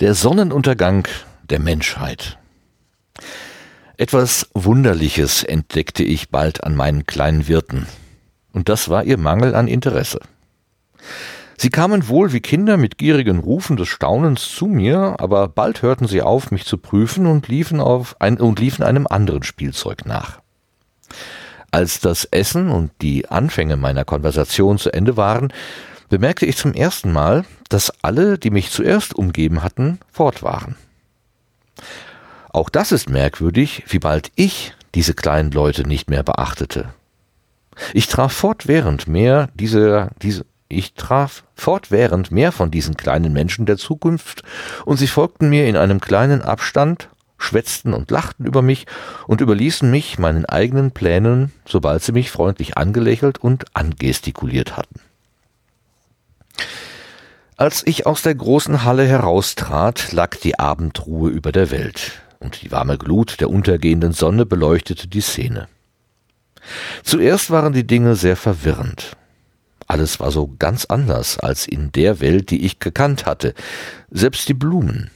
Der Sonnenuntergang der Menschheit. Etwas Wunderliches entdeckte ich bald an meinen kleinen Wirten, und das war ihr Mangel an Interesse. Sie kamen wohl wie Kinder mit gierigen Rufen des Staunens zu mir, aber bald hörten sie auf, mich zu prüfen und liefen, auf ein, und liefen einem anderen Spielzeug nach. Als das Essen und die Anfänge meiner Konversation zu Ende waren, bemerkte ich zum ersten Mal, dass alle, die mich zuerst umgeben hatten, fort waren. Auch das ist merkwürdig, wie bald ich diese kleinen Leute nicht mehr beachtete. Ich traf fortwährend mehr diese, diese, ich traf fortwährend mehr von diesen kleinen Menschen der Zukunft, und sie folgten mir in einem kleinen Abstand, schwätzten und lachten über mich und überließen mich meinen eigenen Plänen, sobald sie mich freundlich angelächelt und angestikuliert hatten. Als ich aus der großen Halle heraustrat, lag die Abendruhe über der Welt, und die warme Glut der untergehenden Sonne beleuchtete die Szene. Zuerst waren die Dinge sehr verwirrend. Alles war so ganz anders als in der Welt, die ich gekannt hatte, selbst die Blumen.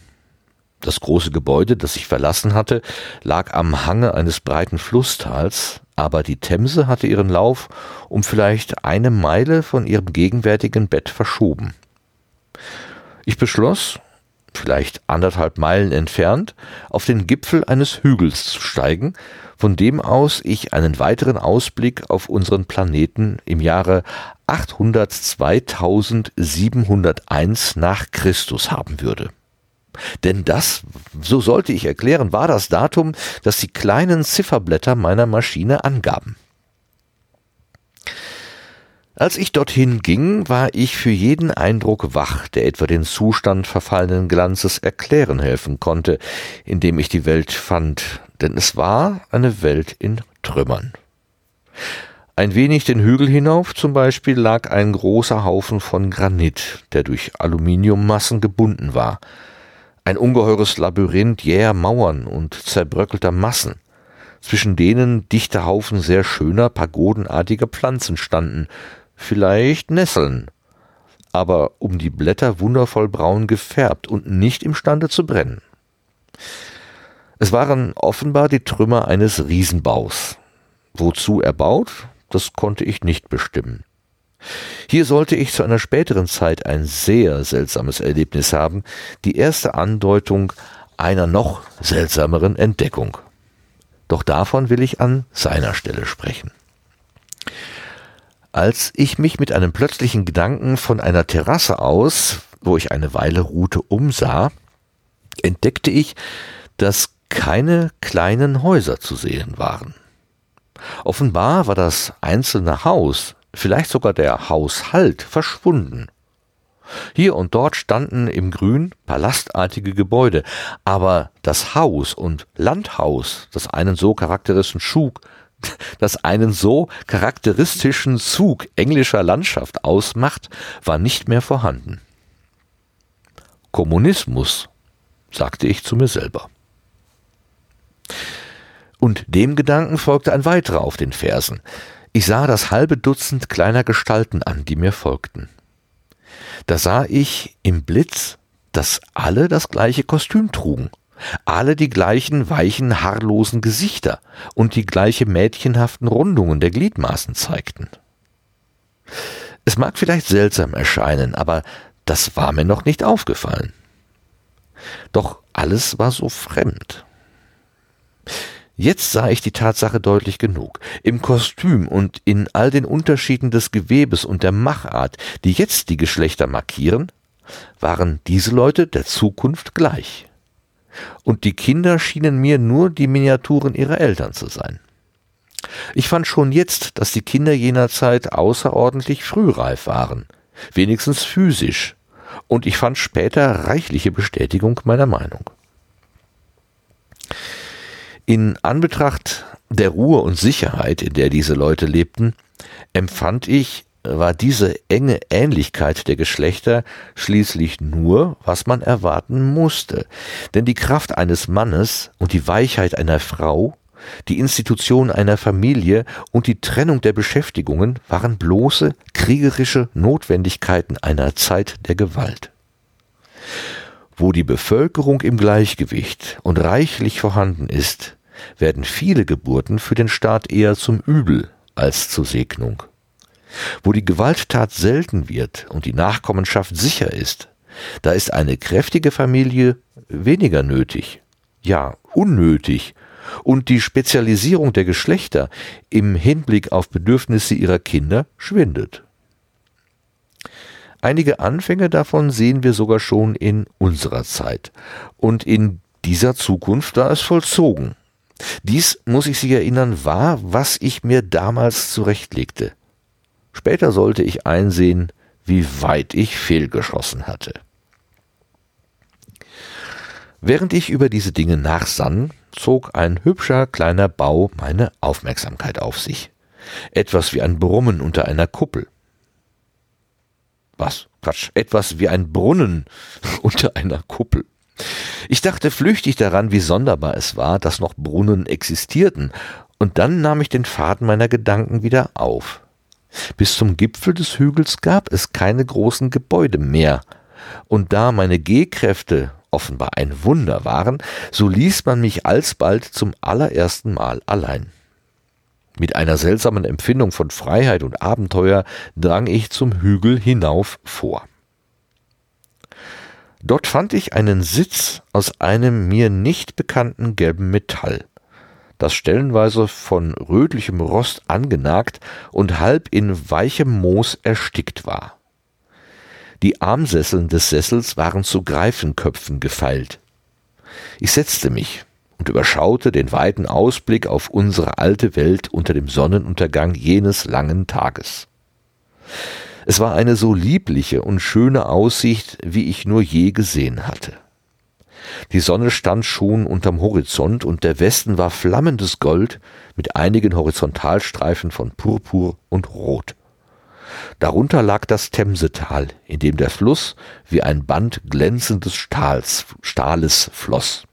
Das große Gebäude, das ich verlassen hatte, lag am Hange eines breiten Flusstals, aber die Themse hatte ihren Lauf um vielleicht eine Meile von ihrem gegenwärtigen Bett verschoben. Ich beschloss, vielleicht anderthalb Meilen entfernt, auf den Gipfel eines Hügels zu steigen, von dem aus ich einen weiteren Ausblick auf unseren Planeten im Jahre 802.701 nach Christus haben würde. Denn das, so sollte ich erklären, war das Datum, das die kleinen Zifferblätter meiner Maschine angaben. Als ich dorthin ging, war ich für jeden Eindruck wach, der etwa den Zustand verfallenen Glanzes erklären helfen konnte, in dem ich die Welt fand, denn es war eine Welt in Trümmern. Ein wenig den Hügel hinauf zum Beispiel lag ein großer Haufen von Granit, der durch Aluminiummassen gebunden war. Ein ungeheures Labyrinth jäher Mauern und zerbröckelter Massen, zwischen denen dichte Haufen sehr schöner, pagodenartiger Pflanzen standen, vielleicht Nesseln, aber um die Blätter wundervoll braun gefärbt und nicht imstande zu brennen. Es waren offenbar die Trümmer eines Riesenbaus. Wozu erbaut, das konnte ich nicht bestimmen. Hier sollte ich zu einer späteren Zeit ein sehr seltsames Erlebnis haben, die erste Andeutung einer noch seltsameren Entdeckung. Doch davon will ich an seiner Stelle sprechen als ich mich mit einem plötzlichen Gedanken von einer Terrasse aus, wo ich eine Weile ruhte, umsah, entdeckte ich, dass keine kleinen Häuser zu sehen waren. Offenbar war das einzelne Haus, vielleicht sogar der Haushalt, verschwunden. Hier und dort standen im Grün palastartige Gebäude, aber das Haus und Landhaus, das einen so charakteristischen Schug das einen so charakteristischen Zug englischer Landschaft ausmacht, war nicht mehr vorhanden. Kommunismus, sagte ich zu mir selber. Und dem Gedanken folgte ein weiterer auf den Fersen. Ich sah das halbe Dutzend kleiner Gestalten an, die mir folgten. Da sah ich im Blitz, dass alle das gleiche Kostüm trugen alle die gleichen weichen, haarlosen Gesichter und die gleiche mädchenhaften Rundungen der Gliedmaßen zeigten. Es mag vielleicht seltsam erscheinen, aber das war mir noch nicht aufgefallen. Doch alles war so fremd. Jetzt sah ich die Tatsache deutlich genug. Im Kostüm und in all den Unterschieden des Gewebes und der Machart, die jetzt die Geschlechter markieren, waren diese Leute der Zukunft gleich und die Kinder schienen mir nur die Miniaturen ihrer Eltern zu sein. Ich fand schon jetzt, dass die Kinder jener Zeit außerordentlich frühreif waren, wenigstens physisch, und ich fand später reichliche Bestätigung meiner Meinung. In Anbetracht der Ruhe und Sicherheit, in der diese Leute lebten, empfand ich war diese enge Ähnlichkeit der Geschlechter schließlich nur, was man erwarten musste. Denn die Kraft eines Mannes und die Weichheit einer Frau, die Institution einer Familie und die Trennung der Beschäftigungen waren bloße kriegerische Notwendigkeiten einer Zeit der Gewalt. Wo die Bevölkerung im Gleichgewicht und reichlich vorhanden ist, werden viele Geburten für den Staat eher zum Übel als zur Segnung. Wo die Gewalttat selten wird und die Nachkommenschaft sicher ist, da ist eine kräftige Familie weniger nötig, ja unnötig, und die Spezialisierung der Geschlechter im Hinblick auf Bedürfnisse ihrer Kinder schwindet. Einige Anfänge davon sehen wir sogar schon in unserer Zeit und in dieser Zukunft da es vollzogen. Dies, muss ich Sie erinnern, war, was ich mir damals zurechtlegte. Später sollte ich einsehen, wie weit ich fehlgeschossen hatte. Während ich über diese Dinge nachsann, zog ein hübscher kleiner Bau meine Aufmerksamkeit auf sich. Etwas wie ein Brummen unter einer Kuppel. Was? Quatsch. Etwas wie ein Brunnen unter einer Kuppel. Ich dachte flüchtig daran, wie sonderbar es war, dass noch Brunnen existierten, und dann nahm ich den Faden meiner Gedanken wieder auf. Bis zum Gipfel des Hügels gab es keine großen Gebäude mehr, und da meine Gehkräfte offenbar ein Wunder waren, so ließ man mich alsbald zum allerersten Mal allein. Mit einer seltsamen Empfindung von Freiheit und Abenteuer drang ich zum Hügel hinauf vor. Dort fand ich einen Sitz aus einem mir nicht bekannten gelben Metall, das stellenweise von rötlichem Rost angenagt und halb in weichem Moos erstickt war. Die Armsesseln des Sessels waren zu Greifenköpfen gefeilt. Ich setzte mich, und überschaute den weiten Ausblick auf unsere alte Welt unter dem Sonnenuntergang jenes langen Tages. Es war eine so liebliche und schöne Aussicht, wie ich nur je gesehen hatte. Die Sonne stand schon unterm Horizont und der Westen war flammendes Gold mit einigen Horizontalstreifen von Purpur und Rot. Darunter lag das Themsetal, in dem der Fluss wie ein Band glänzendes Stahls, Stahles floss.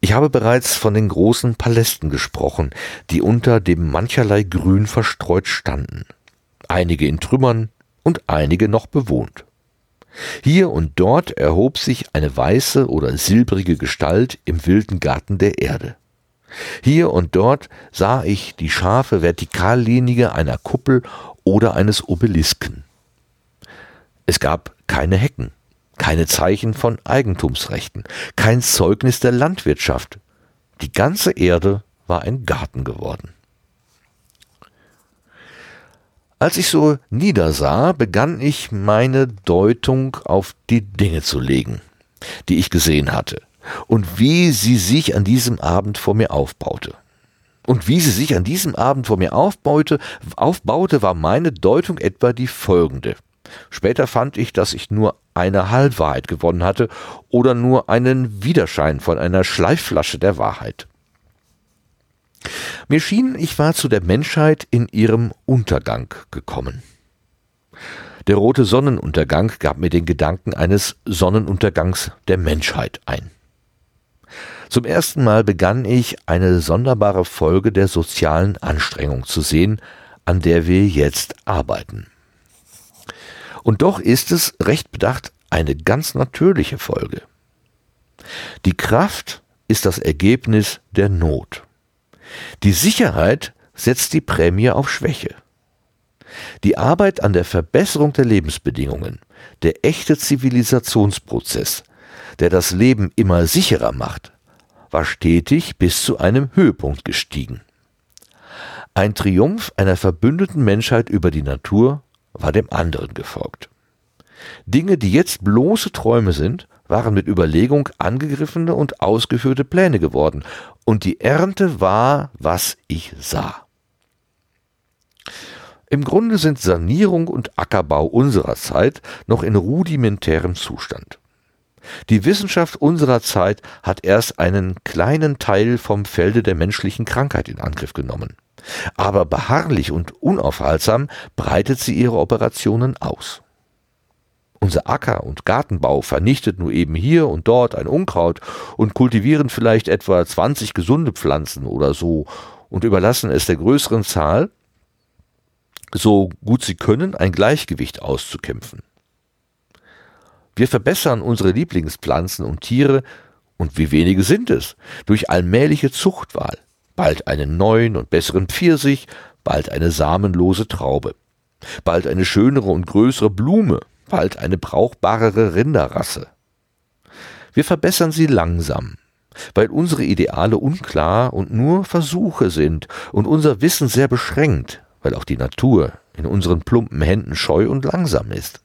Ich habe bereits von den großen Palästen gesprochen, die unter dem mancherlei Grün verstreut standen, einige in Trümmern und einige noch bewohnt. Hier und dort erhob sich eine weiße oder silbrige Gestalt im wilden Garten der Erde. Hier und dort sah ich die scharfe Vertikallinie einer Kuppel oder eines Obelisken. Es gab keine Hecken, keine Zeichen von Eigentumsrechten, kein Zeugnis der Landwirtschaft. Die ganze Erde war ein Garten geworden. Als ich so niedersah, begann ich meine Deutung auf die Dinge zu legen, die ich gesehen hatte, und wie sie sich an diesem Abend vor mir aufbaute. Und wie sie sich an diesem Abend vor mir aufbaute, aufbaute, war meine Deutung etwa die folgende. Später fand ich, dass ich nur eine Halbwahrheit gewonnen hatte oder nur einen Widerschein von einer Schleifflasche der Wahrheit. Mir schien, ich war zu der Menschheit in ihrem Untergang gekommen. Der rote Sonnenuntergang gab mir den Gedanken eines Sonnenuntergangs der Menschheit ein. Zum ersten Mal begann ich eine sonderbare Folge der sozialen Anstrengung zu sehen, an der wir jetzt arbeiten. Und doch ist es, recht bedacht, eine ganz natürliche Folge. Die Kraft ist das Ergebnis der Not. Die Sicherheit setzt die Prämie auf Schwäche. Die Arbeit an der Verbesserung der Lebensbedingungen, der echte Zivilisationsprozess, der das Leben immer sicherer macht, war stetig bis zu einem Höhepunkt gestiegen. Ein Triumph einer verbündeten Menschheit über die Natur war dem anderen gefolgt. Dinge, die jetzt bloße Träume sind, waren mit Überlegung angegriffene und ausgeführte Pläne geworden, und die Ernte war, was ich sah. Im Grunde sind Sanierung und Ackerbau unserer Zeit noch in rudimentärem Zustand. Die Wissenschaft unserer Zeit hat erst einen kleinen Teil vom Felde der menschlichen Krankheit in Angriff genommen. Aber beharrlich und unaufhaltsam breitet sie ihre Operationen aus. Unser Acker- und Gartenbau vernichtet nur eben hier und dort ein Unkraut und kultivieren vielleicht etwa 20 gesunde Pflanzen oder so und überlassen es der größeren Zahl, so gut sie können, ein Gleichgewicht auszukämpfen. Wir verbessern unsere Lieblingspflanzen und Tiere, und wie wenige sind es, durch allmähliche Zuchtwahl. Bald einen neuen und besseren Pfirsich, bald eine samenlose Traube, bald eine schönere und größere Blume, bald eine brauchbarere Rinderrasse. Wir verbessern sie langsam, weil unsere Ideale unklar und nur Versuche sind und unser Wissen sehr beschränkt, weil auch die Natur in unseren plumpen Händen scheu und langsam ist.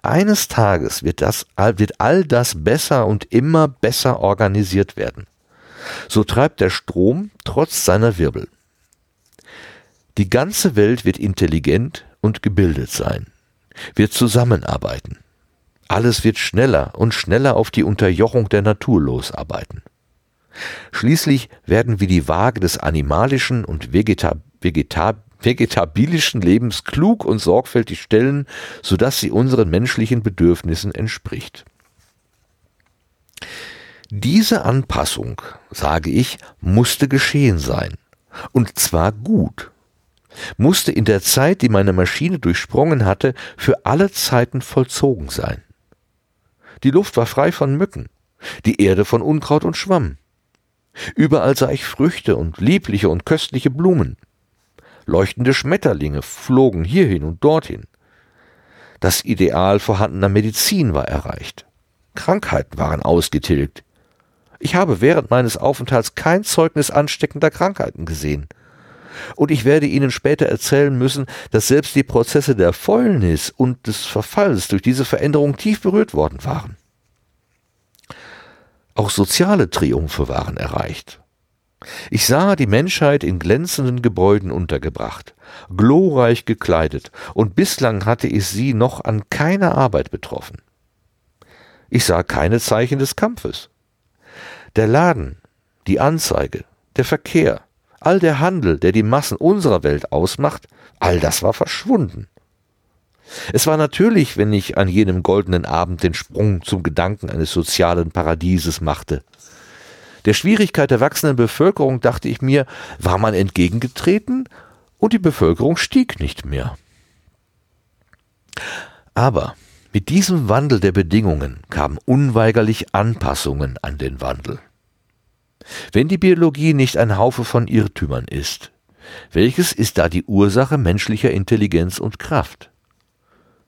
Eines Tages wird, das, wird all das besser und immer besser organisiert werden. So treibt der Strom trotz seiner Wirbel. Die ganze Welt wird intelligent und gebildet sein, wird zusammenarbeiten. Alles wird schneller und schneller auf die Unterjochung der Natur losarbeiten. Schließlich werden wir die Waage des animalischen und vegeta vegeta vegetabilischen Lebens klug und sorgfältig stellen, sodass sie unseren menschlichen Bedürfnissen entspricht. Diese Anpassung, sage ich, musste geschehen sein. Und zwar gut. Musste in der Zeit, die meine Maschine durchsprungen hatte, für alle Zeiten vollzogen sein. Die Luft war frei von Mücken, die Erde von Unkraut und Schwamm. Überall sah ich Früchte und liebliche und köstliche Blumen. Leuchtende Schmetterlinge flogen hierhin und dorthin. Das Ideal vorhandener Medizin war erreicht. Krankheiten waren ausgetilgt. Ich habe während meines Aufenthalts kein Zeugnis ansteckender Krankheiten gesehen. Und ich werde Ihnen später erzählen müssen, dass selbst die Prozesse der Fäulnis und des Verfalls durch diese Veränderung tief berührt worden waren. Auch soziale Triumphe waren erreicht. Ich sah die Menschheit in glänzenden Gebäuden untergebracht, glorreich gekleidet, und bislang hatte ich sie noch an keiner Arbeit betroffen. Ich sah keine Zeichen des Kampfes. Der Laden, die Anzeige, der Verkehr, all der Handel, der die Massen unserer Welt ausmacht, all das war verschwunden. Es war natürlich, wenn ich an jenem goldenen Abend den Sprung zum Gedanken eines sozialen Paradieses machte. Der Schwierigkeit der wachsenden Bevölkerung, dachte ich mir, war man entgegengetreten und die Bevölkerung stieg nicht mehr. Aber mit diesem Wandel der Bedingungen kamen unweigerlich Anpassungen an den Wandel. Wenn die Biologie nicht ein Haufe von Irrtümern ist, welches ist da die Ursache menschlicher Intelligenz und Kraft?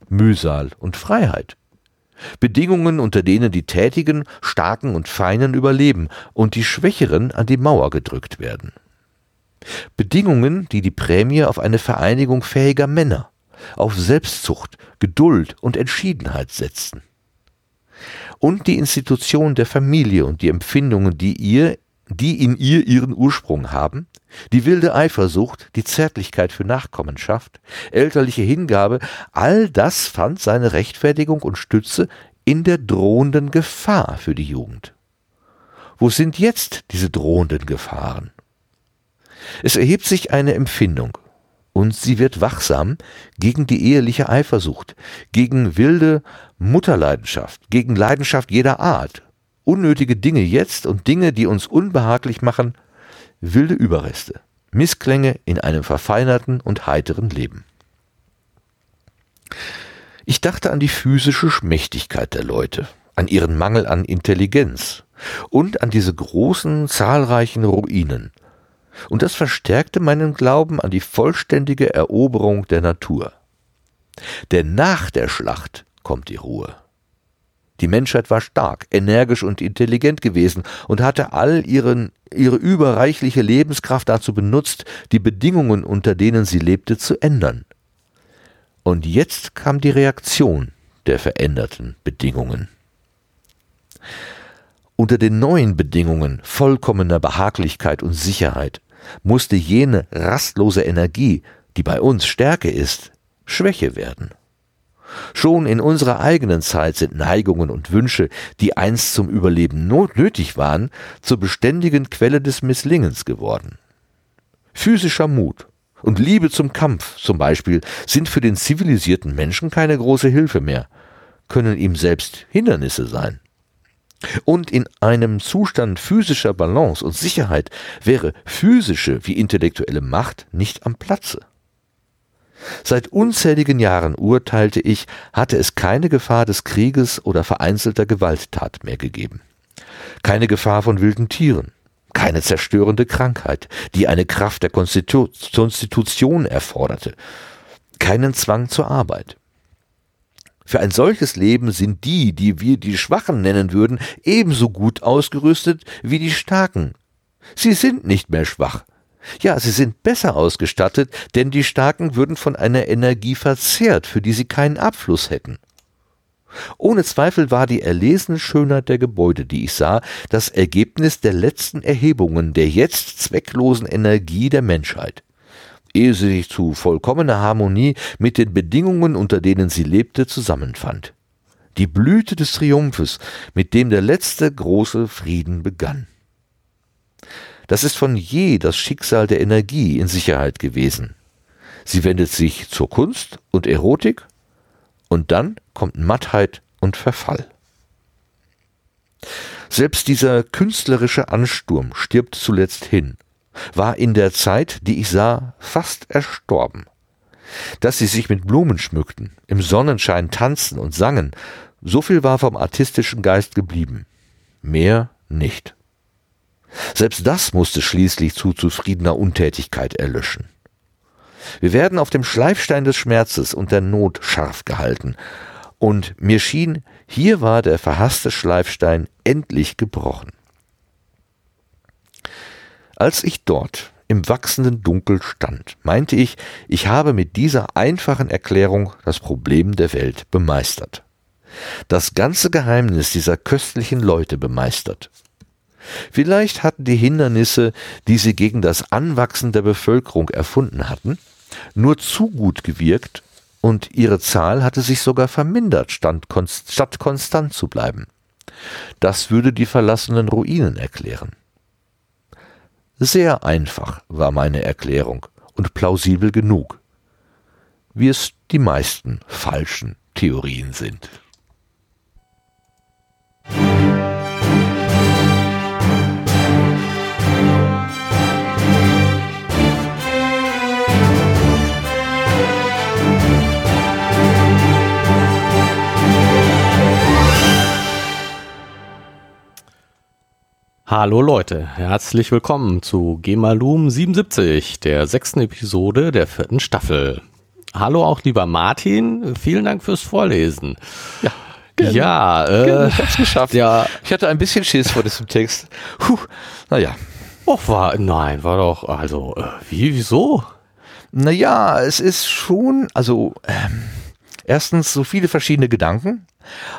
Mühsal und Freiheit. Bedingungen, unter denen die Tätigen, Starken und Feinen überleben und die Schwächeren an die Mauer gedrückt werden. Bedingungen, die die Prämie auf eine Vereinigung fähiger Männer, auf Selbstzucht, Geduld und Entschiedenheit setzten. Und die Institution der Familie und die Empfindungen, die ihr, die in ihr ihren Ursprung haben, die wilde Eifersucht, die Zärtlichkeit für Nachkommenschaft, elterliche Hingabe, all das fand seine Rechtfertigung und Stütze in der drohenden Gefahr für die Jugend. Wo sind jetzt diese drohenden Gefahren? Es erhebt sich eine Empfindung, und sie wird wachsam gegen die eheliche Eifersucht, gegen wilde Mutterleidenschaft, gegen Leidenschaft jeder Art, unnötige Dinge jetzt und Dinge, die uns unbehaglich machen, wilde Überreste, Missklänge in einem verfeinerten und heiteren Leben. Ich dachte an die physische Schmächtigkeit der Leute, an ihren Mangel an Intelligenz und an diese großen, zahlreichen Ruinen, und das verstärkte meinen Glauben an die vollständige Eroberung der Natur. Denn nach der Schlacht kommt die Ruhe. Die Menschheit war stark, energisch und intelligent gewesen und hatte all ihren, ihre überreichliche Lebenskraft dazu benutzt, die Bedingungen, unter denen sie lebte, zu ändern. Und jetzt kam die Reaktion der veränderten Bedingungen. Unter den neuen Bedingungen vollkommener Behaglichkeit und Sicherheit musste jene rastlose Energie, die bei uns Stärke ist, Schwäche werden. Schon in unserer eigenen Zeit sind Neigungen und Wünsche, die einst zum Überleben nötig waren, zur beständigen Quelle des Misslingens geworden. Physischer Mut und Liebe zum Kampf zum Beispiel sind für den zivilisierten Menschen keine große Hilfe mehr, können ihm selbst Hindernisse sein. Und in einem Zustand physischer Balance und Sicherheit wäre physische wie intellektuelle Macht nicht am Platze. Seit unzähligen Jahren urteilte ich, hatte es keine Gefahr des Krieges oder vereinzelter Gewalttat mehr gegeben. Keine Gefahr von wilden Tieren, keine zerstörende Krankheit, die eine Kraft der Konstitu Konstitution erforderte, keinen Zwang zur Arbeit. Für ein solches Leben sind die, die wir die Schwachen nennen würden, ebenso gut ausgerüstet wie die Starken. Sie sind nicht mehr schwach, ja, sie sind besser ausgestattet, denn die Starken würden von einer Energie verzehrt, für die sie keinen Abfluss hätten. Ohne Zweifel war die erlesene Schönheit der Gebäude, die ich sah, das Ergebnis der letzten Erhebungen der jetzt zwecklosen Energie der Menschheit, ehe sie sich zu vollkommener Harmonie mit den Bedingungen, unter denen sie lebte, zusammenfand. Die Blüte des Triumphes, mit dem der letzte große Frieden begann. Das ist von je das Schicksal der Energie in Sicherheit gewesen. Sie wendet sich zur Kunst und Erotik und dann kommt Mattheit und Verfall. Selbst dieser künstlerische Ansturm stirbt zuletzt hin, war in der Zeit, die ich sah, fast erstorben. Dass sie sich mit Blumen schmückten, im Sonnenschein tanzten und sangen, so viel war vom artistischen Geist geblieben. Mehr nicht. Selbst das musste schließlich zu zufriedener Untätigkeit erlöschen. Wir werden auf dem Schleifstein des Schmerzes und der Not scharf gehalten, und mir schien, hier war der verhasste Schleifstein endlich gebrochen. Als ich dort im wachsenden Dunkel stand, meinte ich, ich habe mit dieser einfachen Erklärung das Problem der Welt bemeistert. Das ganze Geheimnis dieser köstlichen Leute bemeistert. Vielleicht hatten die Hindernisse, die sie gegen das Anwachsen der Bevölkerung erfunden hatten, nur zu gut gewirkt und ihre Zahl hatte sich sogar vermindert, statt konstant zu bleiben. Das würde die verlassenen Ruinen erklären. Sehr einfach war meine Erklärung und plausibel genug, wie es die meisten falschen Theorien sind. Hallo Leute, herzlich willkommen zu Gemalum 77, der sechsten Episode der vierten Staffel. Hallo auch lieber Martin, vielen Dank fürs Vorlesen. Ja, gerne. Ja, äh, gerne. ich hab's geschafft. Ja, ich hatte ein bisschen Schiss vor diesem Text. Puh, naja. Och, war, nein, war doch, also, äh, wie, wieso? Naja, es ist schon, also, ähm, erstens so viele verschiedene Gedanken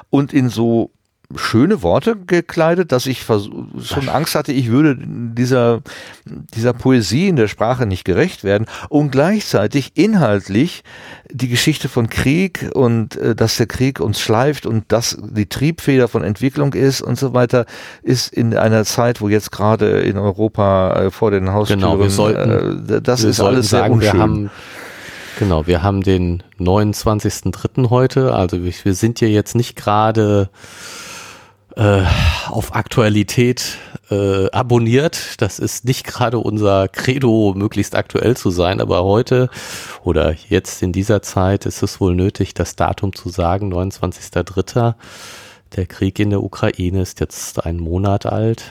und in so schöne Worte gekleidet, dass ich schon Angst hatte, ich würde dieser, dieser Poesie in der Sprache nicht gerecht werden und gleichzeitig inhaltlich die Geschichte von Krieg und äh, dass der Krieg uns schleift und dass die Triebfeder von Entwicklung ist und so weiter, ist in einer Zeit, wo jetzt gerade in Europa äh, vor den Haustüren, genau, wir sollten, äh, das ist alles sehr sagen, unschön. Wir haben Genau, wir haben den 29.3. heute, also wir, wir sind ja jetzt nicht gerade äh, auf Aktualität äh, abonniert. Das ist nicht gerade unser Credo, möglichst aktuell zu sein, aber heute oder jetzt in dieser Zeit ist es wohl nötig, das Datum zu sagen, 29.03. Der Krieg in der Ukraine ist jetzt ein Monat alt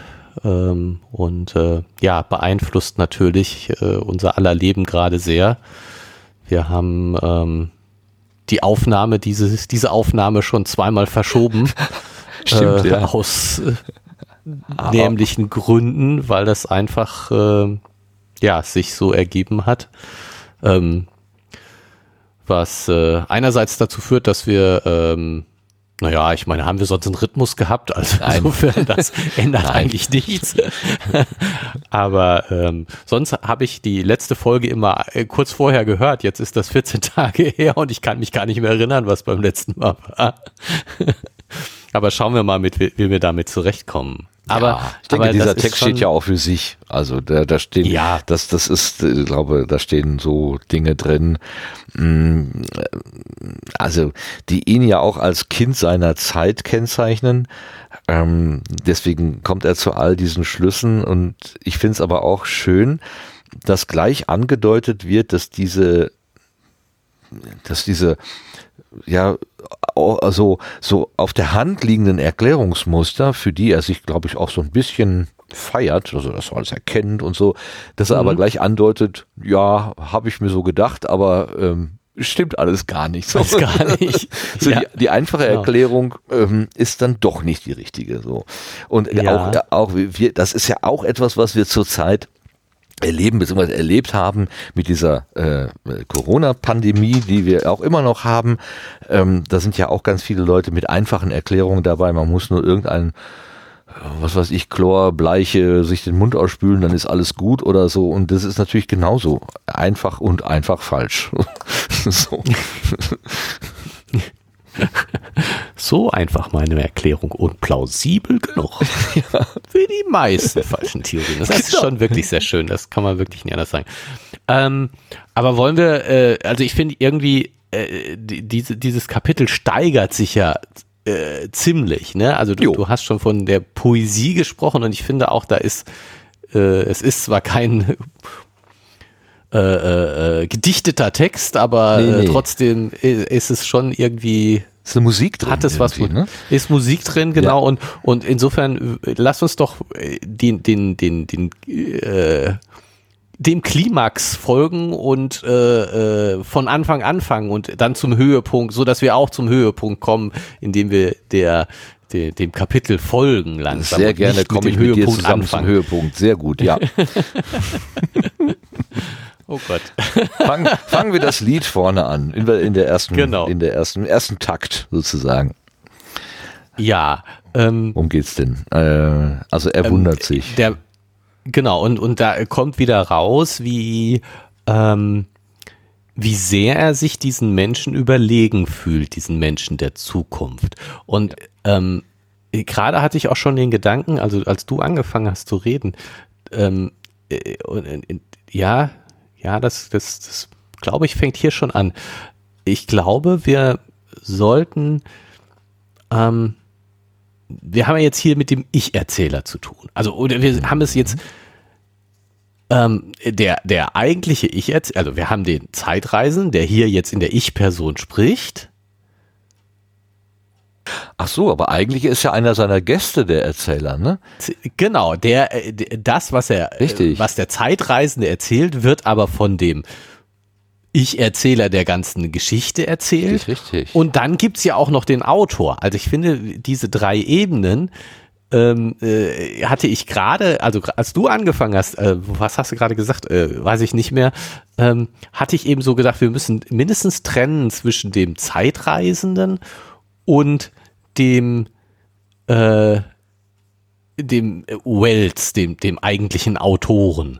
ähm, und äh, ja, beeinflusst natürlich äh, unser aller Leben gerade sehr. Wir haben ähm, die Aufnahme, dieses, diese Aufnahme schon zweimal verschoben. Stimmt, äh, ja. aus äh, nämlichen Gründen, weil das einfach äh, ja sich so ergeben hat. Ähm, was äh, einerseits dazu führt, dass wir ähm, naja, ich meine, haben wir sonst einen Rhythmus gehabt? Also Nein. insofern, das ändert Nein. eigentlich nichts. Aber ähm, sonst habe ich die letzte Folge immer äh, kurz vorher gehört. Jetzt ist das 14 Tage her und ich kann mich gar nicht mehr erinnern, was beim letzten Mal war. Aber schauen wir mal, mit, wie wir damit zurechtkommen. Aber ja, ich denke, aber dieser Text steht ja auch für sich. Also da, da stehen, Ja. das, das ist, ich glaube, da stehen so Dinge drin, mm, also die ihn ja auch als Kind seiner Zeit kennzeichnen. Ähm, deswegen kommt er zu all diesen Schlüssen und ich finde es aber auch schön, dass gleich angedeutet wird, dass diese dass diese ja also so auf der Hand liegenden Erklärungsmuster, für die er sich, glaube ich, auch so ein bisschen feiert, also das alles erkennt und so, dass er mhm. aber gleich andeutet, ja, habe ich mir so gedacht, aber ähm, stimmt alles gar nicht. So. gar nicht. so ja. die, die, einfache genau. Erklärung ähm, ist dann doch nicht die richtige. So und ja. auch auch wir, das ist ja auch etwas, was wir zurzeit erleben bzw. erlebt haben mit dieser äh, Corona-Pandemie, die wir auch immer noch haben. Ähm, da sind ja auch ganz viele Leute mit einfachen Erklärungen dabei. Man muss nur irgendeinen was weiß ich, Chlor, Bleiche, sich den Mund ausspülen, dann ist alles gut oder so. Und das ist natürlich genauso einfach und einfach falsch. so. so einfach meine Erklärung und plausibel genug ja. für die meisten falschen Theorien. Das ist genau. schon wirklich sehr schön. Das kann man wirklich nicht anders sagen. Ähm, aber wollen wir, äh, also ich finde irgendwie, äh, die, diese, dieses Kapitel steigert sich ja äh, ziemlich, ne? Also du, du, hast schon von der Poesie gesprochen und ich finde auch, da ist, äh, es ist zwar kein äh, äh, äh gedichteter Text, aber nee, nee. trotzdem ist es schon irgendwie ist eine Musik drin. Hat es was, ne? ist Musik drin, genau. Ja. Und, und insofern, lass uns doch den, den, den, den, äh, dem Klimax folgen und äh, äh, von Anfang anfangen und dann zum Höhepunkt, so dass wir auch zum Höhepunkt kommen, indem wir der, der dem Kapitel folgen langsam. Sehr gerne komme ich mit Höhepunkt dir zusammen anfangen. zum Höhepunkt. Sehr gut, ja. oh Gott. Fang, fangen wir das Lied vorne an, in, in der ersten, genau. in der ersten, ersten Takt sozusagen. Ja. Ähm, Worum geht's denn? Äh, also er ähm, wundert sich. Der Genau, und, und da kommt wieder raus, wie, ähm, wie sehr er sich diesen Menschen überlegen fühlt, diesen Menschen der Zukunft. Und ähm, gerade hatte ich auch schon den Gedanken, also als du angefangen hast zu reden, ähm, äh, äh, ja, ja, das, das, das glaube ich, fängt hier schon an. Ich glaube, wir sollten ähm, wir haben ja jetzt hier mit dem Ich-Erzähler zu tun. Also, oder wir haben es jetzt, ähm, der, der eigentliche Ich-Erzähler, also wir haben den Zeitreisen, der hier jetzt in der Ich-Person spricht. Ach so, aber eigentlich ist ja einer seiner Gäste der Erzähler, ne? Genau, der, äh, das, was er, Richtig. was der Zeitreisende erzählt, wird aber von dem ich-Erzähler der ganzen Geschichte erzählt. Richtig, richtig. Und dann gibt's ja auch noch den Autor. Also ich finde, diese drei Ebenen ähm, äh, hatte ich gerade, also als du angefangen hast, äh, was hast du gerade gesagt, äh, weiß ich nicht mehr, ähm, hatte ich eben so gedacht, wir müssen mindestens trennen zwischen dem Zeitreisenden und dem äh, dem Wells, dem, dem eigentlichen Autoren.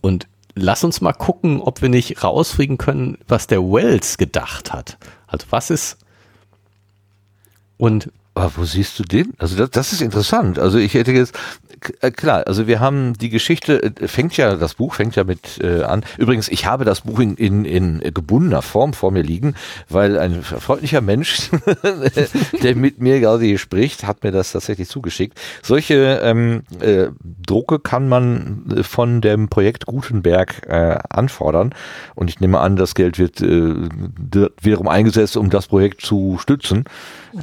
Und lass uns mal gucken, ob wir nicht rausfliegen können, was der Wells gedacht hat. Also was ist und aber wo siehst du den? Also das, das ist interessant. Also ich hätte jetzt, äh, klar, also wir haben die Geschichte, äh, fängt ja, das Buch fängt ja mit äh, an. Übrigens, ich habe das Buch in, in, in gebundener Form vor mir liegen, weil ein freundlicher Mensch, der mit mir gerade spricht, hat mir das tatsächlich zugeschickt. Solche ähm, äh, Drucke kann man äh, von dem Projekt Gutenberg äh, anfordern. Und ich nehme an, das Geld wird äh, wiederum eingesetzt, um das Projekt zu stützen.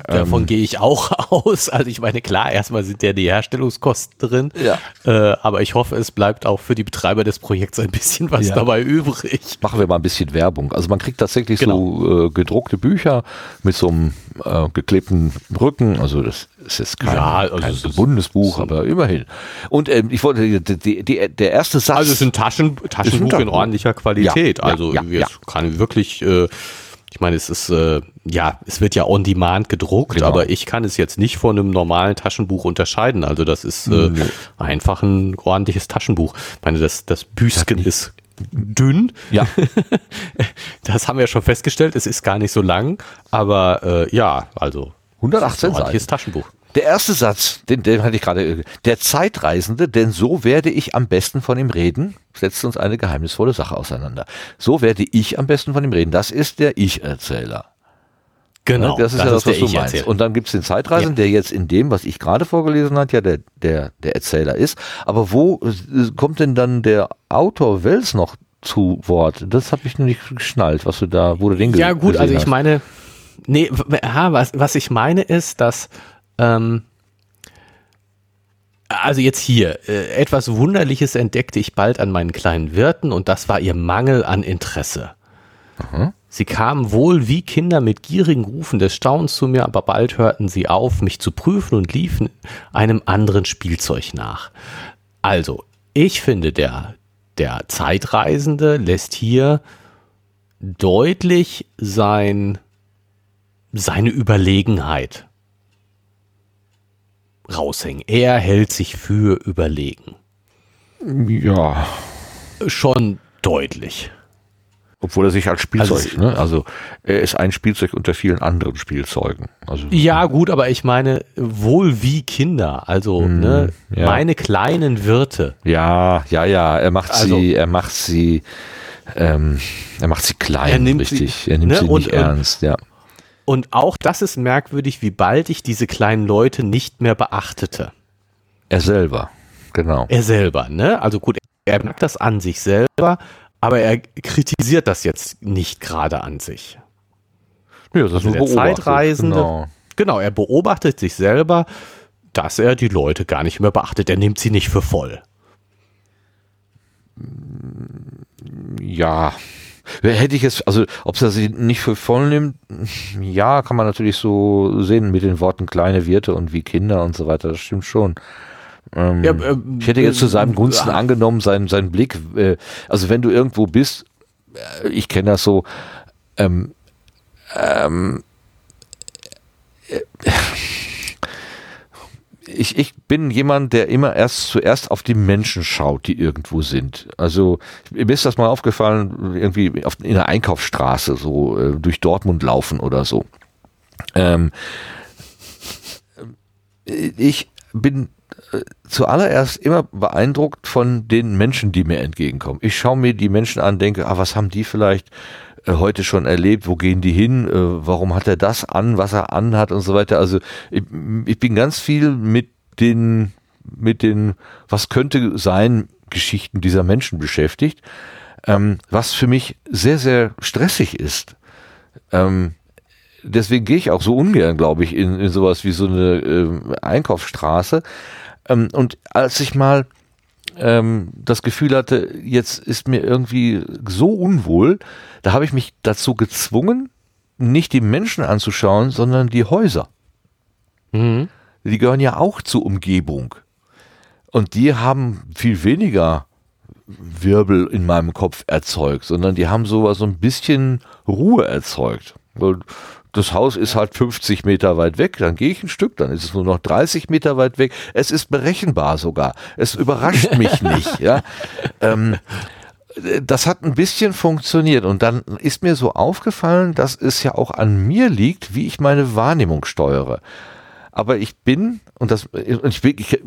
Davon ähm, gehe ich auch aus. Also ich meine, klar, erstmal sind ja die Herstellungskosten drin, ja. äh, aber ich hoffe, es bleibt auch für die Betreiber des Projekts ein bisschen was ja. dabei übrig. Machen wir mal ein bisschen Werbung. Also man kriegt tatsächlich genau. so äh, gedruckte Bücher mit so einem äh, geklebten Rücken. Also das ist jetzt kein, ja, also kein gebundenes Buch, aber immerhin. Und ähm, ich wollte die, die, der erste Satz. Also es ist ein Taschen, Taschenbuch in ordentlicher Qualität. Ja, also ja, ja, kann wirklich äh, ich meine, es ist, äh, ja, es wird ja on demand gedruckt, genau. aber ich kann es jetzt nicht von einem normalen Taschenbuch unterscheiden. Also das ist äh, nee. einfach ein ordentliches Taschenbuch. Ich meine, das, das Büsken ist dünn. Ja. das haben wir schon festgestellt. Es ist gar nicht so lang, aber äh, ja, also 118 Seiten. Taschenbuch. Der erste Satz, den, den hatte ich gerade. Der Zeitreisende, denn so werde ich am besten von ihm reden, setzt uns eine geheimnisvolle Sache auseinander. So werde ich am besten von ihm reden. Das ist der Ich-Erzähler. Genau. Das ist das ja das, was du meinst. Und dann gibt's den Zeitreisenden, ja. der jetzt in dem, was ich gerade vorgelesen hat, ja der, der, der Erzähler ist. Aber wo äh, kommt denn dann der Autor Wells noch zu Wort. Das habe ich noch nicht geschnallt, was du da, wo du den Ja gut, also ich hast. meine, nee, was, was ich meine ist, dass ähm, also jetzt hier, äh, etwas Wunderliches entdeckte ich bald an meinen kleinen Wirten und das war ihr Mangel an Interesse. Aha. Sie kamen wohl wie Kinder mit gierigen Rufen des Staunens zu mir, aber bald hörten sie auf, mich zu prüfen und liefen einem anderen Spielzeug nach. Also, ich finde, der, der Zeitreisende lässt hier deutlich sein, seine Überlegenheit raushängen. Er hält sich für überlegen. Ja. Schon deutlich. Obwohl er sich als Spielzeug, also, ne? also er ist ein Spielzeug unter vielen anderen Spielzeugen. Also, ja, gut, aber ich meine, wohl wie Kinder, also mm, ne, ja. meine kleinen Wirte. Ja, ja, ja, er macht also, sie, er macht sie, ähm, er macht sie klein, er nimmt richtig. Sie, er nimmt ne, sie nicht und, ernst, ja. Und auch das ist merkwürdig, wie bald ich diese kleinen Leute nicht mehr beachtete. Er selber, genau. Er selber, ne? Also gut, er merkt das an sich selber, aber er kritisiert das jetzt nicht gerade an sich. Ja, das ist also der Zeitreisende. Genau. genau, er beobachtet sich selber, dass er die Leute gar nicht mehr beachtet. Er nimmt sie nicht für voll. Ja, Hätte ich jetzt, also ob er sie nicht für voll nimmt, ja, kann man natürlich so sehen mit den Worten kleine Wirte und wie Kinder und so weiter, das stimmt schon. Ähm, ja, äh, ich hätte jetzt zu seinem Gunsten äh, angenommen, sein, sein Blick, äh, also wenn du irgendwo bist, äh, ich kenne das so, ähm, ähm, äh, ich, ich bin jemand, der immer erst zuerst auf die Menschen schaut, die irgendwo sind. Also mir ist das mal aufgefallen, irgendwie auf, in einer Einkaufsstraße, so äh, durch Dortmund laufen oder so. Ähm, ich bin äh, zuallererst immer beeindruckt von den Menschen, die mir entgegenkommen. Ich schaue mir die Menschen an, denke, ah, was haben die vielleicht äh, heute schon erlebt, wo gehen die hin, äh, warum hat er das an, was er anhat und so weiter. Also ich, ich bin ganz viel mit den, mit den, was könnte sein, Geschichten dieser Menschen beschäftigt, ähm, was für mich sehr, sehr stressig ist. Ähm, deswegen gehe ich auch so ungern, glaube ich, in, in sowas wie so eine äh, Einkaufsstraße. Ähm, und als ich mal ähm, das Gefühl hatte, jetzt ist mir irgendwie so unwohl, da habe ich mich dazu gezwungen, nicht die Menschen anzuschauen, sondern die Häuser. Mhm. Die gehören ja auch zur Umgebung. Und die haben viel weniger Wirbel in meinem Kopf erzeugt, sondern die haben sowas so ein bisschen Ruhe erzeugt. Weil das Haus ist halt 50 Meter weit weg, dann gehe ich ein Stück, dann ist es nur noch 30 Meter weit weg. Es ist berechenbar sogar. Es überrascht mich nicht. Ja. Ähm, das hat ein bisschen funktioniert und dann ist mir so aufgefallen, dass es ja auch an mir liegt, wie ich meine Wahrnehmung steuere aber ich bin, und das, und ich bin, ich,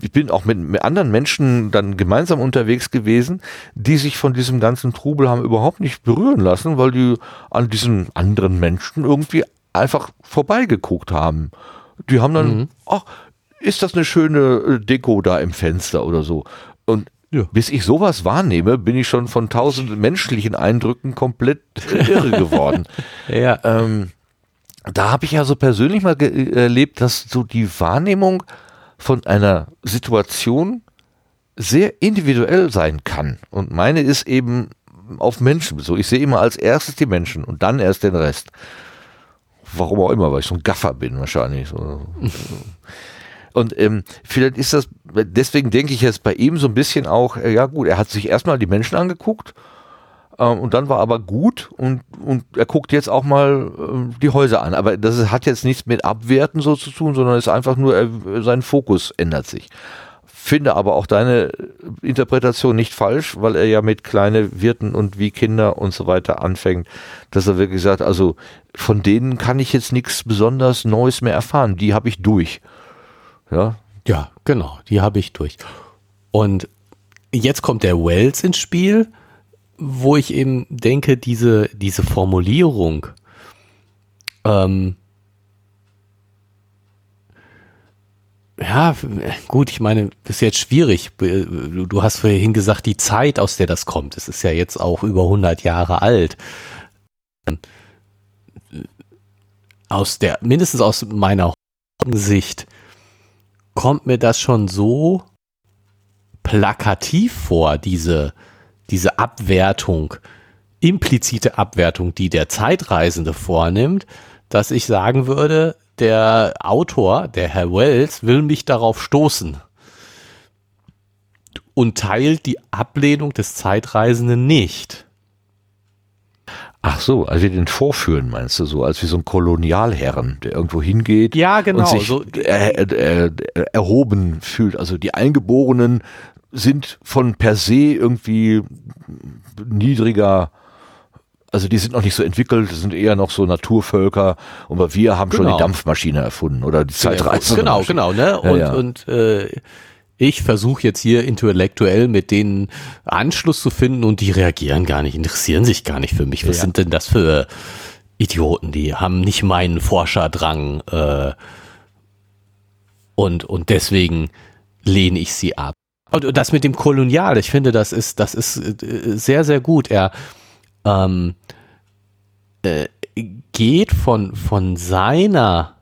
ich bin auch mit, mit anderen Menschen dann gemeinsam unterwegs gewesen, die sich von diesem ganzen Trubel haben überhaupt nicht berühren lassen, weil die an diesen anderen Menschen irgendwie einfach vorbeigeguckt haben. Die haben dann, mhm. ach, ist das eine schöne äh, Deko da im Fenster oder so. Und ja. bis ich sowas wahrnehme, bin ich schon von tausend menschlichen Eindrücken komplett irre geworden. ja. Ähm, da habe ich ja so persönlich mal erlebt, dass so die Wahrnehmung von einer Situation sehr individuell sein kann. Und meine ist eben auf Menschen so. Ich sehe immer als erstes die Menschen und dann erst den Rest. Warum auch immer, weil ich so ein Gaffer bin wahrscheinlich. Und ähm, vielleicht ist das, deswegen denke ich jetzt bei ihm so ein bisschen auch, äh, ja gut, er hat sich erstmal die Menschen angeguckt und dann war aber gut und, und er guckt jetzt auch mal äh, die Häuser an. Aber das hat jetzt nichts mit Abwerten so zu tun, sondern ist einfach nur, er, sein Fokus ändert sich. Finde aber auch deine Interpretation nicht falsch, weil er ja mit kleine Wirten und wie Kinder und so weiter anfängt, dass er wirklich sagt, also von denen kann ich jetzt nichts besonders Neues mehr erfahren. Die habe ich durch. Ja. Ja, genau, die habe ich durch. Und jetzt kommt der Wells ins Spiel wo ich eben denke, diese, diese Formulierung, ähm, ja, gut, ich meine, ist jetzt schwierig. Du hast vorhin gesagt, die Zeit, aus der das kommt, es ist ja jetzt auch über 100 Jahre alt. Aus der, mindestens aus meiner Sicht, kommt mir das schon so plakativ vor, diese, diese Abwertung, implizite Abwertung, die der Zeitreisende vornimmt, dass ich sagen würde, der Autor, der Herr Wells, will mich darauf stoßen und teilt die Ablehnung des Zeitreisenden nicht. Ach so, also wir den vorführen, meinst du so, als wie so ein Kolonialherren, der irgendwo hingeht ja, genau, und sich so, er, er, er, erhoben fühlt. Also die Eingeborenen sind von per se irgendwie niedriger also die sind noch nicht so entwickelt, sind eher noch so Naturvölker, aber wir haben genau. schon die genau. Dampfmaschine erfunden oder die Zeitreise. Genau, genau, ne? Und, ja, ja. und äh, ich versuche jetzt hier intellektuell mit denen Anschluss zu finden und die reagieren gar nicht, interessieren sich gar nicht für mich. Was ja. sind denn das für Idioten? Die haben nicht meinen Forscherdrang äh, und, und deswegen lehne ich sie ab. Und das mit dem Kolonial, ich finde, das ist, das ist äh, sehr, sehr gut. Er ähm, äh, geht von, von seiner,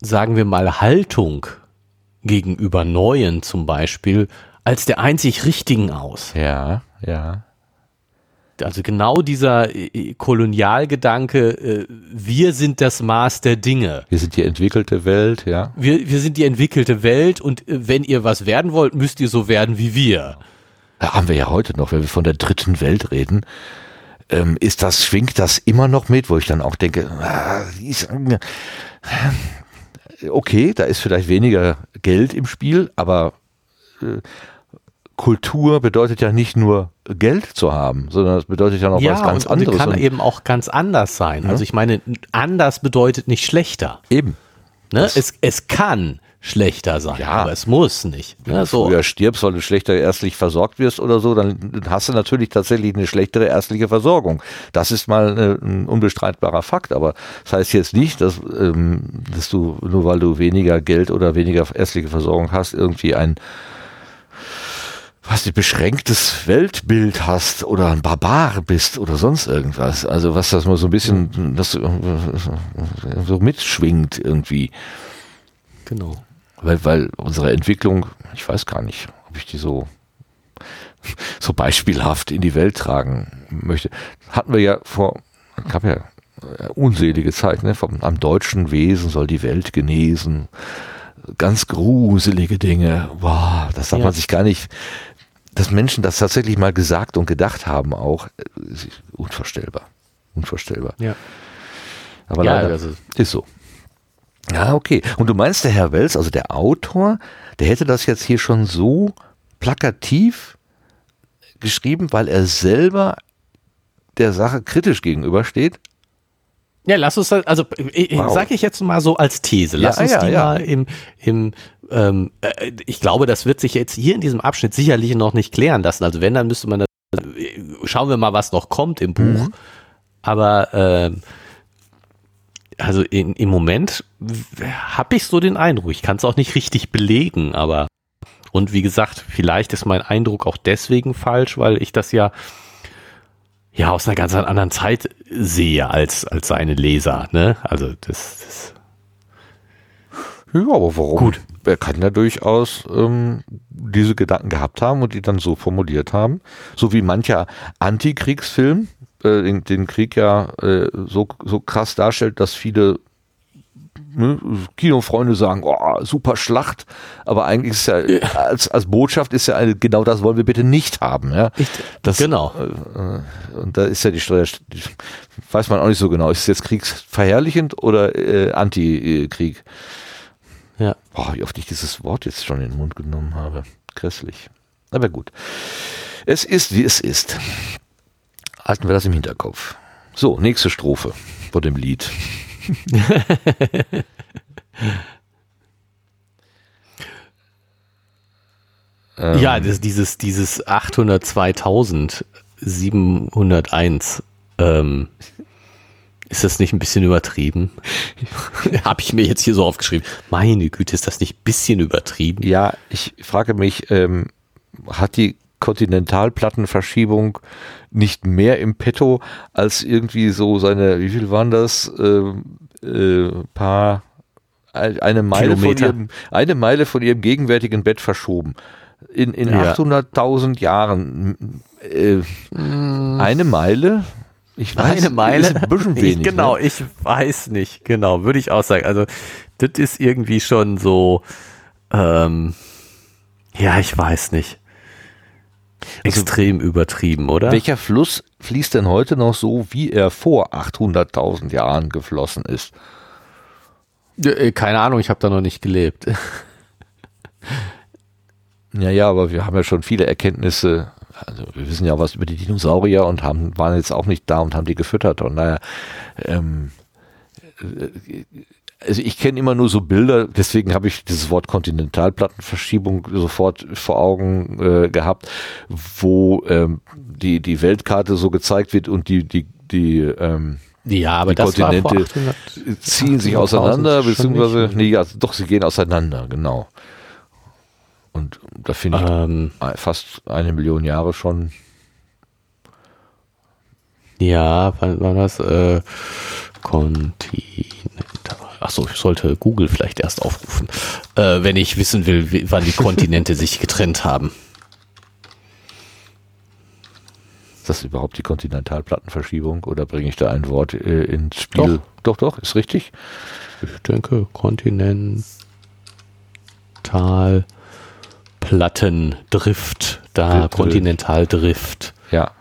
sagen wir mal, Haltung gegenüber Neuen zum Beispiel als der einzig Richtigen aus. Ja, ja. Also genau dieser äh, Kolonialgedanke, äh, wir sind das Maß der Dinge. Wir sind die entwickelte Welt, ja. Wir, wir sind die entwickelte Welt und äh, wenn ihr was werden wollt, müsst ihr so werden wie wir. Da haben wir ja heute noch, wenn wir von der dritten Welt reden, ähm, ist das, schwingt das immer noch mit, wo ich dann auch denke, ah, okay, da ist vielleicht weniger Geld im Spiel, aber äh, Kultur bedeutet ja nicht nur Geld zu haben, sondern es bedeutet ja noch ja, was ganz und, anderes. Ja, kann eben auch ganz anders sein. Ja. Also ich meine, anders bedeutet nicht schlechter. Eben. Ne? Es, es kann schlechter sein. Ja. Aber es muss nicht. Wenn du so. früher stirbst, weil du schlechter ärztlich versorgt wirst oder so, dann hast du natürlich tatsächlich eine schlechtere ärztliche Versorgung. Das ist mal äh, ein unbestreitbarer Fakt. Aber das heißt jetzt nicht, dass, ähm, dass du, nur weil du weniger Geld oder weniger ärztliche Versorgung hast, irgendwie ein was ein beschränktes Weltbild hast oder ein Barbar bist oder sonst irgendwas. Also was das mal so ein bisschen das so mitschwingt irgendwie. Genau. Weil, weil unsere Entwicklung, ich weiß gar nicht, ob ich die so, so beispielhaft in die Welt tragen möchte. Hatten wir ja vor, gab ja unselige Zeit, ne? Vom, am deutschen Wesen soll die Welt genesen. Ganz gruselige Dinge. Wow, das darf ja. man sich gar nicht, dass Menschen das tatsächlich mal gesagt und gedacht haben auch, äh, unvorstellbar. Unvorstellbar. Ja. Aber ja, leider also ist so. Ja, okay. Und du meinst, der Herr Wells, also der Autor, der hätte das jetzt hier schon so plakativ geschrieben, weil er selber der Sache kritisch gegenübersteht? Ja, lass uns, also wow. sage ich jetzt mal so als These, lass ja, uns ja, die ja. mal im, im ähm, äh, ich glaube, das wird sich jetzt hier in diesem Abschnitt sicherlich noch nicht klären lassen. Also wenn, dann müsste man das, schauen wir mal, was noch kommt im Buch. Mhm. Aber äh, also in, im Moment habe ich so den Eindruck, ich kann es auch nicht richtig belegen, aber und wie gesagt, vielleicht ist mein Eindruck auch deswegen falsch, weil ich das ja ja aus einer ganz anderen Zeit sehe als als seine Leser, ne? Also das, das ja, aber warum? Gut. Er kann ja durchaus ähm, diese Gedanken gehabt haben und die dann so formuliert haben. So wie mancher Antikriegsfilm, äh, den, den, Krieg ja äh, so, so krass darstellt, dass viele ne, Kinofreunde sagen, oh, super Schlacht, aber eigentlich ist ja, ja. Als, als Botschaft ist ja eine, genau das wollen wir bitte nicht haben. Ja? Das, genau. Äh, und da ist ja die Steuer, weiß man auch nicht so genau, ist es jetzt kriegsverherrlichend oder äh, Anti-Krieg? Ja. Boah, wie oft ich dieses Wort jetzt schon in den Mund genommen habe. Grässlich. Aber gut. Es ist, wie es ist halten wir das im Hinterkopf. So, nächste Strophe von dem Lied. ja, das, dieses, dieses 802.701 ähm, Ist das nicht ein bisschen übertrieben? Habe ich mir jetzt hier so aufgeschrieben. Meine Güte, ist das nicht ein bisschen übertrieben? Ja, ich frage mich, ähm, hat die Kontinentalplattenverschiebung nicht mehr im Petto als irgendwie so seine, wie viel waren das? Ähm, äh, paar, eine Meile von ihrem, eine Meile von ihrem gegenwärtigen Bett verschoben. In, in ja. 800.000 Jahren. Äh, mm. Eine Meile? Ich weiß, eine Meile. Ist ein bisschen wenig. Ich, genau, ne? ich weiß nicht. Genau, würde ich auch sagen. Also, das ist irgendwie schon so, ähm, ja, ich weiß nicht. Also Extrem also, übertrieben, oder? Welcher Fluss fließt denn heute noch so, wie er vor 800.000 Jahren geflossen ist? Äh, keine Ahnung, ich habe da noch nicht gelebt. Ja, ja, aber wir haben ja schon viele Erkenntnisse also wir wissen ja was über die Dinosaurier und haben, waren jetzt auch nicht da und haben die gefüttert. Und naja, ähm, äh, also ich kenne immer nur so Bilder, deswegen habe ich dieses Wort Kontinentalplattenverschiebung sofort vor Augen äh, gehabt, wo ähm, die, die Weltkarte so gezeigt wird und die, die, die ähm, ja, aber die Kontinente ziehen sich auseinander, beziehungsweise, nee, ja, doch, sie gehen auseinander, genau. Und da finde ich ähm, fast eine Million Jahre schon. Ja, wann war das? Äh, Kontinental. Achso, ich sollte Google vielleicht erst aufrufen, äh, wenn ich wissen will, wie, wann die Kontinente sich getrennt haben. Ist das überhaupt die Kontinentalplattenverschiebung oder bringe ich da ein Wort äh, ins Spiel? Doch. doch, doch, ist richtig. Ich denke, Kontinental. Plattendrift, da Kontinentaldrift. Ja.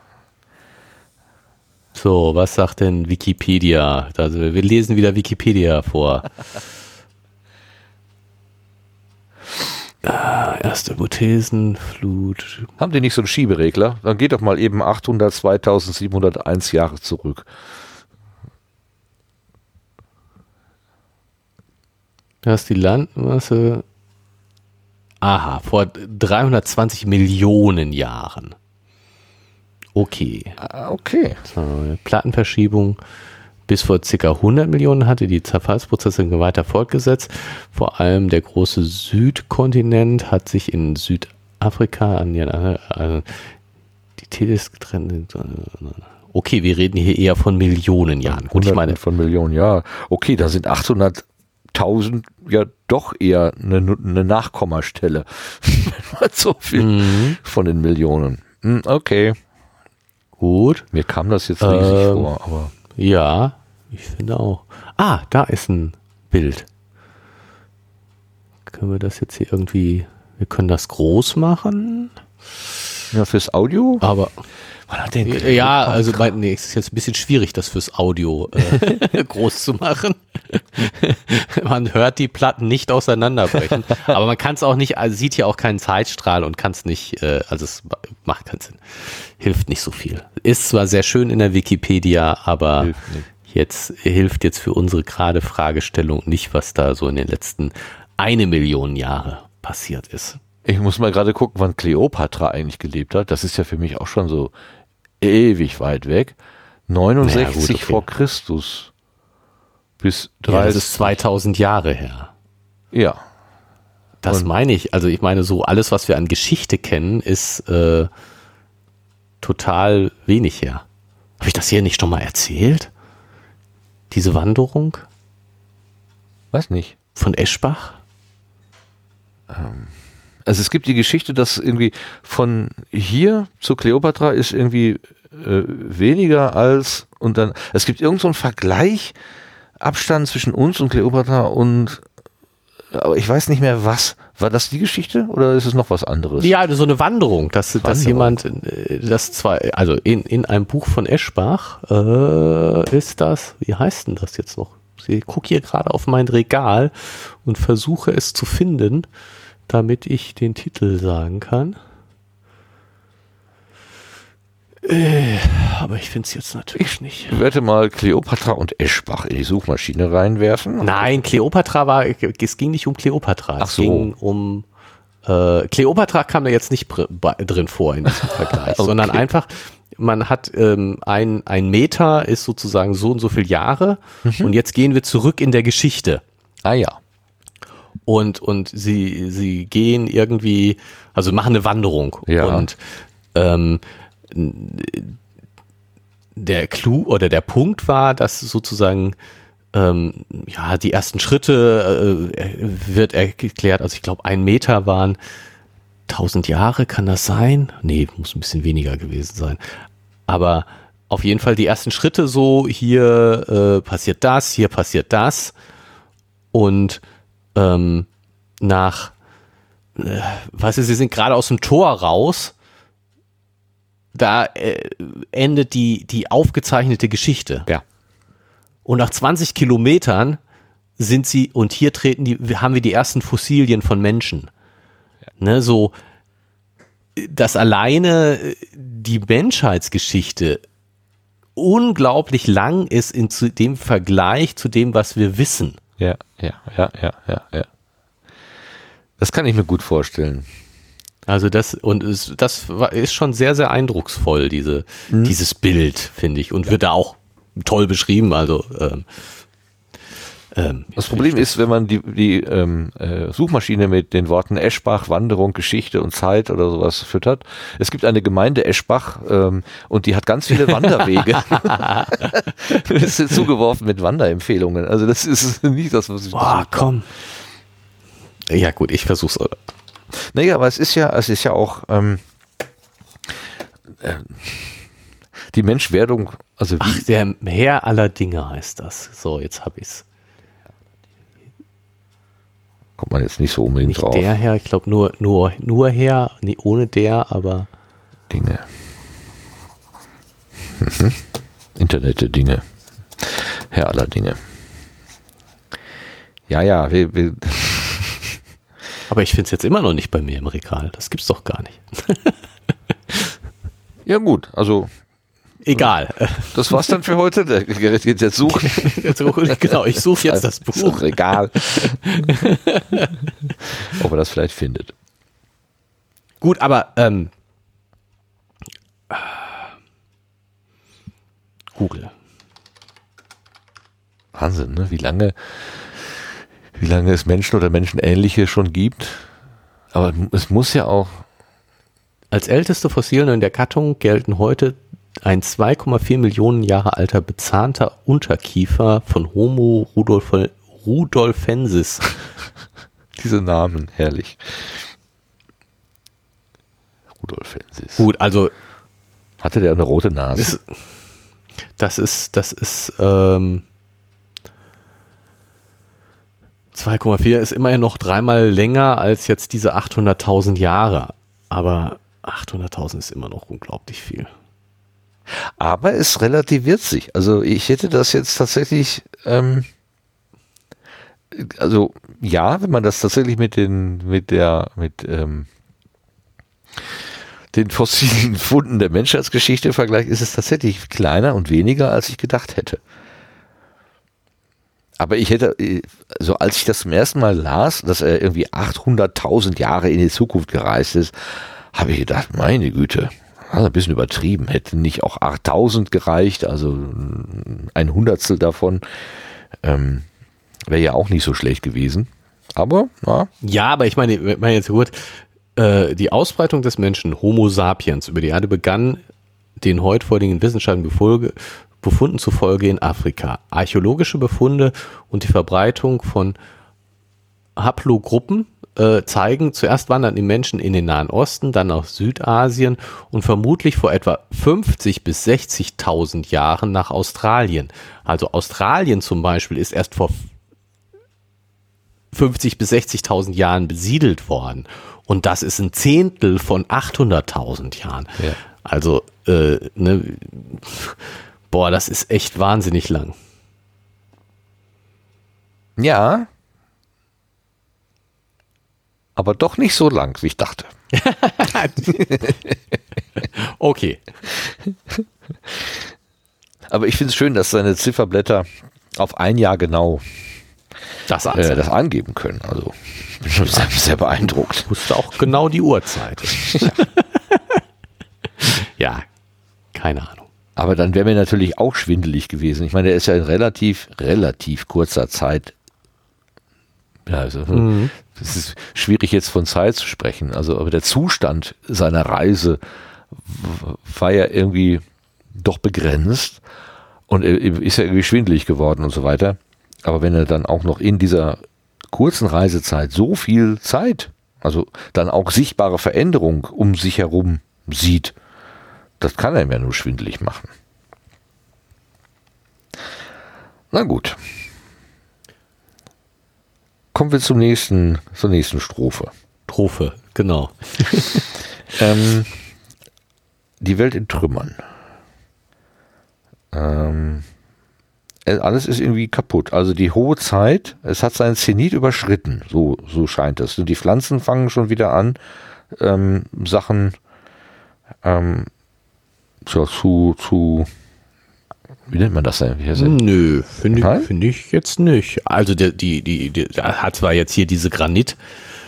So, was sagt denn Wikipedia? Also wir lesen wieder Wikipedia vor. ah, erste Hypothesen, Flut. Haben die nicht so einen Schieberegler? Dann geht doch mal eben 800, 2701 Jahre zurück. Da ist die Landmasse Aha, vor 320 Millionen Jahren. Okay. Ah, okay. So, Plattenverschiebung bis vor ca. 100 Millionen hatte die Zerfallsprozesse weiter fortgesetzt. Vor allem der große Südkontinent hat sich in Südafrika an die, also die Teles getrennt. Okay, wir reden hier eher von Millionen Jahren. Gut, ich meine von Millionen, ja. Okay, da sind 800 1000 ja doch eher eine, eine Nachkommastelle. so viel mhm. von den Millionen. Hm, okay. Gut. Mir kam das jetzt riesig ähm, vor, aber. Ja, ich finde auch. Ah, da ist ein Bild. Können wir das jetzt hier irgendwie, wir können das groß machen. Ja, fürs Audio? Aber ja, also mein, nee, es ist jetzt ein bisschen schwierig, das fürs Audio äh, groß zu machen. man hört die Platten nicht auseinanderbrechen, aber man kann es auch nicht, also sieht ja auch keinen Zeitstrahl und kann es nicht, äh, also es macht keinen Sinn. Hilft nicht so viel. Ist zwar sehr schön in der Wikipedia, aber hilft jetzt hilft jetzt für unsere gerade Fragestellung nicht, was da so in den letzten eine Million Jahre passiert ist. Ich muss mal gerade gucken, wann Kleopatra eigentlich gelebt hat. Das ist ja für mich auch schon so ewig weit weg. 69 naja, gut, okay. vor Christus bis 30. Ja, das ist 2000 Jahre her. Ja. Das Und meine ich. Also ich meine, so alles, was wir an Geschichte kennen, ist äh, total wenig her. Habe ich das hier nicht schon mal erzählt? Diese Wanderung? Weiß nicht. Von Eschbach? Ähm. Also es gibt die Geschichte, dass irgendwie von hier zu Kleopatra ist irgendwie äh, weniger als und dann es gibt irgendeinen so Vergleich Abstand zwischen uns und Kleopatra und aber ich weiß nicht mehr was. War das die Geschichte oder ist es noch was anderes? Ja, so eine Wanderung, dass, Wanderung. dass jemand, äh, das zwei, also in, in einem Buch von Eschbach äh, ist das, wie heißt denn das jetzt noch? Ich gucke hier gerade auf mein Regal und versuche es zu finden damit ich den Titel sagen kann. Äh, aber ich finde es jetzt natürlich ich nicht. Ich werde mal Kleopatra und Eschbach in die Suchmaschine reinwerfen. Nein, Kleopatra war, es ging nicht um Kleopatra. Ach so. Es ging um äh, Kleopatra kam da jetzt nicht drin vor in diesem Vergleich, okay. sondern einfach man hat ähm, ein, ein Meter ist sozusagen so und so viele Jahre und jetzt gehen wir zurück in der Geschichte. Ah ja. Und, und sie, sie gehen irgendwie, also machen eine Wanderung. Ja. Und ähm, der Clou oder der Punkt war, dass sozusagen ähm, ja die ersten Schritte äh, wird erklärt. Also ich glaube, ein Meter waren 1000 Jahre, kann das sein? Nee, muss ein bisschen weniger gewesen sein. Aber auf jeden Fall die ersten Schritte so, hier äh, passiert das, hier passiert das. Und ähm, nach, äh, weißt du, sie sind gerade aus dem Tor raus. Da äh, endet die, die aufgezeichnete Geschichte. Ja. Und nach 20 Kilometern sind sie, und hier treten die, haben wir die ersten Fossilien von Menschen. Ne, so, dass alleine äh, die Menschheitsgeschichte unglaublich lang ist in zu dem Vergleich zu dem, was wir wissen. Ja, ja, ja, ja, ja, ja. Das kann ich mir gut vorstellen. Also das und es, das war, ist schon sehr sehr eindrucksvoll diese dieses Bild finde ich und wird da auch toll beschrieben. Also ähm, ähm, Das Problem ist, wenn man die, die ähm, äh, Suchmaschine mit den Worten Eschbach, Wanderung, Geschichte und Zeit oder sowas füttert. Es gibt eine Gemeinde Eschbach ähm, und die hat ganz viele Wanderwege. das ist zugeworfen mit Wanderempfehlungen. Also das ist nicht das, was ich boah, komm. Ja gut, ich versuch's. Naja, aber es ist ja, es ist ja auch ähm, äh, die Menschwerdung, also Ach, der Herr aller Dinge heißt das. So, jetzt hab ich's. Kommt man jetzt nicht so unbedingt Nicht drauf. der Herr, ich glaube nur nur nur Herr, nee, ohne der, aber Dinge. Mhm. Internete Dinge. Herr aller Dinge. Ja, ja, wir, wir, aber ich find's jetzt immer noch nicht bei mir im Regal. Das gibt's doch gar nicht. ja gut, also Egal. das war's dann für heute. Der Gerät geht jetzt suchen. Genau, ich suche jetzt das Buch. Regal. Ob er das vielleicht findet. Gut, aber ähm, Google. Wahnsinn, ne? Wie lange, wie lange es Menschen oder Menschenähnliche schon gibt. Aber es muss ja auch, Als älteste Fossilien in der Gattung gelten heute ein 2,4 Millionen Jahre alter bezahnter Unterkiefer von Homo Rudolf rudolfensis. diese Namen, herrlich. Rudolf Fensis. Gut, also Hatte der eine rote Nase? das, das ist, das ist ähm, 2,4 ist immerhin noch dreimal länger als jetzt diese 800.000 Jahre. Aber 800.000 ist immer noch unglaublich viel. Aber es relativiert sich. Also ich hätte das jetzt tatsächlich, ähm, also ja, wenn man das tatsächlich mit den, mit der, mit ähm, den fossilen Funden der Menschheitsgeschichte vergleicht, ist es tatsächlich kleiner und weniger, als ich gedacht hätte. Aber ich hätte, also als ich das zum ersten Mal las, dass er irgendwie 800.000 Jahre in die Zukunft gereist ist, habe ich gedacht, meine Güte, also ein bisschen übertrieben. Hätte nicht auch 8000 gereicht, also ein Hundertstel davon, ähm, wäre ja auch nicht so schlecht gewesen. Aber, na, Ja, aber ich meine, wenn man jetzt gut, äh, die Ausbreitung des Menschen, Homo sapiens, über die Erde begann den heute vorliegenden Wissenschaften Befolge, Befunden zufolge in Afrika. Archäologische Befunde und die Verbreitung von Haplogruppen äh, zeigen, zuerst wanderten die Menschen in den Nahen Osten, dann nach Südasien und vermutlich vor etwa 50 bis 60.000 Jahren nach Australien. Also Australien zum Beispiel ist erst vor 50 bis 60.000 Jahren besiedelt worden. Und das ist ein Zehntel von 800.000 Jahren. Ja. Also, äh, ne, boah, das ist echt wahnsinnig lang. ja. Aber doch nicht so lang, wie ich dachte. Okay. Aber ich finde es schön, dass seine Zifferblätter auf ein Jahr genau Das, äh, das angeben können. Also bin schon sehr, sehr beeindruckt. wusste auch genau die Uhrzeit. ja, keine Ahnung. Aber dann wäre mir natürlich auch schwindelig gewesen. Ich meine, der ist ja in relativ, relativ kurzer Zeit. Ja, also, mhm. Es ist schwierig jetzt von Zeit zu sprechen. Also, aber der Zustand seiner Reise war ja irgendwie doch begrenzt und ist ja irgendwie schwindelig geworden und so weiter. Aber wenn er dann auch noch in dieser kurzen Reisezeit so viel Zeit, also dann auch sichtbare Veränderung um sich herum sieht, das kann einem ja nur schwindelig machen. Na gut. Kommen wir zum nächsten, zur nächsten Strophe. Strophe, genau. ähm, die Welt in Trümmern. Ähm, alles ist irgendwie kaputt. Also die hohe Zeit, es hat seinen Zenit überschritten, so, so scheint es. Und die Pflanzen fangen schon wieder an, ähm, Sachen ähm, zu, zu, zu, wie nennt man das denn? Nö, finde ich, find ich jetzt nicht. Also die, die, die, die hat zwar jetzt hier diese Granit,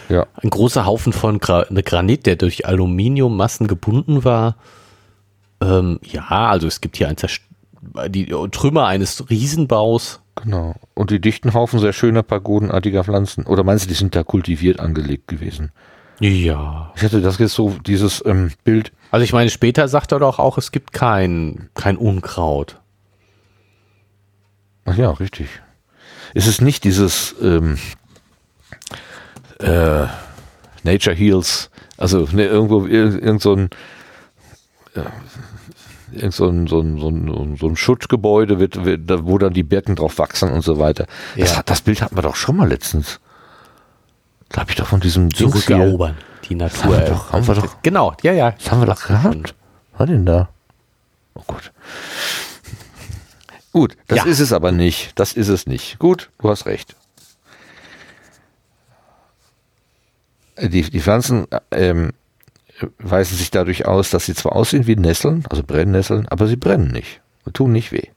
ja. ein großer Haufen von Gra Granit, der durch Aluminiummassen gebunden war. Ähm, ja, also es gibt hier ein Zerst die Trümmer eines Riesenbaus. Genau. Und die dichten Haufen sehr schöner pagodenartiger Pflanzen. Oder meinst du, die sind da kultiviert angelegt gewesen? Ja. Ich hatte das jetzt so, dieses ähm, Bild. Also ich meine, später sagt er doch auch, es gibt kein, kein Unkraut. Ach ja, richtig. Ist es nicht dieses ähm, äh, Nature Heals, also ne, irgendwo irgend so ein äh, irgend so ein, so ein, so ein, so ein Schuttgebäude, wird, wird, wo dann die Birken drauf wachsen und so weiter. Ja. Das, das Bild hatten wir doch schon mal letztens. Da habe ich doch von diesem Zurückerobern, die Natur. Haben wir doch, haben wir doch, genau, ja, ja. Das haben wir doch gehabt. Was war denn da? Oh Gott. Gut, das ja. ist es aber nicht. Das ist es nicht. Gut, du hast recht. Die, die Pflanzen ähm, weisen sich dadurch aus, dass sie zwar aussehen wie Nesseln, also Brennnesseln, aber sie brennen nicht und tun nicht weh.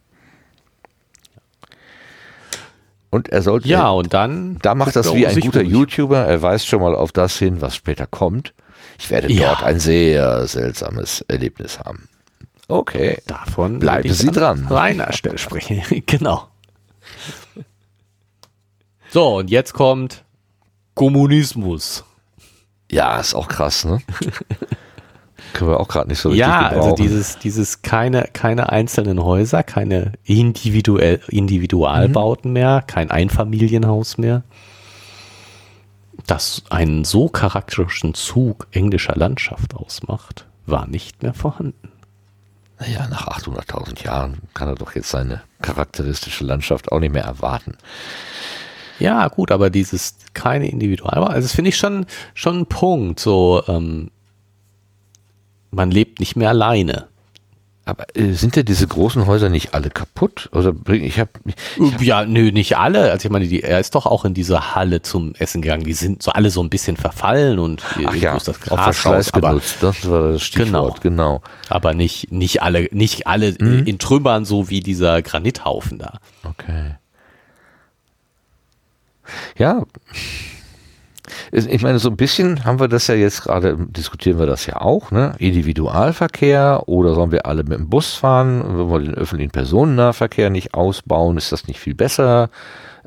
Und er sollte. Ja, und dann. Da macht das wie ein guter ruhig. YouTuber. Er weist schon mal auf das hin, was später kommt. Ich werde ja. dort ein sehr seltsames Erlebnis haben. Okay. Davon bleiben Sie dran. Reiner Stelle sprechen. genau. So, und jetzt kommt Kommunismus. Ja, ist auch krass, ne? Können wir auch gerade nicht so richtig Ja, also dieses, dieses keine, keine einzelnen Häuser, keine individuell, Individualbauten mhm. mehr, kein Einfamilienhaus mehr. Das einen so charakterischen Zug englischer Landschaft ausmacht, war nicht mehr vorhanden. Naja, nach 800.000 Jahren kann er doch jetzt seine charakteristische Landschaft auch nicht mehr erwarten. Ja, gut, aber dieses keine Individualwahl, also das finde ich schon, schon ein Punkt, so, ähm, man lebt nicht mehr alleine. Aber äh, sind ja diese großen Häuser nicht alle kaputt? Oder ich habe hab ja, nö, nicht alle. Also ich meine, die, er ist doch auch in diese Halle zum Essen gegangen. Die sind so alle so ein bisschen verfallen und Ach ja, ist das Gras raus, genutzt. das war das Stichwort, genau. genau. Aber nicht nicht alle nicht alle mhm. in Trümmern so wie dieser Granithaufen da. Okay. Ja, ich meine, so ein bisschen haben wir das ja jetzt gerade, diskutieren wir das ja auch, ne? Individualverkehr oder sollen wir alle mit dem Bus fahren? Wenn wir den öffentlichen Personennahverkehr nicht ausbauen, ist das nicht viel besser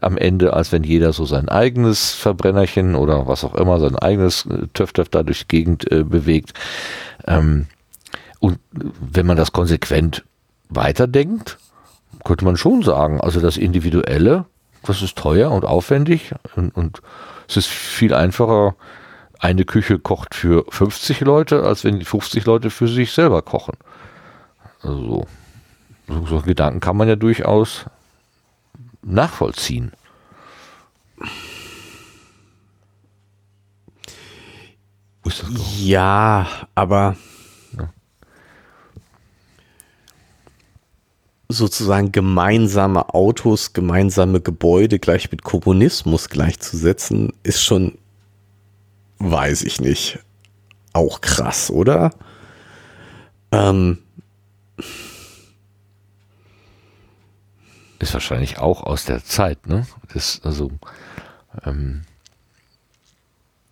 am Ende, als wenn jeder so sein eigenes Verbrennerchen oder was auch immer, sein eigenes äh, Töff-Töff da durch die Gegend äh, bewegt. Ähm, und wenn man das konsequent weiterdenkt, könnte man schon sagen, also das Individuelle, das ist teuer und aufwendig und, und es ist viel einfacher, eine Küche kocht für 50 Leute, als wenn die 50 Leute für sich selber kochen. Also so, so Gedanken kann man ja durchaus nachvollziehen. Ja, aber sozusagen gemeinsame Autos, gemeinsame Gebäude gleich mit Kommunismus gleichzusetzen, ist schon, weiß ich nicht, auch krass, oder? Ähm, ist wahrscheinlich auch aus der Zeit, ne? Das, also, ähm,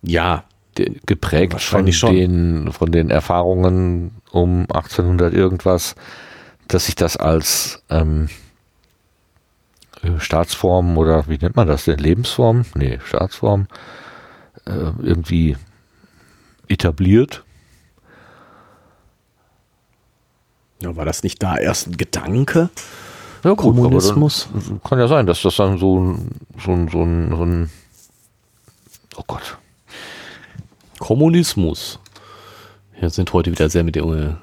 ja, geprägt von den, von den Erfahrungen um 1800 irgendwas, dass sich das als ähm, äh, Staatsform oder wie nennt man das denn? Lebensform? Nee, Staatsform äh, irgendwie etabliert. Ja, war das nicht da erst ein Gedanke? Ja, gut, Kommunismus? Dann, kann ja sein, dass das dann so ein, so ein, so ein, so ein oh Gott. Kommunismus. Wir sind heute wieder sehr mit der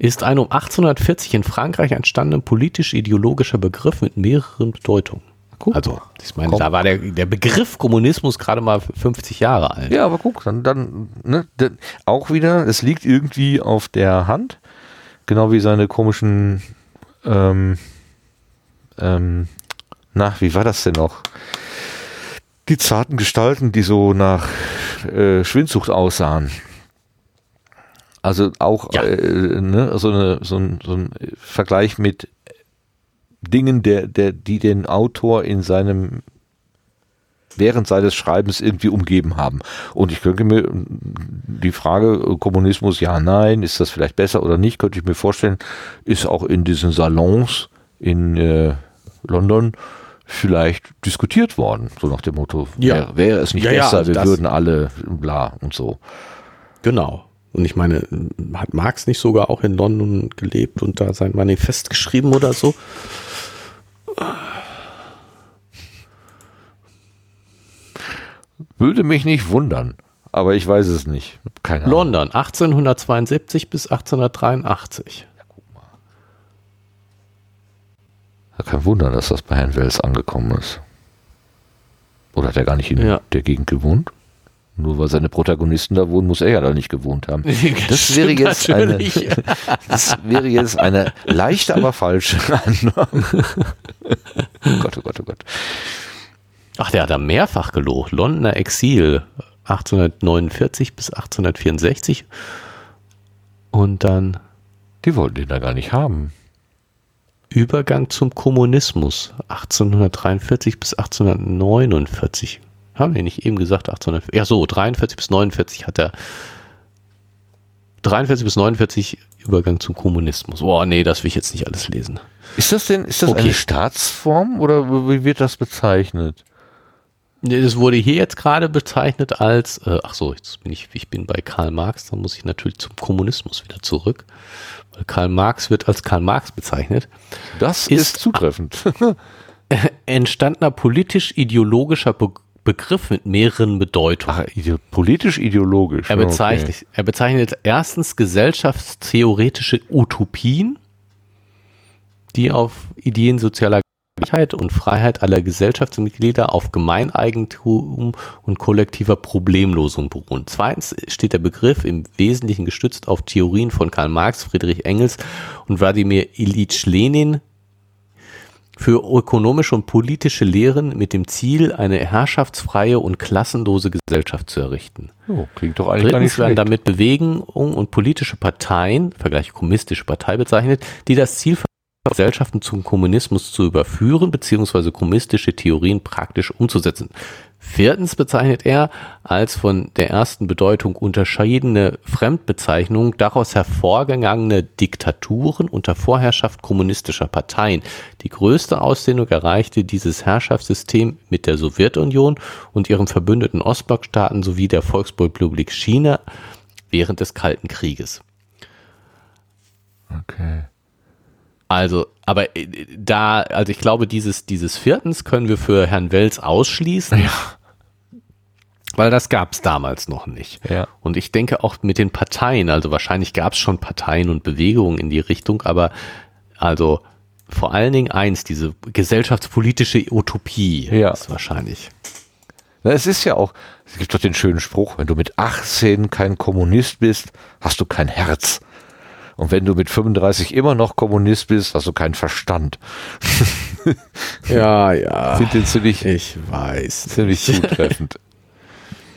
ist ein um 1840 in Frankreich entstandener politisch-ideologischer Begriff mit mehreren Bedeutungen. Guck, also, ich meine, da war der, der Begriff Kommunismus gerade mal 50 Jahre alt. Ja, aber guck, dann, dann ne, auch wieder, es liegt irgendwie auf der Hand, genau wie seine komischen, ähm, ähm, na, wie war das denn noch? Die zarten Gestalten, die so nach äh, Schwindsucht aussahen. Also auch ja. äh, ne, so, eine, so, ein, so ein Vergleich mit Dingen, der, der, die den Autor in seinem während seines Schreibens irgendwie umgeben haben. Und ich könnte mir die Frage Kommunismus, ja, nein, ist das vielleicht besser oder nicht, könnte ich mir vorstellen, ist auch in diesen Salons in äh, London vielleicht diskutiert worden, so nach dem Motto, ja. wäre, wäre es nicht ja, besser, ja, also wir würden alle bla und so. Genau. Und ich meine, hat Marx nicht sogar auch in London gelebt und da sein Manifest geschrieben oder so? Würde mich nicht wundern, aber ich weiß es nicht. Keine Ahnung. London, 1872 bis 1883. Ja, guck mal. Ja, kein Wunder, dass das bei Herrn Wells angekommen ist. Oder hat er gar nicht in ja. der Gegend gewohnt? Nur weil seine Protagonisten da wohnen, muss er ja da nicht gewohnt haben. Das wäre jetzt, eine, das wäre jetzt eine leichte, aber falsche Annahme. oh Gott, oh Gott, oh Gott. Ach, der hat da mehrfach gelogen. Londoner Exil 1849 bis 1864. Und dann. Die wollten den da gar nicht haben. Übergang zum Kommunismus 1843 bis 1849. Haben wir nicht eben gesagt, 1800, ja so, 43 bis 49 hat er 43 bis 49 Übergang zum Kommunismus. Oh nee, das will ich jetzt nicht alles lesen. Ist das denn, ist das okay. eine Staatsform oder wie wird das bezeichnet? Das wurde hier jetzt gerade bezeichnet als, äh, ach so, jetzt bin ich, ich bin bei Karl Marx, dann muss ich natürlich zum Kommunismus wieder zurück. Weil Karl Marx wird als Karl Marx bezeichnet. Das ist, ist zutreffend. entstandener politisch-ideologischer Begriff Begriff mit mehreren Bedeutungen. Ach, politisch-ideologisch. Er, bezeichnet, okay. er bezeichnet erstens gesellschaftstheoretische Utopien, die auf Ideen sozialer Gleichheit und Freiheit aller Gesellschaftsmitglieder auf Gemeineigentum und kollektiver Problemlosung beruhen. Zweitens steht der Begriff im Wesentlichen gestützt auf Theorien von Karl Marx, Friedrich Engels und Wladimir Ilyich Lenin für ökonomische und politische Lehren mit dem Ziel, eine herrschaftsfreie und klassenlose Gesellschaft zu errichten. Oh, klingt doch eigentlich Drittens werden damit Bewegungen und politische Parteien, Vergleich kommunistische Partei bezeichnet, die das Ziel Gesellschaften zum Kommunismus zu überführen bzw. kommunistische Theorien praktisch umzusetzen. Viertens bezeichnet er als von der ersten Bedeutung unterschiedene Fremdbezeichnungen daraus hervorgegangene Diktaturen unter Vorherrschaft kommunistischer Parteien. Die größte Ausdehnung erreichte dieses Herrschaftssystem mit der Sowjetunion und ihren verbündeten Ostblockstaaten sowie der Volksrepublik China während des Kalten Krieges. Okay. Also, aber äh, da, also ich glaube, dieses, dieses Viertens können wir für Herrn Wells ausschließen. Ja. Weil das gab es damals noch nicht. Ja. Und ich denke auch mit den Parteien, also wahrscheinlich gab es schon Parteien und Bewegungen in die Richtung, aber also vor allen Dingen eins, diese gesellschaftspolitische Utopie ja. ist wahrscheinlich. Na, es ist ja auch, es gibt doch den schönen Spruch, wenn du mit 18 kein Kommunist bist, hast du kein Herz. Und wenn du mit 35 immer noch Kommunist bist, hast du keinen Verstand. ja, ja. Sind den ziemlich, ich weiß. Ziemlich zutreffend.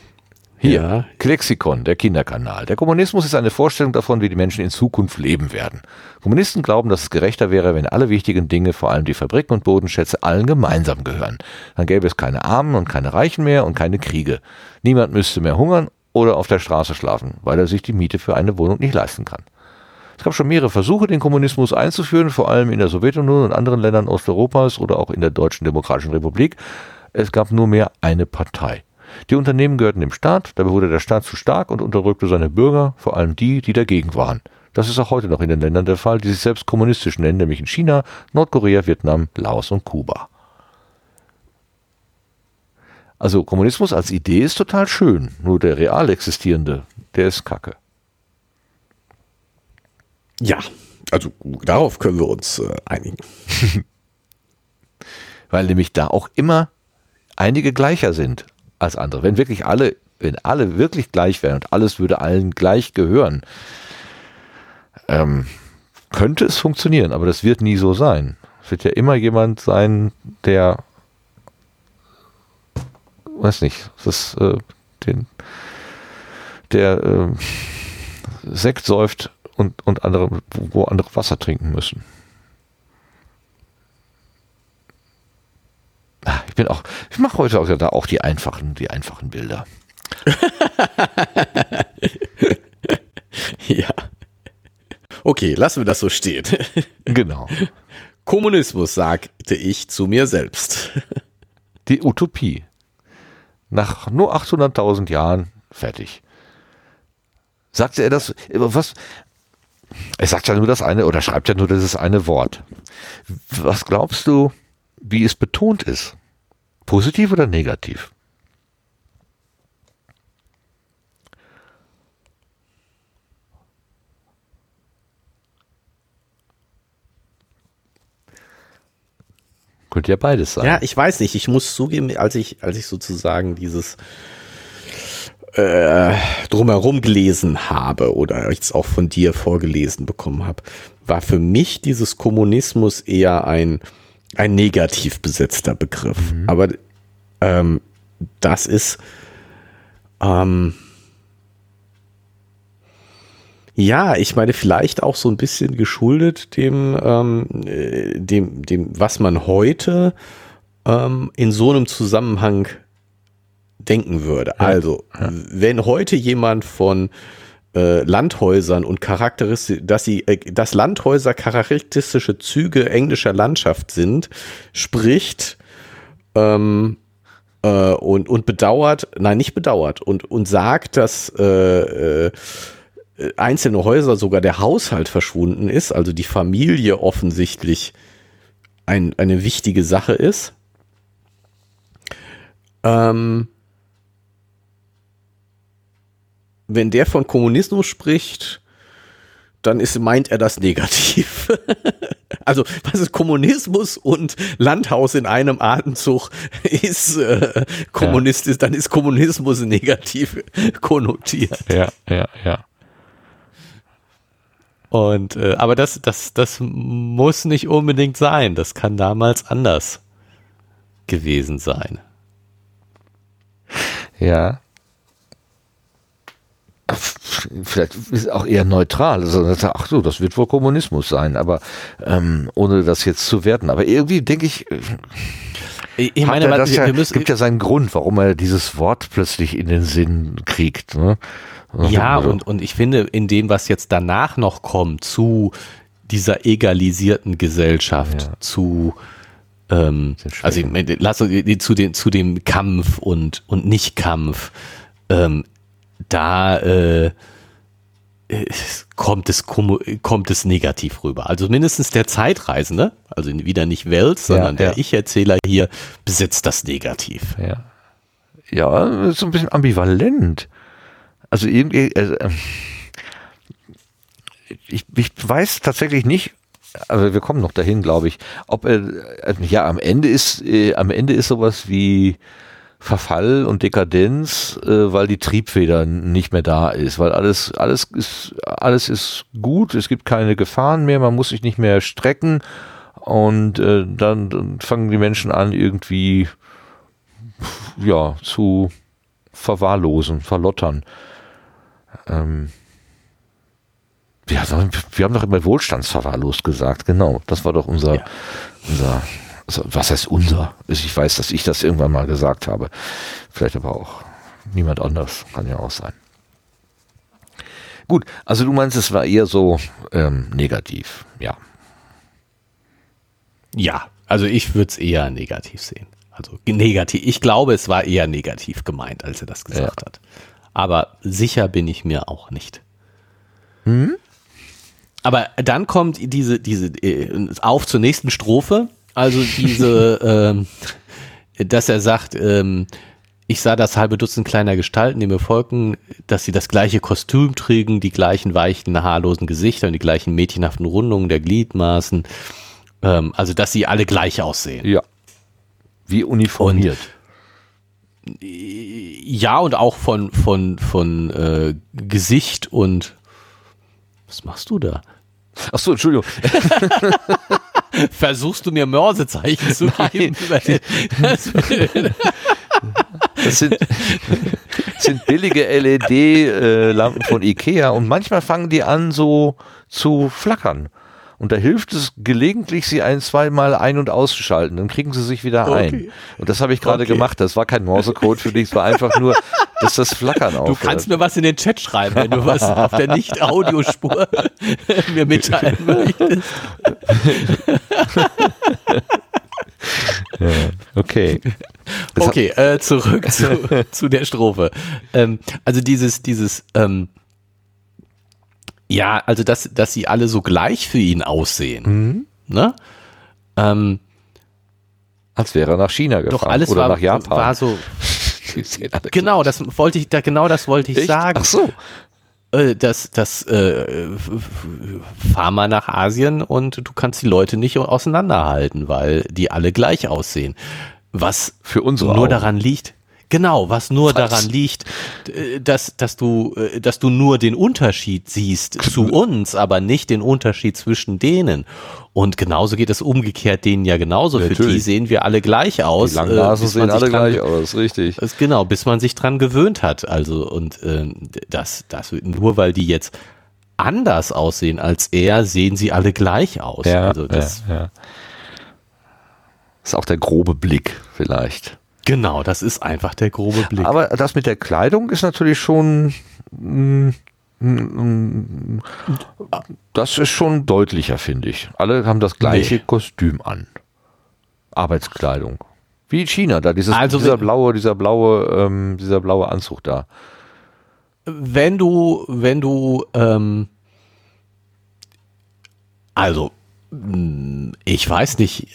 Hier, ja. Klexikon, der Kinderkanal. Der Kommunismus ist eine Vorstellung davon, wie die Menschen in Zukunft leben werden. Kommunisten glauben, dass es gerechter wäre, wenn alle wichtigen Dinge, vor allem die Fabriken und Bodenschätze, allen gemeinsam gehören. Dann gäbe es keine Armen und keine Reichen mehr und keine Kriege. Niemand müsste mehr hungern oder auf der Straße schlafen, weil er sich die Miete für eine Wohnung nicht leisten kann. Es gab schon mehrere Versuche, den Kommunismus einzuführen, vor allem in der Sowjetunion und anderen Ländern Osteuropas oder auch in der Deutschen Demokratischen Republik. Es gab nur mehr eine Partei. Die Unternehmen gehörten dem Staat, dabei wurde der Staat zu stark und unterdrückte seine Bürger, vor allem die, die dagegen waren. Das ist auch heute noch in den Ländern der Fall, die sich selbst kommunistisch nennen, nämlich in China, Nordkorea, Vietnam, Laos und Kuba. Also Kommunismus als Idee ist total schön, nur der real existierende, der ist Kacke. Ja, also darauf können wir uns äh, einigen. Weil nämlich da auch immer einige gleicher sind als andere. Wenn wirklich alle, wenn alle wirklich gleich wären und alles würde allen gleich gehören, ähm, könnte es funktionieren, aber das wird nie so sein. Es wird ja immer jemand sein, der weiß nicht, das äh, den der äh, Sekt säuft und, und andere, wo andere Wasser trinken müssen. Ah, ich bin auch, ich mache heute auch, da auch die einfachen, die einfachen Bilder. ja. Okay, lassen wir das so stehen. Genau. Kommunismus, sagte ich zu mir selbst. Die Utopie. Nach nur 800.000 Jahren fertig. Sagte er das, was, er sagt ja nur das eine oder schreibt ja nur dieses eine Wort. Was glaubst du, wie es betont ist? Positiv oder negativ? Könnte ja beides sein. Ja, ich weiß nicht. Ich muss zugeben, als ich, als ich sozusagen dieses äh, drumherum gelesen habe oder jetzt auch von dir vorgelesen bekommen habe, war für mich dieses Kommunismus eher ein, ein negativ besetzter Begriff. Mhm. Aber ähm, das ist ähm, ja, ich meine, vielleicht auch so ein bisschen geschuldet dem, ähm, äh, dem, dem, was man heute ähm, in so einem Zusammenhang denken würde. Ja, also, ja. wenn heute jemand von äh, Landhäusern und charakteristisch, dass sie, äh, dass Landhäuser charakteristische Züge englischer Landschaft sind, spricht ähm, äh, und, und bedauert, nein, nicht bedauert, und, und sagt, dass äh, äh, einzelne Häuser sogar der Haushalt verschwunden ist, also die Familie offensichtlich ein, eine wichtige Sache ist. Ähm, wenn der von Kommunismus spricht, dann ist, meint er das negativ. also, was ist Kommunismus und Landhaus in einem Atemzug ist äh, kommunistisch, ja. dann ist Kommunismus negativ konnotiert. Ja, ja, ja. Und äh, aber das, das, das muss nicht unbedingt sein. Das kann damals anders gewesen sein. Ja vielleicht ist auch eher neutral. Also, ach so, das wird wohl Kommunismus sein, aber ähm, ohne das jetzt zu werten. Aber irgendwie denke ich, ich meine, man, ja, müssen, gibt ja seinen Grund, warum er dieses Wort plötzlich in den Sinn kriegt. Ne? Ja, also, und, und ich finde, in dem, was jetzt danach noch kommt, zu dieser egalisierten Gesellschaft, ja. zu ähm, also lass zu, den, zu dem Kampf und, und Nicht-Kampf, ähm, da äh, kommt es kommt es negativ rüber. Also mindestens der Zeitreisende, also wieder nicht Wels, sondern ja, der ja. Ich-Erzähler hier besitzt das negativ. Ja, ja, so ein bisschen ambivalent. Also irgendwie, äh, ich, ich weiß tatsächlich nicht, also wir kommen noch dahin, glaube ich, ob er, äh, ja, am Ende ist, äh, am Ende ist sowas wie Verfall und Dekadenz, äh, weil die Triebfeder nicht mehr da ist, weil alles, alles ist, alles ist gut, es gibt keine Gefahren mehr, man muss sich nicht mehr strecken und äh, dann, dann fangen die Menschen an, irgendwie ja, zu verwahrlosen, verlottern. Ähm, wir, wir haben doch immer wohlstandsverwahrlost gesagt, genau. Das war doch unser, ja. unser also, was heißt unser? Also, ich weiß, dass ich das irgendwann mal gesagt habe. Vielleicht aber auch niemand anders. Kann ja auch sein. Gut, also du meinst, es war eher so ähm, negativ, ja. Ja, also ich würde es eher negativ sehen. Also negativ. Ich glaube, es war eher negativ gemeint, als er das gesagt ja. hat. Aber sicher bin ich mir auch nicht. Hm? Aber dann kommt diese, diese, äh, auf zur nächsten Strophe. Also diese, ähm, dass er sagt, ähm, ich sah das halbe Dutzend kleiner Gestalten, die mir folgten, dass sie das gleiche Kostüm trägen, die gleichen weichen, haarlosen Gesichter und die gleichen mädchenhaften Rundungen der Gliedmaßen. Ähm, also, dass sie alle gleich aussehen. Ja. Wie uniformiert. Und, ja, und auch von, von, von äh, Gesicht und was machst du da? Ach so, Entschuldigung. Versuchst du mir Morsezeichen zu geben? das, das sind, sind billige LED-Lampen äh, von Ikea und manchmal fangen die an so zu flackern. Und da hilft es gelegentlich, sie ein, zweimal ein- und auszuschalten. Dann kriegen sie sich wieder okay. ein. Und das habe ich gerade okay. gemacht. Das war kein Morsecode für dich. Es war einfach nur, dass das Flackern aufhört. Du kannst mir was in den Chat schreiben, wenn du was auf der Nicht-Audiospur mir mitteilen möchtest. ja, okay. Das okay, äh, zurück zu, zu der Strophe. Ähm, also dieses, dieses, ähm, ja, also dass, dass sie alle so gleich für ihn aussehen. Mhm. Ne? Ähm, Als wäre er nach China gefahren doch alles oder war, nach Japan. War so. genau, das wollte ich, da, genau das wollte ich Echt? sagen. Ach so. Äh, das, das äh, fahr mal nach Asien und du kannst die Leute nicht auseinanderhalten, weil die alle gleich aussehen. Was für unsere nur Augen. daran liegt, Genau, was nur was? daran liegt, äh, dass, dass, du, äh, dass du nur den Unterschied siehst zu uns, aber nicht den Unterschied zwischen denen. Und genauso geht es umgekehrt denen ja genauso. Ja, Für die sehen wir alle gleich aus. Die langen Nasen äh, sehen alle gleich aus, richtig. Genau, bis man sich dran gewöhnt hat. Also, und äh, das, das, nur weil die jetzt anders aussehen als er, sehen sie alle gleich aus. Ja, also das, ja, ja. ist auch der grobe Blick vielleicht. Genau, das ist einfach der grobe Blick. Aber das mit der Kleidung ist natürlich schon. Mm, mm, das ist schon deutlicher, finde ich. Alle haben das gleiche nee. Kostüm an. Arbeitskleidung. Wie in China, da dieses, also, dieser blaue, dieser blaue, ähm, dieser blaue Anzug da. Wenn du, wenn du, ähm, also, mm, ich weiß nicht,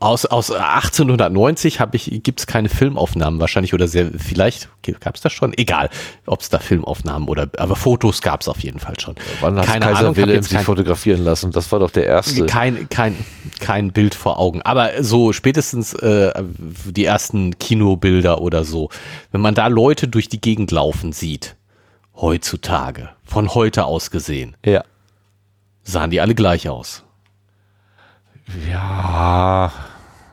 aus, aus 1890 habe ich, gibt es keine Filmaufnahmen wahrscheinlich oder sehr, vielleicht gab es das schon, egal, ob es da Filmaufnahmen oder, aber Fotos gab es auf jeden Fall schon. Wann hat keine Kaiser Ahnung, Wilhelm sich fotografieren lassen? Das war doch der erste. Kein, kein, kein Bild vor Augen, aber so spätestens äh, die ersten Kinobilder oder so, wenn man da Leute durch die Gegend laufen sieht, heutzutage, von heute aus gesehen, ja. sahen die alle gleich aus. Ja,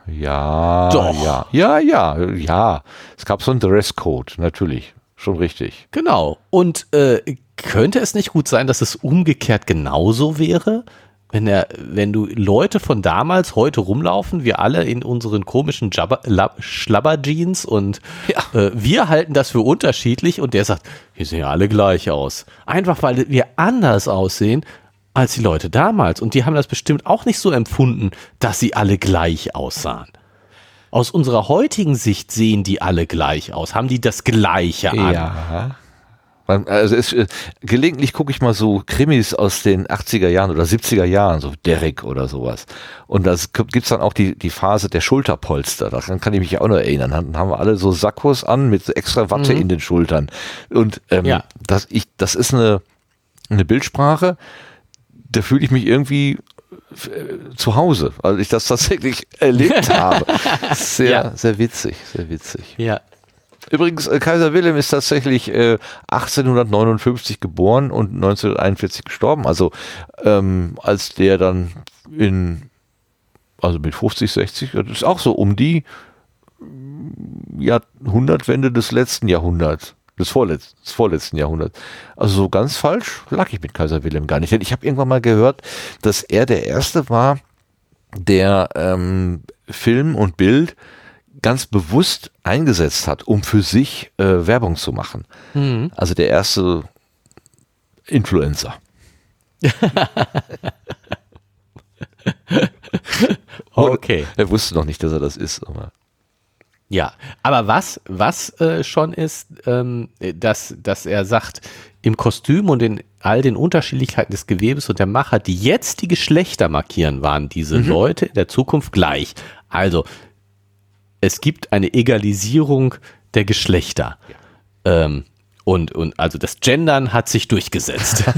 ja, Doch. ja, ja, ja, ja. Es gab so einen Dresscode, natürlich, schon richtig. Genau. Und äh, könnte es nicht gut sein, dass es umgekehrt genauso wäre? Wenn, er, wenn du Leute von damals heute rumlaufen, wir alle in unseren komischen Schlabber-Jeans und ja. äh, wir halten das für unterschiedlich und der sagt, wir sehen ja alle gleich aus. Einfach weil wir anders aussehen, als die Leute damals. Und die haben das bestimmt auch nicht so empfunden, dass sie alle gleich aussahen. Aus unserer heutigen Sicht sehen die alle gleich aus, haben die das Gleiche an. Ja. Also es, äh, gelegentlich gucke ich mal so Krimis aus den 80er Jahren oder 70er Jahren, so Derrick oder sowas. Und da gibt's dann auch die, die Phase der Schulterpolster. Daran kann ich mich auch noch erinnern. Dann haben wir alle so Sakkos an mit extra Watte mhm. in den Schultern. Und ähm, ja. das, ich, das ist eine, eine Bildsprache, da fühle ich mich irgendwie äh, zu Hause, weil ich das tatsächlich erlebt habe. Sehr, ja. sehr witzig, sehr witzig. Ja. Übrigens, äh, Kaiser Wilhelm ist tatsächlich äh, 1859 geboren und 1941 gestorben. Also ähm, als der dann in, also mit 50, 60, das ist auch so um die Jahrhundertwende des letzten Jahrhunderts des, vorletz des vorletzten Jahrhunderts. Also so ganz falsch lag ich mit Kaiser Wilhelm gar nicht. Denn ich habe irgendwann mal gehört, dass er der Erste war, der ähm, Film und Bild ganz bewusst eingesetzt hat, um für sich äh, Werbung zu machen. Mhm. Also der erste Influencer. okay. Er wusste noch nicht, dass er das ist. Aber Ja, aber was, was äh, schon ist, ähm, dass, dass er sagt, im Kostüm und in all den Unterschiedlichkeiten des Gewebes und der Macher, die jetzt die Geschlechter markieren, waren diese Leute in der Zukunft gleich. Also, es gibt eine Egalisierung der Geschlechter. Ähm, und, und also das Gendern hat sich durchgesetzt.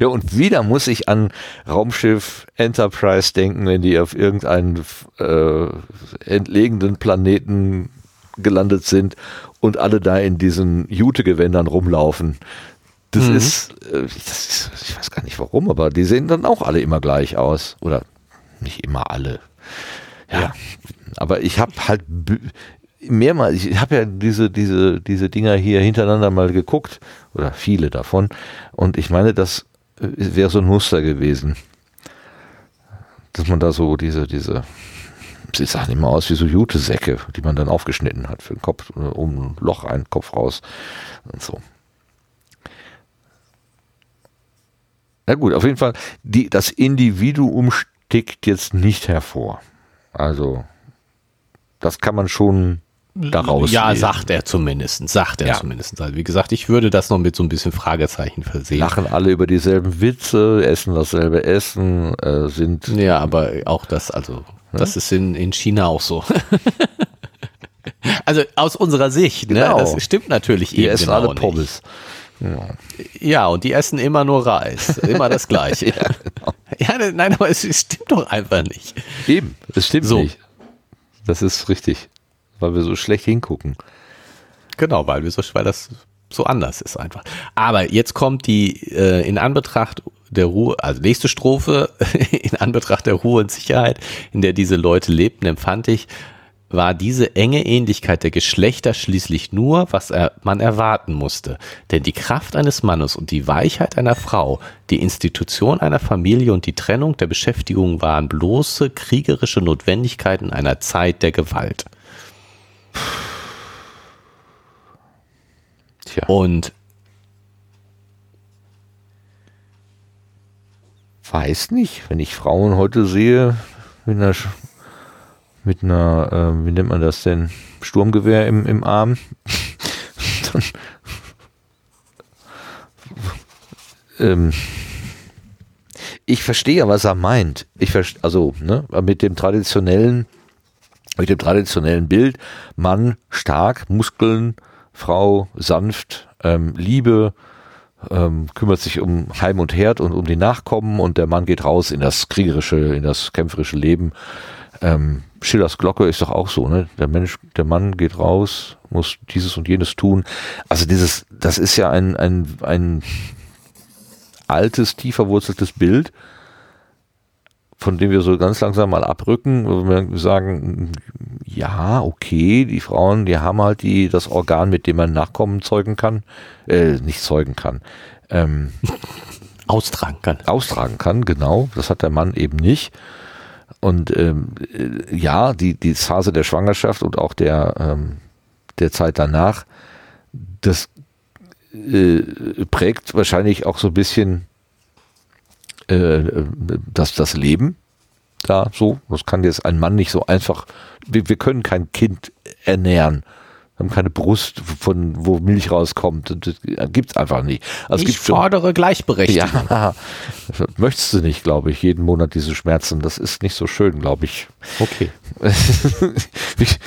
Ja, und wieder muss ich an Raumschiff Enterprise denken, wenn die auf irgendeinen äh, entlegenen Planeten gelandet sind und alle da in diesen Jute-Gewändern rumlaufen. Das, ist, äh, das ist, ich weiß gar nicht warum, aber die sehen dann auch alle immer gleich aus. Oder nicht immer alle. Ja, Ja. aber ich habe halt mehrmals, ich habe ja diese, diese, diese Dinger hier hintereinander mal geguckt, oder viele davon, und ich meine, das äh, wäre so ein Muster gewesen. Dass man da so diese, diese, sie sahen immer aus wie so Jutesäcke, die man dann aufgeschnitten hat für den Kopf, äh, um ein Loch rein, Kopf raus und so. Na gut, auf jeden Fall, die, das Individuum stickt jetzt nicht hervor. Also, das kann man schon daraus ja, lesen. sagt er zumindest. Sagt er Ja. zumindest. Also wie gesagt, ich würde das noch mit so ein bisschen Fragezeichen versehen. Lachen alle über dieselben Witze, essen dasselbe Essen, äh, sind Ja, aber auch das, also, das ist in, in China auch so. also aus unserer Sicht, ne? Genau. Das stimmt natürlich die eben essen genau alle. Pommes. Ja, und die essen immer nur Reis. Immer das Gleiche. ja, genau. ne- nein, aber es stimmt doch einfach nicht. Eben, es stimmt So. nicht. Das ist richtig, weil wir so schlecht hingucken. Genau, weil wir so, weil das so anders ist einfach. Aber jetzt kommt die äh, in Anbetracht der Ruhe, also nächste Strophe, in Anbetracht der Ruhe und Sicherheit, in der diese Leute lebten, empfand ich, war diese enge Ähnlichkeit der Geschlechter schließlich nur, was er, man erwarten musste. Denn die Kraft eines Mannes und die Weichheit einer Frau, die Institution einer Familie und die Trennung der Beschäftigung waren bloße kriegerische Notwendigkeiten einer Zeit der Gewalt. Tja, Und weiß nicht, wenn ich Frauen heute sehe mit einer, mit einer äh, wie nennt man das denn, Sturmgewehr im, im Arm, dann ähm, ich verstehe was er meint. Ich verstehe, also, ne, mit dem traditionellen, mit dem traditionellen Bild, Mann stark, Muskeln, Frau sanft, ähm, Liebe, ähm, kümmert sich um Heim und Herd und um die Nachkommen und der Mann geht raus in das kriegerische, in das kämpferische Leben. Ähm, Schillers Glocke ist doch auch so, ne? Der Mensch, der Mann geht raus, muss dieses und jenes tun. Also dieses, das ist ja ein, ein, ein altes, tief verwurzeltes Bild, von dem wir so ganz langsam mal abrücken, wo wir sagen, ja, okay, die Frauen, die haben halt die, das Organ, mit dem man Nachkommen zeugen kann, äh, nicht zeugen kann, ähm, austragen kann. austragen kann, genau, das hat der Mann eben nicht. Und ähm, äh, ja, die, die Phase der Schwangerschaft und auch der, ähm, der Zeit danach, das äh, prägt wahrscheinlich auch so ein bisschen äh, das, das Leben da so. Das kann jetzt ein Mann nicht so einfach, wir, wir können kein Kind ernähren. Wir haben keine Brust, von wo Milch rauskommt. Das gibt's einfach nicht. Also ich gibt schon- fordere Gleichberechtigung. ja, möchtest du nicht, glaube ich, jeden Monat diese Schmerzen. Das ist nicht so schön, glaube ich. Okay. ich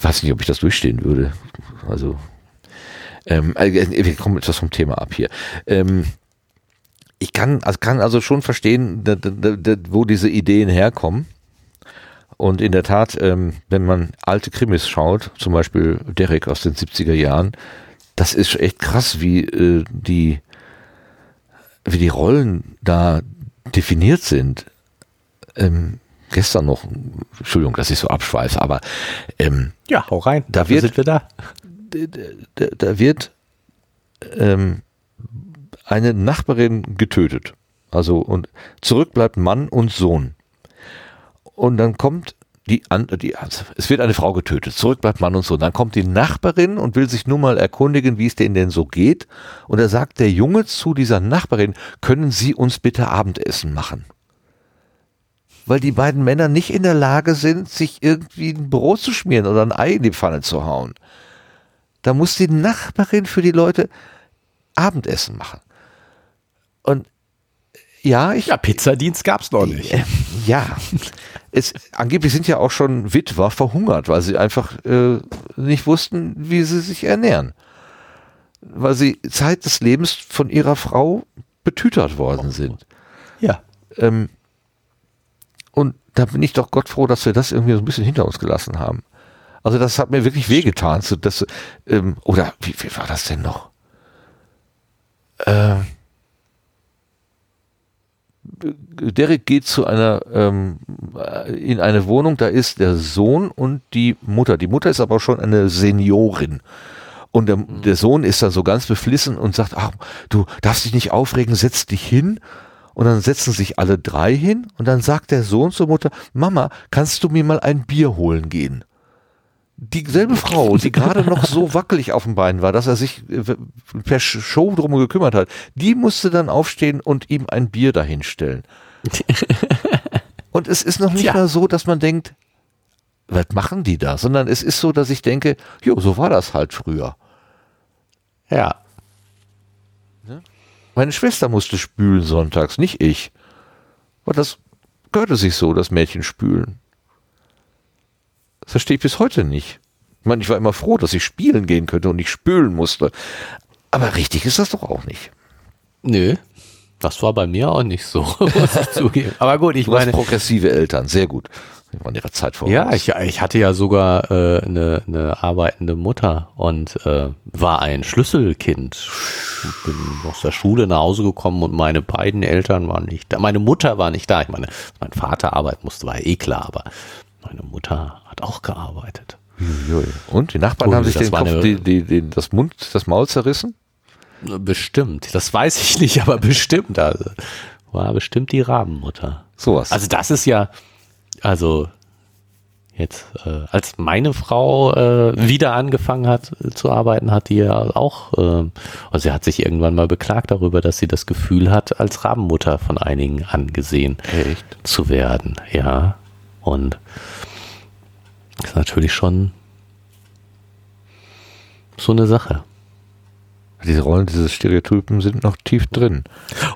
weiß nicht, ob ich das durchstehen würde. Also, ähm, äh, wir kommen etwas vom Thema ab hier. Ähm, ich kann, also kann also schon verstehen, wo diese Ideen herkommen. Und in der Tat, ähm, wenn man alte Krimis schaut, zum Beispiel Derek aus den 70er Jahren, das ist echt krass, wie äh, die wie die Rollen da definiert sind. Ähm, gestern noch, Entschuldigung, dass ich so abschweife, aber ähm, Ja, hau rein. Da wird- sind wir da. da, da wird ähm, eine Nachbarin getötet. Also und zurück bleibt Mann und Sohn. Und dann kommt die, die, also es wird eine Frau getötet, zurück bleibt Mann und so. Dann kommt die Nachbarin und will sich nur mal erkundigen, wie es denen denn so geht. Und da sagt der Junge zu dieser Nachbarin, können Sie uns bitte Abendessen machen? Weil die beiden Männer nicht in der Lage sind, sich irgendwie ein Brot zu schmieren oder ein Ei in die Pfanne zu hauen. Da muss die Nachbarin für die Leute Abendessen machen. Und ja, ich. Ja, Pizzadienst gab's noch nicht. Äh, ja. Es, angeblich sind ja auch schon Witwer verhungert, weil sie einfach äh, nicht wussten, wie sie sich ernähren. Weil sie Zeit des Lebens von ihrer Frau betütert worden sind. Ja. Ähm, und da bin ich doch Gott froh, dass wir das irgendwie so ein bisschen hinter uns gelassen haben. Also das hat mir wirklich wehgetan. So, dass, ähm, oder wie, wie war das denn noch? Äh, Derek geht zu einer ähm, in eine Wohnung, da ist der Sohn und die Mutter. Die Mutter ist aber schon eine Seniorin. Und der, mhm. der Sohn ist da so ganz beflissen und sagt, ach, du darfst dich nicht aufregen, setz dich hin. Und dann setzen sich alle drei hin und dann sagt der Sohn zur Mutter, Mama, kannst du mir mal ein Bier holen gehen? Dieselbe Frau, die gerade noch so wackelig auf dem Bein war, dass er sich äh, per Show drum gekümmert hat, die musste dann aufstehen und ihm ein Bier dahinstellen. und es ist noch nicht Tja. mal so, dass man denkt, was machen die da? Sondern es ist so, dass ich denke, jo, so war das halt früher. Ja. Ne? Meine Schwester musste spülen sonntags, nicht ich. Und das gehörte sich so, das Mädchen spülen. Das verstehe ich bis heute nicht. Ich meine, ich war immer froh, dass ich spielen gehen könnte und nicht spülen musste. Aber richtig ist das doch auch nicht. Nö. Das war bei mir auch nicht so, muss ich zugeben. Aber gut, ich du meine. progressive Eltern, sehr gut. Die waren ihrer Zeit voraus. Ja, ich, ich hatte ja sogar äh, eine, eine arbeitende Mutter und äh, war ein Schlüsselkind. Ich bin aus der Schule nach Hause gekommen und meine beiden Eltern waren nicht da. Meine Mutter war nicht da. Ich meine, mein Vater arbeiten musste, war ja eh klar, aber meine Mutter hat auch gearbeitet. Und die Nachbarn Ui, haben sich den Kopf, die, die, die, das Mund, das Maul zerrissen? Bestimmt. Das weiß ich nicht, aber bestimmt. Also, war bestimmt die Rabenmutter. Sowas. Also das ist ja, also jetzt, äh, als meine Frau äh, wieder angefangen hat äh, zu arbeiten, hat die ja auch, äh, also sie hat sich irgendwann mal beklagt darüber, dass sie das Gefühl hat, als Rabenmutter von einigen angesehen Echt? zu werden. Ja. Und ist natürlich schon so eine Sache. Diese Rollen, diese Stereotypen sind noch tief drin.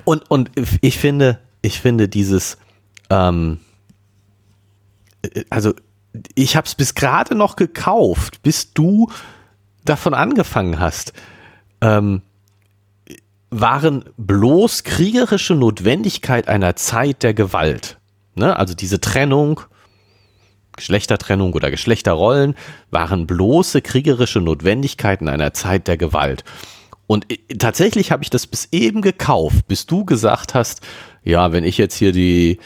Und, und ich finde, ich finde dieses, ähm, also ich habe es bis gerade noch gekauft, bis du davon angefangen hast. Ähm, waren bloß kriegerische Notwendigkeit einer Zeit der Gewalt. Ne? Also diese Trennung Geschlechtertrennung oder Geschlechterrollen waren bloße kriegerische Notwendigkeiten einer Zeit der Gewalt. Und tatsächlich habe ich das bis eben gekauft, bis du gesagt hast, ja, wenn ich jetzt hier die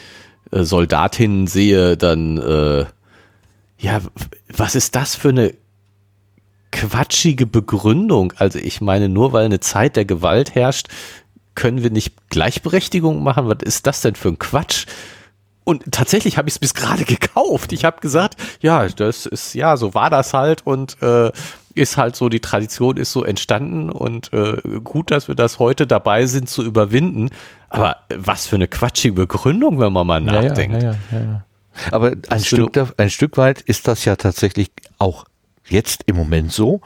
äh, Soldatinnen sehe, dann äh, ja, was ist das für eine quatschige Begründung? Also ich meine, nur weil eine Zeit der Gewalt herrscht, können wir nicht Gleichberechtigung machen? Was ist das denn für ein Quatsch? Und tatsächlich habe ich es bis gerade gekauft. Ich habe gesagt, ja, das ist, ja, so war das halt und äh, ist halt so, die Tradition ist so entstanden und äh, gut, dass wir das heute dabei sind zu überwinden. Aber was für eine quatschige Begründung, wenn man mal nachdenkt. Ja, ja, ja, Aber ein Stück, ein Stück weit ist das ja tatsächlich auch jetzt im Moment so.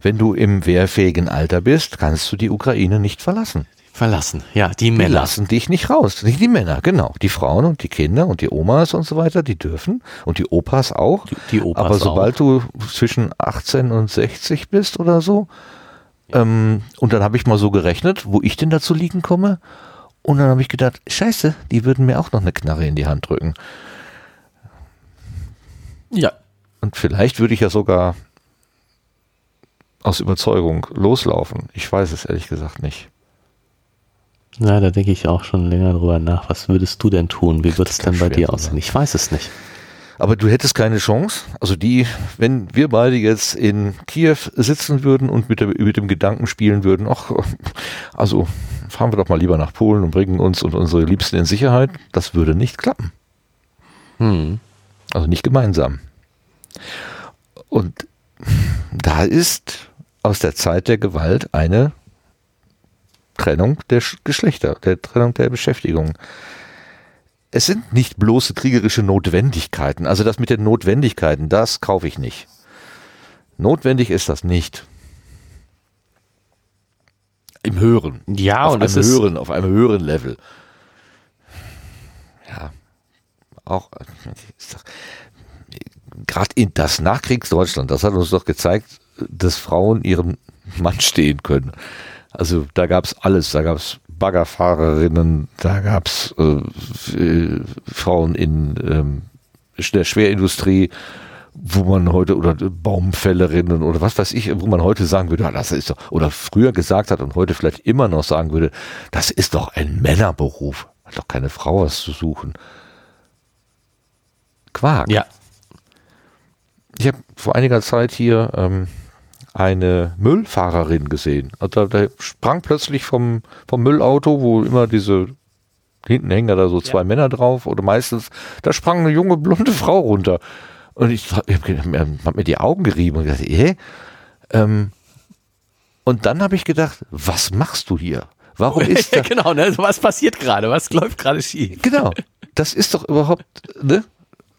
Wenn du im wehrfähigen Alter bist, kannst du die Ukraine nicht verlassen. Verlassen, ja, die Männer. Die lassen dich nicht raus. Nicht die Männer, genau. Die Frauen und die Kinder und die Omas und so weiter, die dürfen. Und die Opas auch. Die, die Opas Aber sobald auch. du zwischen 18 und 60 bist oder so, ja. ähm, und dann habe ich mal so gerechnet, wo ich denn dazu liegen komme. Und dann habe ich gedacht, scheiße, die würden mir auch noch eine Knarre in die Hand drücken. Ja. Und vielleicht würde ich ja sogar aus Überzeugung loslaufen. Ich weiß es ehrlich gesagt nicht. Na, da denke ich auch schon länger drüber nach. Was würdest du denn tun? Wie wird es denn bei dir aussehen? Ich weiß es nicht. Aber du hättest keine Chance. Also die, wenn wir beide jetzt in Kiew sitzen würden und mit, der, mit dem Gedanken spielen würden, ach, also fahren wir doch mal lieber nach Polen und bringen uns und unsere Liebsten in Sicherheit, das würde nicht klappen. Hm. Also nicht gemeinsam. Und da ist aus der Zeit der Gewalt eine Trennung der Geschlechter, der Trennung der Beschäftigung. Es sind nicht bloße kriegerische Notwendigkeiten. Also das mit den Notwendigkeiten, das kaufe ich nicht. Notwendig ist das nicht. Im Hören. Ja, auf und einem höheren, auf einem höheren Level. Ja. Auch gerade in das Nachkriegsdeutschland, das hat uns doch gezeigt, dass Frauen ihrem Mann stehen können. Also da gab es alles, da gab es Baggerfahrerinnen, da gab es äh, äh, Frauen in ähm, der Schwerindustrie, wo man heute oder Baumfällerinnen oder was weiß ich, wo man heute sagen würde, das ist doch, oder früher gesagt hat und heute vielleicht immer noch sagen würde, das ist doch ein Männerberuf, hat doch keine Frau was zu suchen. Quark. Ja. Ich habe vor einiger Zeit hier ähm, eine Müllfahrerin gesehen. Also da, da sprang plötzlich vom, vom Müllauto, wo immer diese hinten hängen da so zwei Ja. Männer drauf oder meistens, da sprang eine junge blonde Frau runter. Und ich, ich habe hab mir die Augen gerieben und gedacht, eh? Ähm, und dann habe ich gedacht, was machst du hier? Warum ist da, genau, ne? Was passiert gerade? Was läuft gerade schief? Genau. Das ist doch überhaupt, ne?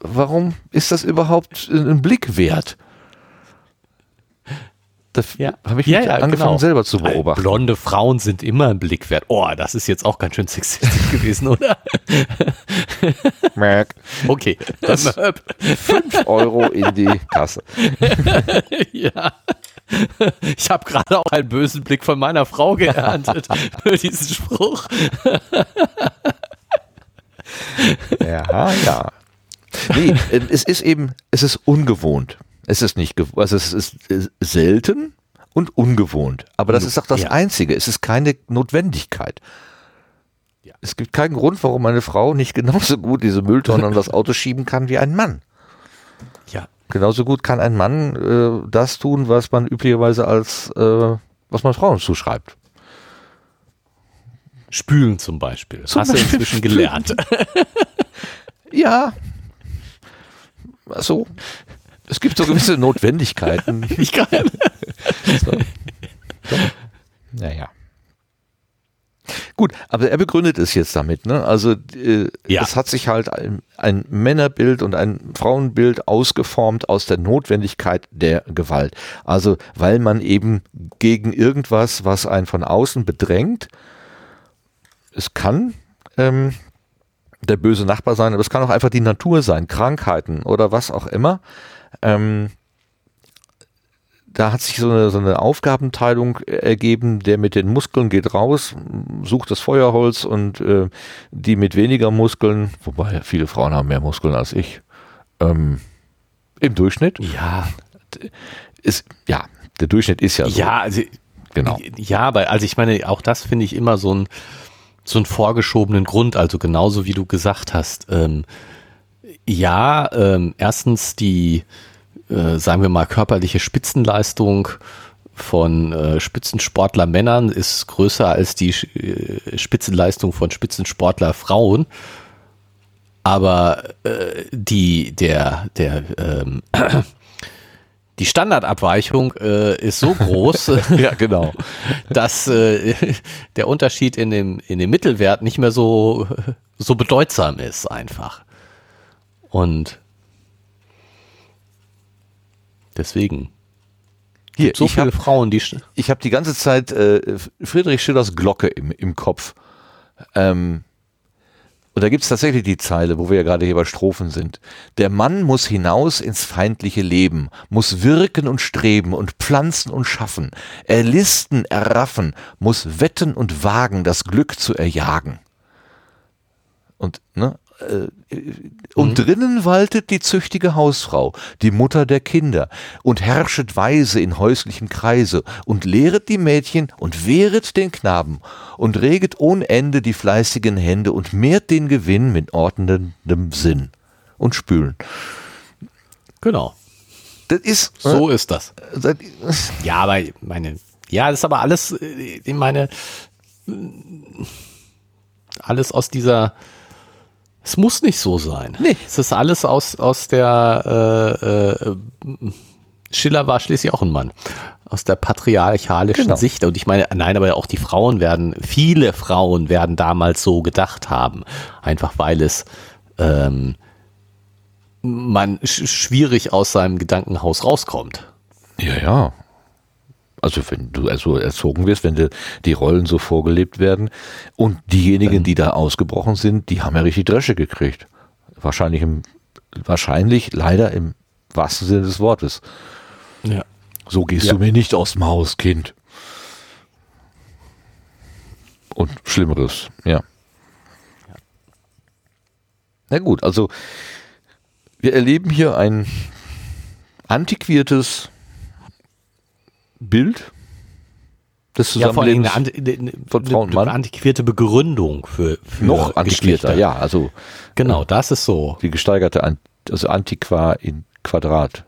Warum ist das überhaupt ein Blick wert? Da Ja. habe ich Ja, ja, angefangen genau. selber zu beobachten. Blonde Frauen sind immer ein Blick wert. Oh, das ist jetzt auch ganz schön sexistisch gewesen, oder? Merk. Okay. Das- Fünf Euro in die Kasse. ja. Ich habe gerade auch einen bösen Blick von meiner Frau geerntet für diesen Spruch. Ja, ja. Nee, es ist eben, es ist ungewohnt. Es ist nicht, also es ist äh, selten und ungewohnt. Aber das ist auch das Ja. Einzige. Es ist keine Notwendigkeit. Ja. Es gibt keinen Grund, warum eine Frau nicht genauso gut diese Mülltonne an das Auto schieben kann wie ein Mann. Ja. Genauso gut kann ein Mann äh, das tun, was man üblicherweise als, äh, was man Frauen zuschreibt. Spülen zum Beispiel. Zum Hast du inzwischen gelernt. Ja. So. Es gibt so gewisse Notwendigkeiten. Ich kann. So. So. Naja. Gut, aber er begründet es jetzt damit. Ne? Also äh, Ja. es hat sich halt ein, ein Männerbild und ein Frauenbild ausgeformt aus der Notwendigkeit der Gewalt. Also weil man eben gegen irgendwas, was einen von außen bedrängt, es kann ähm, der böse Nachbar sein, aber es kann auch einfach die Natur sein, Krankheiten oder was auch immer. Ähm, da hat sich so eine, so eine Aufgabenteilung ergeben, der mit den Muskeln geht raus, sucht das Feuerholz und äh, die mit weniger Muskeln, wobei viele Frauen haben mehr Muskeln als ich, ähm, im Durchschnitt Ja. ist, ja, der Durchschnitt ist ja so. Ja, also genau. Ja, aber also ich meine, auch das finde ich immer so ein so einen vorgeschobenen Grund, also genauso wie du gesagt hast. Ähm, ja, ähm, erstens die, äh, sagen wir mal, körperliche Spitzenleistung von äh, Spitzensportler Männern ist größer als die äh, Spitzenleistung von Spitzensportler Frauen. Aber äh, die, der, der, ähm, die Standardabweichung äh, ist so groß, Ja, genau. dass äh, der Unterschied in dem, in dem Mittelwert nicht mehr so, so bedeutsam ist einfach. Und deswegen. Hier, So ich viele habe Frauen, die ich hab die ganze Zeit äh, Friedrich Schillers Glocke im, im Kopf. Ähm, und da gibt es tatsächlich die Zeile, wo wir ja gerade hier bei Strophen sind. Der Mann muss hinaus ins feindliche Leben, muss wirken und streben und pflanzen und schaffen, erlisten, erraffen, muss wetten und wagen, das Glück zu erjagen. Und, ne, und drinnen waltet die züchtige Hausfrau, die Mutter der Kinder, und herrschet weise in häuslichem Kreise, und lehret die Mädchen und wehret den Knaben, und reget ohne Ende die fleißigen Hände und mehrt den Gewinn mit ordnendem Sinn und spülen. Genau. Das ist So ist das. äh, Ja, aber meine, ja, das ist aber alles, äh, ich meine, alles aus dieser Es muss nicht so sein. Nee. Es ist alles aus, aus der äh, äh, Schiller war schließlich auch ein Mann. Aus der patriarchalischen Genau. Sicht. Und ich meine, nein, aber auch die Frauen werden, viele Frauen werden damals so gedacht haben. Einfach weil es ähm, man sch schwierig aus seinem Gedankenhaus rauskommt. Ja, ja. Also wenn du also erzogen wirst, wenn dir die Rollen so vorgelebt werden und diejenigen, die da ausgebrochen sind, die haben ja richtig Dresche gekriegt. Wahrscheinlich im, wahrscheinlich leider im wahrsten Sinne des Wortes. Ja. So gehst Ja. du mir nicht aus dem Haus, Kind. Und Schlimmeres, ja. Na gut, also wir erleben hier ein antiquiertes Bild Ja, allem Zusammenlebens. eine, ant- eine, von Frau und eine Mann. antiquierte Begründung für, für noch antiquierter, ja, also Genau, das ist so. die gesteigerte, also Antiqua in Quadrat.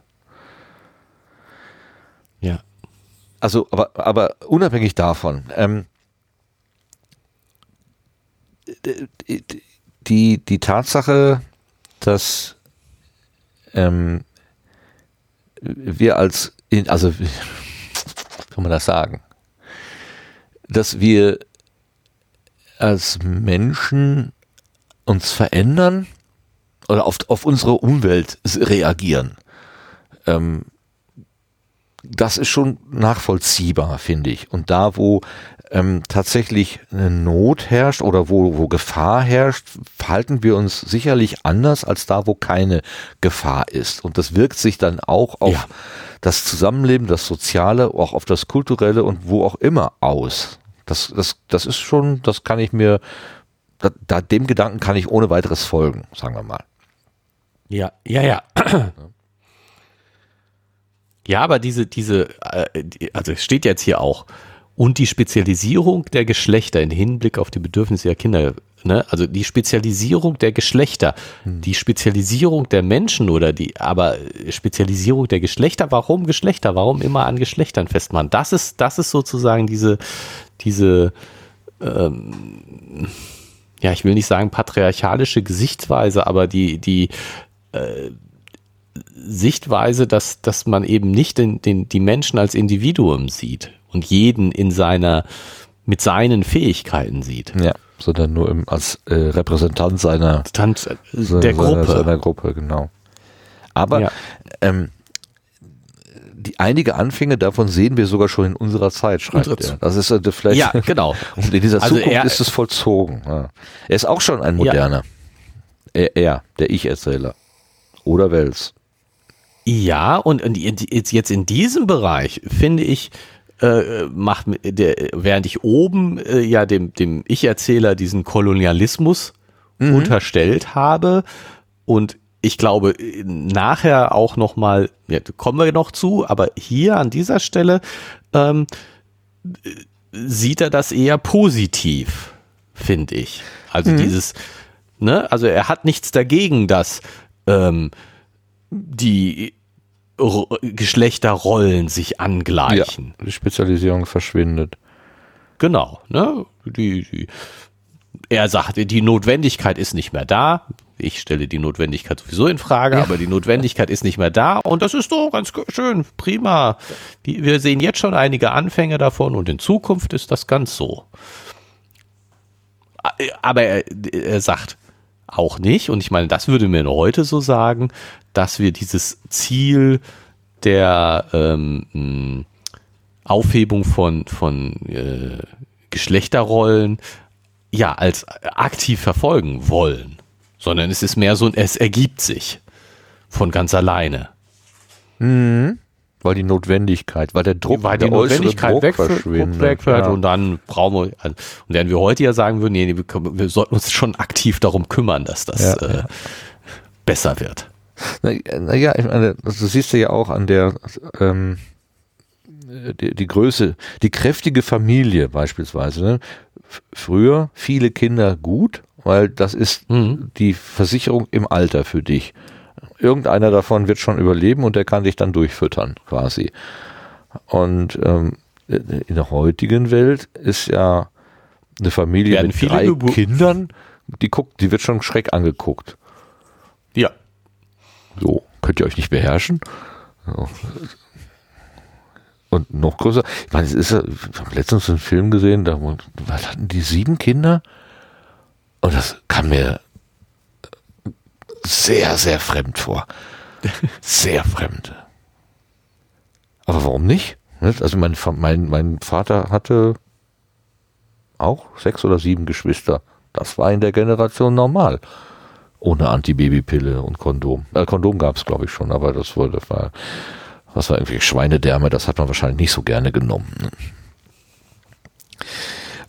Ja. Also, aber, aber unabhängig davon, ähm, die, die Tatsache, dass ähm, wir als, in, also, kann man das sagen, dass wir als Menschen uns verändern oder auf, auf unsere Umwelt reagieren. Ähm, das ist schon nachvollziehbar, finde ich. Und da, wo ähm, tatsächlich eine Not herrscht oder wo, wo Gefahr herrscht, verhalten wir uns sicherlich anders als da, wo keine Gefahr ist. Und das wirkt sich dann auch auf Ja. Das Zusammenleben, das Soziale, auch auf das Kulturelle und wo auch immer aus. Das, das, das ist schon, das kann ich mir, da, da, dem Gedanken kann ich ohne weiteres folgen, sagen wir mal. Ja, ja, ja. Ja, aber diese, diese, äh, also es steht jetzt hier auch, und die Spezialisierung der Geschlechter im Hinblick auf die Bedürfnisse der Kinder, ne? also die Spezialisierung der Geschlechter, die Spezialisierung der Menschen oder die, aber Spezialisierung der Geschlechter, warum Geschlechter, warum immer an Geschlechtern festmachen? Das ist, das ist sozusagen diese, diese, ähm, ja, ich will nicht sagen patriarchalische Gesichtsweise, aber die, die, Sichtweise, dass, dass man eben nicht den, den, die Menschen als Individuum sieht und jeden in seiner, mit seinen Fähigkeiten sieht. Ja, sondern nur im, als äh, Repräsentant seiner, Dann, seiner, der Gruppe. seiner Gruppe, genau. Aber Ja. ähm, die einige Anfänge davon sehen wir sogar schon in unserer Zeit, schreibt Unsere er. Das ist äh, vielleicht Ja, genau. und in dieser Also Zukunft er- ist es vollzogen. Ja. Er ist auch schon ein moderner. Er, er, der Ich-Erzähler. Oder Wels. Ja, und jetzt jetzt in diesem Bereich finde ich, äh, macht der, während ich oben äh, ja dem, dem Ich-Erzähler diesen Kolonialismus unterstellt habe und ich glaube äh, nachher auch noch mal, ja, kommen wir noch zu, aber hier an dieser Stelle ähm, äh, sieht er das eher positiv, finde ich. Also dieses, ne, also er hat nichts dagegen, dass ähm, die Geschlechterrollen sich angleichen. Die Spezialisierung verschwindet. Genau, ne? Die, die, er sagt, die Notwendigkeit ist nicht mehr da. Ich stelle die Notwendigkeit sowieso in Frage, aber die Notwendigkeit ist nicht mehr da und das ist doch ganz schön, prima. Wir wir sehen jetzt schon einige Anfänge davon und in Zukunft ist das ganz so. Aber er, er sagt auch nicht, und ich meine, das würde mir heute so sagen, dass wir dieses Ziel der ähm, mh, Aufhebung von, von äh, Geschlechterrollen ja als aktiv verfolgen wollen, sondern es ist mehr so ein, es ergibt sich von ganz alleine. Weil die Notwendigkeit, weil der Druck, Weil die der Notwendigkeit Druck wegfällt, wegfällt ja. und dann brauchen wir, also, und während wir heute ja sagen würden, nee, nee, wir, wir sollten uns schon aktiv darum kümmern, dass das Ja, äh, besser wird. Naja, na meine, das siehst du ja auch an der ähm, die, die Größe, die kräftige Familie beispielsweise. Ne? Früher viele Kinder gut, weil das ist Mhm. die Versicherung im Alter für dich. Irgendeiner davon wird schon überleben und der kann dich dann durchfüttern, quasi. Und ähm, in der heutigen Welt ist ja eine Familie Werden mit drei Gebu- Kindern die guckt, die wird schon schreck angeguckt. Ja. So, könnt ihr euch nicht beherrschen? Und noch größer, ich meine, es ist ja, ich habe letztens einen Film gesehen, da was hatten die sieben Kinder? Und das kam mir sehr, sehr fremd vor. Sehr fremd. Aber warum nicht? Also mein, mein, mein Vater hatte auch sechs oder sieben Geschwister. Das war in der Generation normal. Ohne Antibabypille und Kondom. Äh, Kondom gab es, glaube ich, schon, aber das wurde, war, was war irgendwie Schweinedärme, das hat man wahrscheinlich nicht so gerne genommen.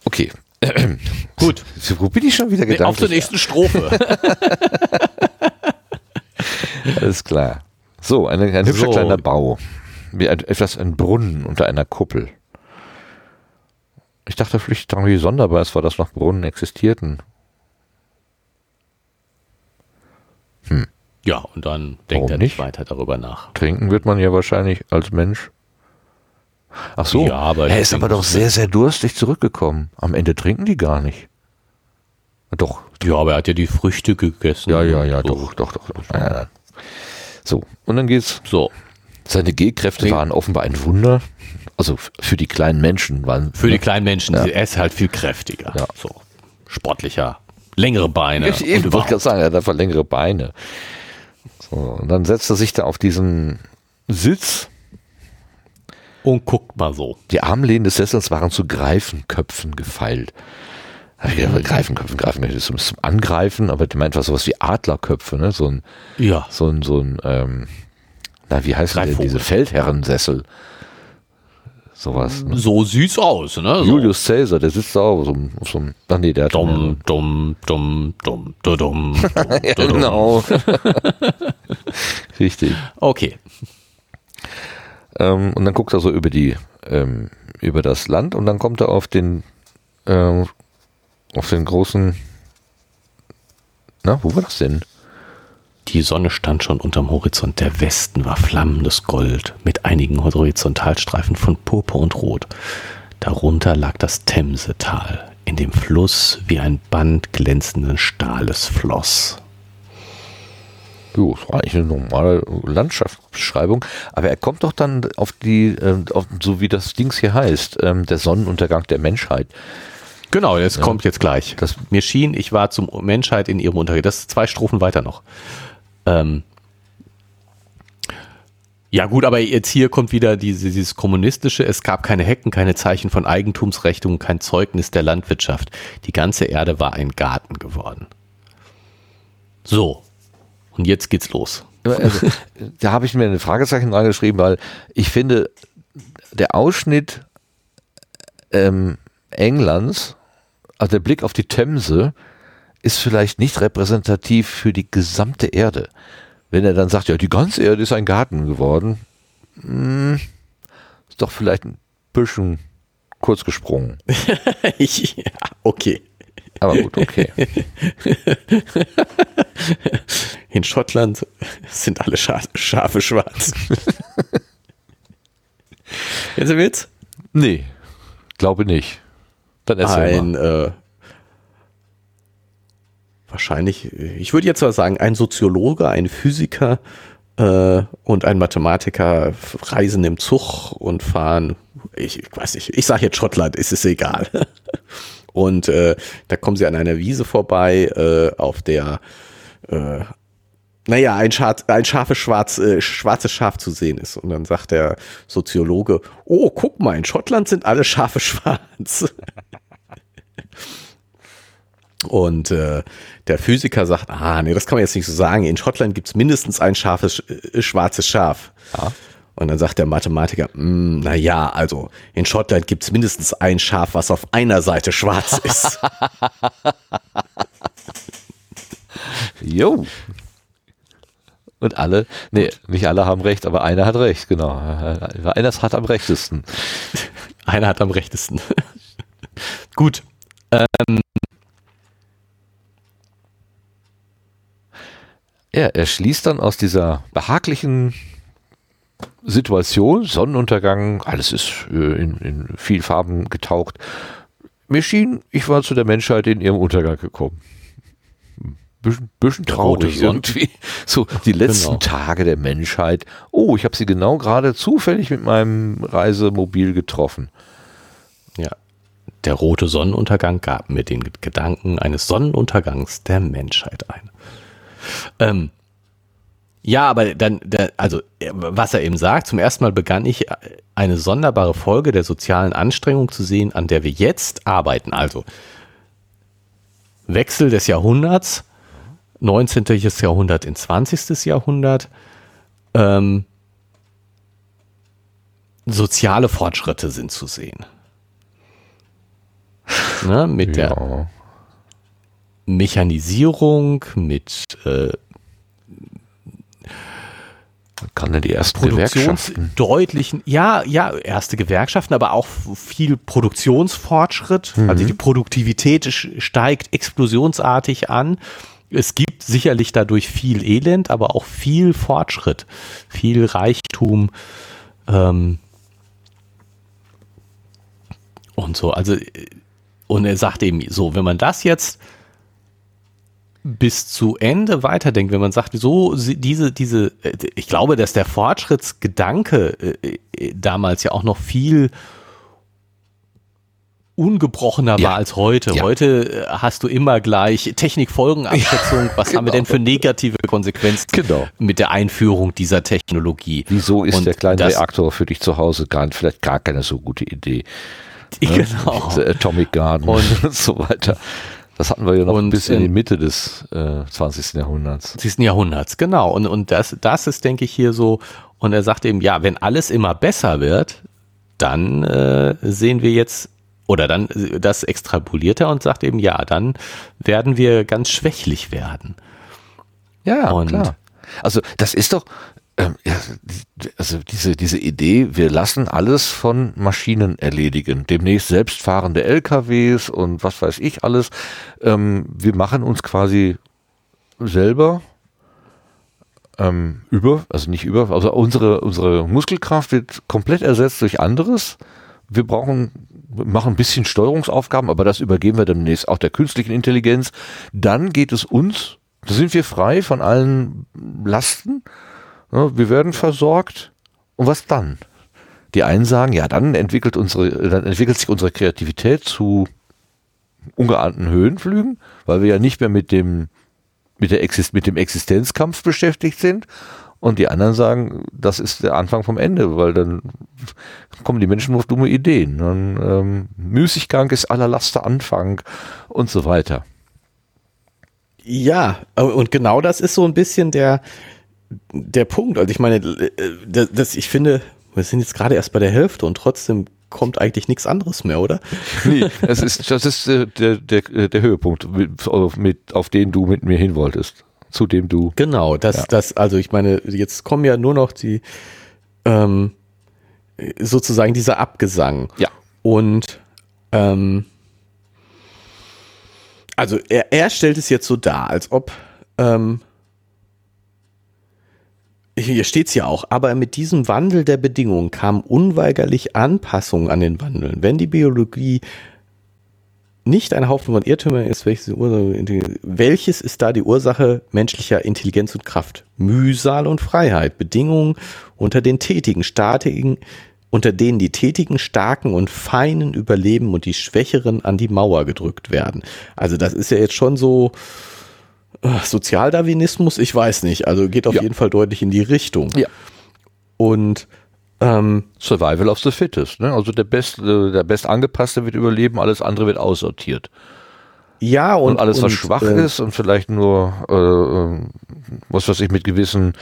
Okay. Gut. Wo bin ich schon wieder gedacht? Auf zur nächsten Strophe. Alles klar. So, ein, ein hübscher so. kleiner Bau. Wie ein, etwas ein Brunnen unter einer Kuppel. Ich dachte vielleicht irgendwie sonderbar, es war, dass noch Brunnen existierten. Hm. Ja, und dann denkt Warum er nicht weiter darüber nach. Trinken wird man ja wahrscheinlich als Mensch. Ach so, ja, aber er ist aber doch sehr, sehr durstig zurückgekommen. Am Ende trinken die gar nicht. Doch. Ja, aber er hat ja die Früchte gegessen. Ja, ja, ja, so. doch, doch, doch. doch. Ja, so, und dann geht's. So. Seine G-Kräfte waren offenbar ein Wunder. Also für die kleinen Menschen waren. Für die kleinen Menschen, ja. er ist halt viel kräftiger. Ja. So. Sportlicher. Längere Beine. Ich, ich wollte gerade sagen, er hat einfach längere Beine. So, und dann setzt er sich da auf diesen Sitz. Und guckt mal so. Die Armlehnen des Sessels waren zu Greifenköpfen gefeilt. Greifenköpfen, Greifen, das ist zum Angreifen, aber die meint was sowas wie Adlerköpfe, ne? So ein, ja. so ein, so ein, ähm, na, wie heißt das? Diese Feldherrensessel. Sowas. Ne? So sieht's aus, ne? So. Julius Caesar, der sitzt da auf so einem, auf so einem ach nee, der hat dumm, dumm, dumm, dumm, dumm, dumm, ja, genau. Richtig. Okay. Ähm, und dann guckt er so über die, ähm, über das Land und dann kommt er auf den, äh, auf den großen, na, wo war das denn? Die Sonne stand schon unterm Horizont. Der Westen war flammendes Gold mit einigen Horizontalstreifen von Purpur und Rot. Darunter lag das Themsetal, in dem Fluss wie ein Band glänzenden Stahles floss. Jo, das war eigentlich eine normale Landschaftsbeschreibung, aber er kommt doch dann auf die, äh, auf, so wie das Dings hier heißt, ähm, der Sonnenuntergang der Menschheit. Genau, das ja. kommt jetzt gleich. Das Mir schien, ich war zum Menschheit in ihrem Untergang. Das ist zwei Strophen weiter noch. Ähm, ja gut, aber jetzt hier kommt wieder diese, dieses kommunistische, es gab keine Hecken, keine Zeichen von Eigentumsrechtungen, kein Zeugnis der Landwirtschaft. Die ganze Erde war ein Garten geworden. So, und jetzt geht's los. Also, da habe ich mir ein Fragezeichen reingeschrieben, weil ich finde, der Ausschnitt ähm, Englands, also der Blick auf die Themse, ist vielleicht nicht repräsentativ für die gesamte Erde. Wenn er dann sagt, ja, die ganze Erde ist ein Garten geworden, mh, hm, ist doch vielleicht ein bisschen kurz gesprungen. ja, okay. Aber gut, okay. In Schottland sind alle Scha Schafe schwarz. Jetzt ein Witz? Nee, glaube nicht. Dann ein äh, wahrscheinlich, ich würde jetzt mal sagen, ein Soziologe, ein Physiker äh, und ein Mathematiker reisen im Zug und fahren, ich, ich weiß nicht, ich sage jetzt Schottland, ist es egal. und äh, da kommen sie an einer Wiese vorbei, äh, auf der äh, naja, ein, Schaf, ein scharfes Schwarz, äh, schwarzes Schaf zu sehen ist. Und dann sagt der Soziologe, oh, guck mal, in Schottland sind alle Schafe schwarz. Und äh, der Physiker sagt, ah, nee, das kann man jetzt nicht so sagen. In Schottland gibt's mindestens ein scharfes, äh, schwarzes Schaf. Ja. Und dann sagt der Mathematiker, hm, na ja, also in Schottland gibt's mindestens ein Schaf, was auf einer Seite schwarz ist. jo. Und alle, nee, nicht alle haben recht, aber einer hat recht, genau. Einer hat am rechtesten. einer hat am rechtesten. Gut. Ähm, Ja, er schließt dann aus dieser behaglichen Situation, Sonnenuntergang, alles ist äh, in, in viel Farben getaucht. Mir schien, ich war zu der Menschheit in ihrem Untergang gekommen. bisschen, bisschen traurig irgendwie. So die letzten genau. Tage der Menschheit. Oh, ich habe sie genau gerade zufällig mit meinem Reisemobil getroffen. Ja. Der rote Sonnenuntergang gab mir den Gedanken eines Sonnenuntergangs der Menschheit ein. Ähm, ja, aber dann, also was er eben sagt, zum ersten Mal begann ich eine sonderbare Folge der sozialen Anstrengung zu sehen, an der wir jetzt arbeiten. Also Wechsel des Jahrhunderts, 19. Jahrhundert in 20. Jahrhundert, ähm, soziale Fortschritte sind zu sehen. Ne, mit ja. der Mechanisierung, mit äh, kann die ersten Gewerkschaften? Deutlichen, ja, ja, erste Gewerkschaften, aber auch viel Produktionsfortschritt. Mhm. Also die Produktivität steigt explosionsartig an. Es gibt sicherlich dadurch viel Elend, aber auch viel Fortschritt, viel Reichtum ähm, und so. Also, und er sagt eben so, wenn man das jetzt bis zu Ende weiterdenkt, wenn man sagt, so diese, diese, äh, ich glaube, dass der Fortschrittsgedanke äh, äh, damals ja auch noch viel ungebrochener ja. war als heute. Ja. Heute hast du immer gleich Technikfolgenabschätzung. Was genau. haben wir denn für negative Konsequenzen genau. mit der Einführung dieser Technologie? Wieso ist Und der kleine Reaktor für dich zu Hause gar, vielleicht gar keine so gute Idee? Ne? Genau. Atomic Garden und, und so weiter. Das hatten wir ja noch und, bis in die Mitte des äh, 20. Jahrhunderts. 20. Jahrhunderts, genau. Und, und das, das ist, denke ich, hier so. Und er sagt eben, ja, wenn alles immer besser wird, dann äh, sehen wir jetzt, oder dann, das extrapoliert er und sagt eben, ja, dann werden wir ganz schwächlich werden. Ja, und klar. Also das ist doch, ähm, ja, also diese, diese Idee, wir lassen alles von Maschinen erledigen, demnächst selbstfahrende LKWs und was weiß ich alles. Ähm, wir machen uns quasi selber ähm, über, also nicht über, also unsere, unsere Muskelkraft wird komplett ersetzt durch anderes. Wir brauchen, machen ein bisschen Steuerungsaufgaben, aber das übergeben wir demnächst auch der künstlichen Intelligenz. Dann geht es uns, da sind wir frei von allen Lasten wir werden versorgt. Und was dann? Die einen sagen, ja, dann entwickelt unsere, dann entwickelt sich unsere Kreativität zu ungeahnten Höhenflügen, weil wir ja nicht mehr mit dem, mit der Exist mit dem Existenzkampf beschäftigt sind. Und die anderen sagen, das ist der Anfang vom Ende, weil dann kommen die Menschen auf dumme Ideen. Dann ähm, müßiggang ist aller Laster Anfang und so weiter. Ja, und genau das ist so ein bisschen der, der Punkt. Also ich meine, äh, das, ich finde, wir sind jetzt gerade erst bei der Hälfte und trotzdem kommt eigentlich nichts anderes mehr, oder? Nee, das ist, das ist äh, der, der, der Höhepunkt, mit, mit, auf den du mit mir hin wolltest. Zu dem du. Genau, das, ja. das, also ich meine, jetzt kommen ja nur noch die, ähm, sozusagen dieser Abgesang. Ja. Und, ähm, also er, er stellt es jetzt so dar, als ob, ähm, hier steht es ja auch, aber mit diesem Wandel der Bedingungen kamen unweigerlich Anpassungen an den Wandeln. Wenn die Biologie nicht ein Haufen von Irrtümern ist, welches, welches ist da die Ursache menschlicher Intelligenz und Kraft? Mühsal und Freiheit, Bedingungen unter den tätigen, statigen, unter denen die tätigen, starken und feinen überleben und die Schwächeren an die Mauer gedrückt werden. Also das ist ja jetzt schon so, Sozialdarwinismus, ich weiß nicht. Also geht auf ja. jeden Fall deutlich in die Richtung. Ja. Und ähm, Survival of the Fittest, ne? Also der Best, der Bestangepasste wird überleben, alles andere wird aussortiert. Ja, und, und alles, was und, schwach äh, ist und vielleicht nur, äh, äh, was weiß ich, mit gewissen,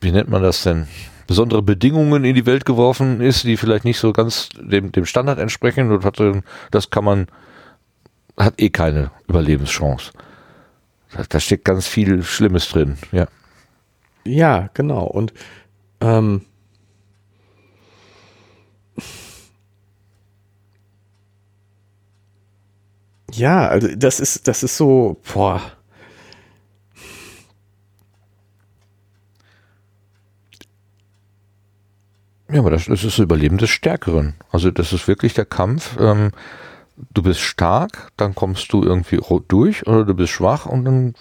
wie nennt man das denn, besondere Bedingungen in die Welt geworfen ist, die vielleicht nicht so ganz dem, dem Standard entsprechen, und hat, das kann man, hat eh keine Überlebenschance. Da, da steckt ganz viel Schlimmes drin, ja. Ja, genau. Und ähm, ja, also das ist, das ist so, boah. Ja, aber das, das ist das Überleben des Stärkeren. Also das ist wirklich der Kampf. Ähm, du bist stark, dann kommst du irgendwie durch oder du bist schwach und dann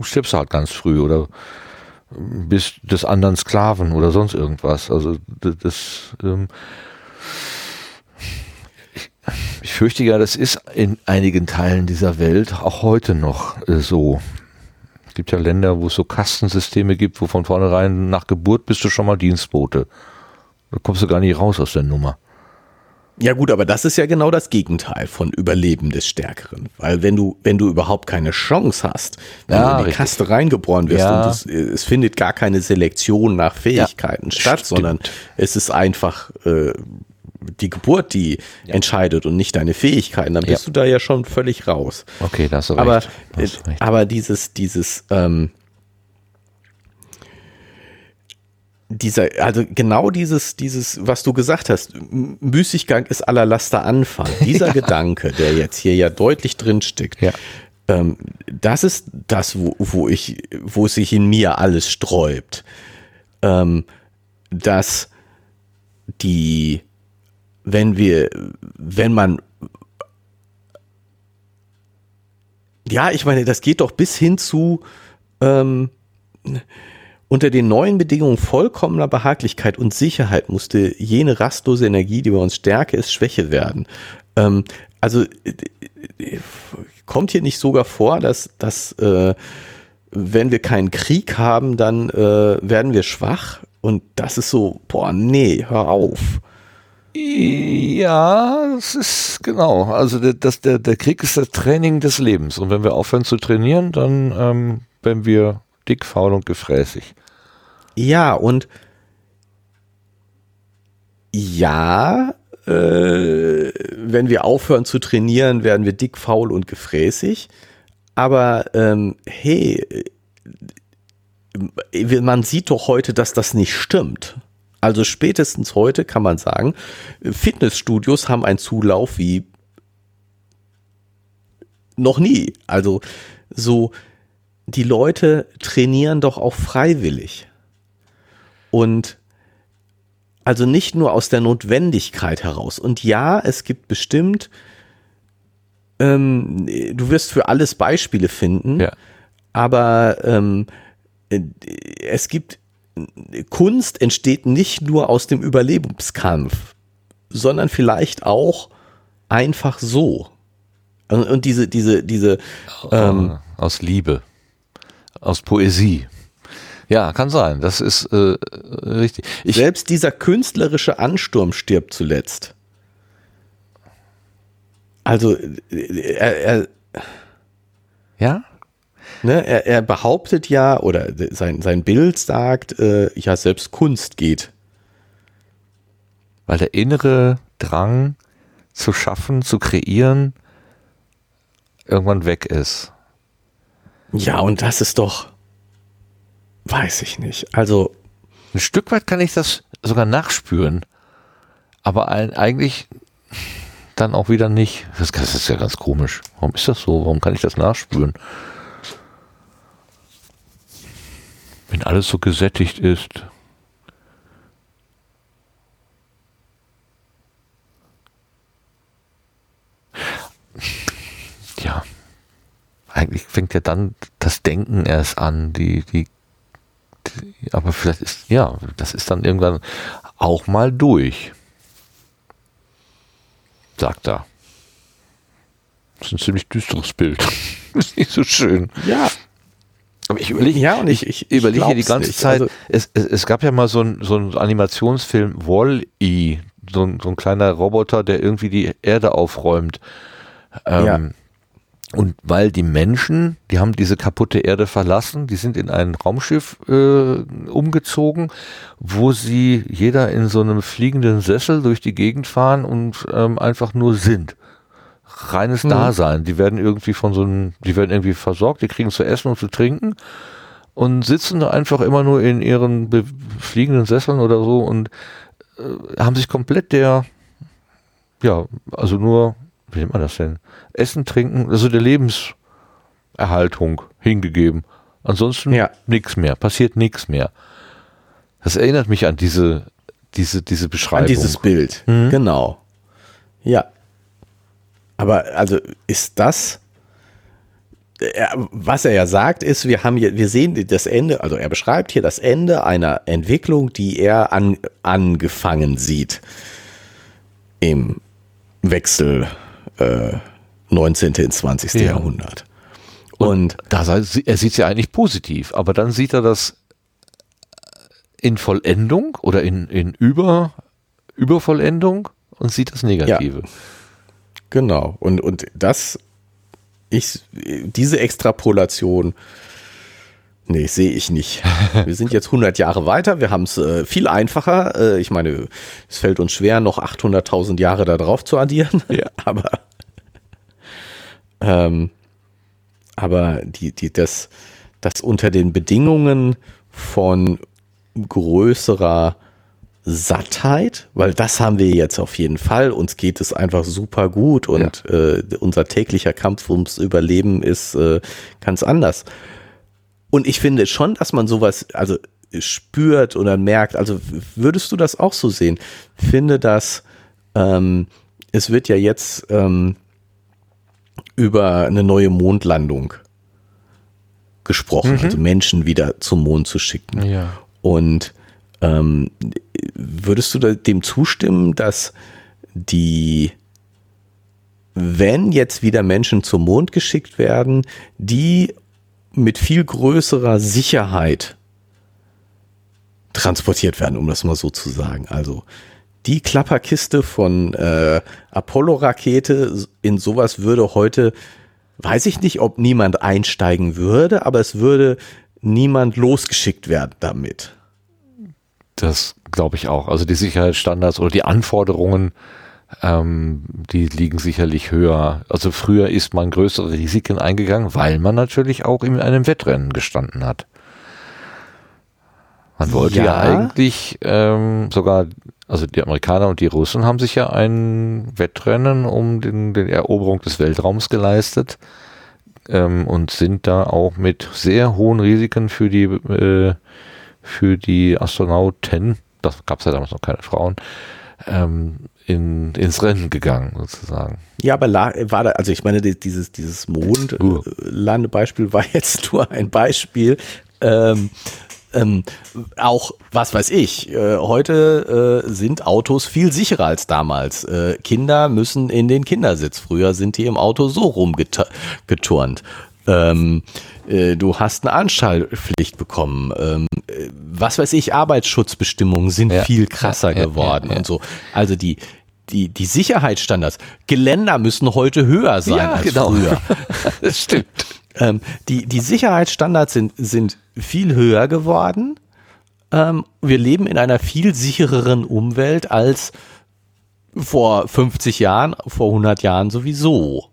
stirbst du halt ganz früh oder bist des anderen Sklaven oder sonst irgendwas. Also das, das ähm, ich, ich fürchte ja, das ist in einigen Teilen dieser Welt auch heute noch äh, so. Es gibt ja Länder, wo es so Kastensysteme gibt, wo von vornherein nach Geburt bist du schon mal Dienstbote. Da kommst du gar nicht raus aus der Nummer. Ja gut, aber das ist ja genau das Gegenteil von Überleben des Stärkeren. Weil wenn du, wenn du überhaupt keine Chance hast, wenn ja, du in die richtig. Kaste reingeboren wirst ja. und es, es, findet gar keine Selektion nach Fähigkeiten ja, statt, stimmt. sondern es ist einfach äh, die Geburt, die entscheidet und nicht deine Fähigkeiten, dann bist du da ja schon völlig raus. Okay, das ist aber, recht. Aber dieses, dieses, ähm, dieser, also genau dieses, dieses, was du gesagt hast, Müßiggang ist aller Laster Anfang. Dieser ja. Gedanke, der jetzt hier ja deutlich drin steckt, ja. ähm, das ist das, wo, wo ich, wo sich in mir alles sträubt. Ähm, dass die, wenn wir, wenn man, ja, ich meine, das geht doch bis hin zu, ähm, unter den neuen Bedingungen vollkommener Behaglichkeit und Sicherheit musste jene rastlose Energie, die bei uns Stärke ist, Schwäche werden. Ähm, also äh, kommt hier nicht sogar vor, dass, dass äh, wenn wir keinen Krieg haben, dann äh, werden wir schwach? Und das ist so, boah, nee, hör auf. Ja, das ist genau. Also der, das, der, der Krieg ist das Training des Lebens. Und wenn wir aufhören zu trainieren, dann ähm, werden wir dick, faul und gefräßig. Ja, und ja, äh, wenn wir aufhören zu trainieren, werden wir dick, faul und gefräßig. Aber ähm, hey, äh, man sieht doch heute, dass das nicht stimmt. Also spätestens heute kann man sagen, Fitnessstudios haben einen Zulauf wie noch nie. Also so, die Leute trainieren doch auch freiwillig. Und also nicht nur aus der Notwendigkeit heraus. Und ja, es gibt bestimmt, ähm, du wirst für alles Beispiele finden, ja. aber ähm, es gibt, Kunst entsteht nicht nur aus dem Überlebenskampf, sondern vielleicht auch einfach so. Und, und diese, diese, diese. Ähm, aus Liebe, aus Poesie. Ja, kann sein. Das ist äh, richtig. Ich Selbst dieser künstlerische Ansturm stirbt zuletzt. Also er, er ja. Ne, er, er behauptet ja oder sein sein Bild sagt, äh, ja selbst Kunst geht. Weil der innere Drang zu schaffen, zu kreieren, irgendwann weg ist. Ja, und das ist doch Weiß ich nicht. Also. Ein Stück weit kann ich das sogar nachspüren. Aber eigentlich dann auch wieder nicht. Das, ist ja ganz komisch. Warum ist das so? Warum kann ich das nachspüren? Wenn alles so gesättigt ist. Ja. Eigentlich fängt ja dann das Denken erst an, die, die aber vielleicht ist, ja, das ist dann irgendwann auch mal durch. Sagt er. Das ist ein ziemlich düsteres Bild. ist nicht so schön. Ja. Aber ich überlege, ja, und ich, ich, ich überlege die ganze nicht. Zeit, also, es, es, es, gab ja mal so ein, so ein Animationsfilm Wall-E, so ein, so ein kleiner Roboter, der irgendwie die Erde aufräumt. Ähm, ja. Und weil die Menschen, die haben diese kaputte Erde verlassen, die sind in ein Raumschiff äh, umgezogen, wo sie jeder in so einem fliegenden Sessel durch die Gegend fahren und ähm, einfach nur sind. Reines mhm. Dasein. Die werden irgendwie von so einem, die werden irgendwie versorgt, die kriegen zu essen und zu trinken und sitzen da einfach immer nur in ihren fliegenden Sesseln oder so und äh, haben sich komplett der, ja, also nur wie nennt man das denn? Essen, Trinken, also der Lebenserhaltung hingegeben. Ansonsten ja. nichts mehr, passiert nichts mehr. Das erinnert mich an diese, diese, diese Beschreibung. An dieses Bild, mhm. genau. Ja. Aber also ist das, was er ja sagt, ist, wir haben hier, wir sehen das Ende, also er beschreibt hier das Ende einer Entwicklung, die er an, angefangen sieht im Wechsel äh, 19. ins 20. Ja. Jahrhundert. Und, Und da, er sieht es ja eigentlich positiv, aber dann sieht er das in Vollendung oder in, in Über, Übervollendung und sieht das Negative. Ja. Genau. Und, und das ich, diese Extrapolation, nee, sehe ich nicht. Wir sind jetzt 100 Jahre weiter, wir haben es äh, viel einfacher. Äh, ich meine, es fällt uns schwer, noch 800.000 Jahre da drauf zu addieren, ja. aber, ähm, aber die, die, das, das unter den Bedingungen von größerer Sattheit, weil das haben wir jetzt auf jeden Fall. Uns geht es einfach super gut und ja. äh, unser täglicher Kampf ums Überleben ist äh, ganz anders. Und ich finde schon, dass man sowas, also spürt oder merkt. Also würdest du das auch so sehen? Finde, dass ähm, es wird ja jetzt ähm, über eine neue Mondlandung gesprochen, mhm. also Menschen wieder zum Mond zu schicken. Ja. Und ähm, würdest du dem zustimmen, dass die, wenn jetzt wieder Menschen zum Mond geschickt werden, die mit viel größerer Sicherheit transportiert werden, um das mal so zu sagen. Also die Klapperkiste von äh, Apollo-Rakete, in sowas würde heute, weiß ich nicht, ob niemand einsteigen würde, aber es würde niemand losgeschickt werden damit. Das glaube ich auch. Also die Sicherheitsstandards oder die Anforderungen, ähm, die liegen sicherlich höher. Also früher ist man größere Risiken eingegangen, weil man natürlich auch in einem Wettrennen gestanden hat. Man wollte ja, ja eigentlich ähm, sogar, also die Amerikaner und die Russen haben sich ja ein Wettrennen um den, den Eroberung des Weltraums geleistet ähm, und sind da auch mit sehr hohen Risiken für die äh, für die Astronauten, das gab es ja damals noch keine Frauen, ähm, in, ins Rennen gegangen, sozusagen. Ja, aber war da, also ich meine, dieses, dieses Mondlandebeispiel war jetzt nur ein Beispiel. Ähm, ähm, auch, was weiß ich, äh, heute äh, sind Autos viel sicherer als damals. Äh, Kinder müssen in den Kindersitz. Früher sind die im Auto so rumgeturnt. Ähm, äh, du hast eine Anschallpflicht bekommen. Ähm, äh, was weiß ich, Arbeitsschutzbestimmungen sind ja. viel krasser ja, geworden ja, und so. Also die, die, die Sicherheitsstandards, Geländer müssen heute höher sein als genau. früher. das stimmt. Ähm, die, die Sicherheitsstandards sind, sind viel höher geworden. Ähm, wir leben in einer viel sichereren Umwelt als vor 50 Jahren, vor 100 Jahren sowieso.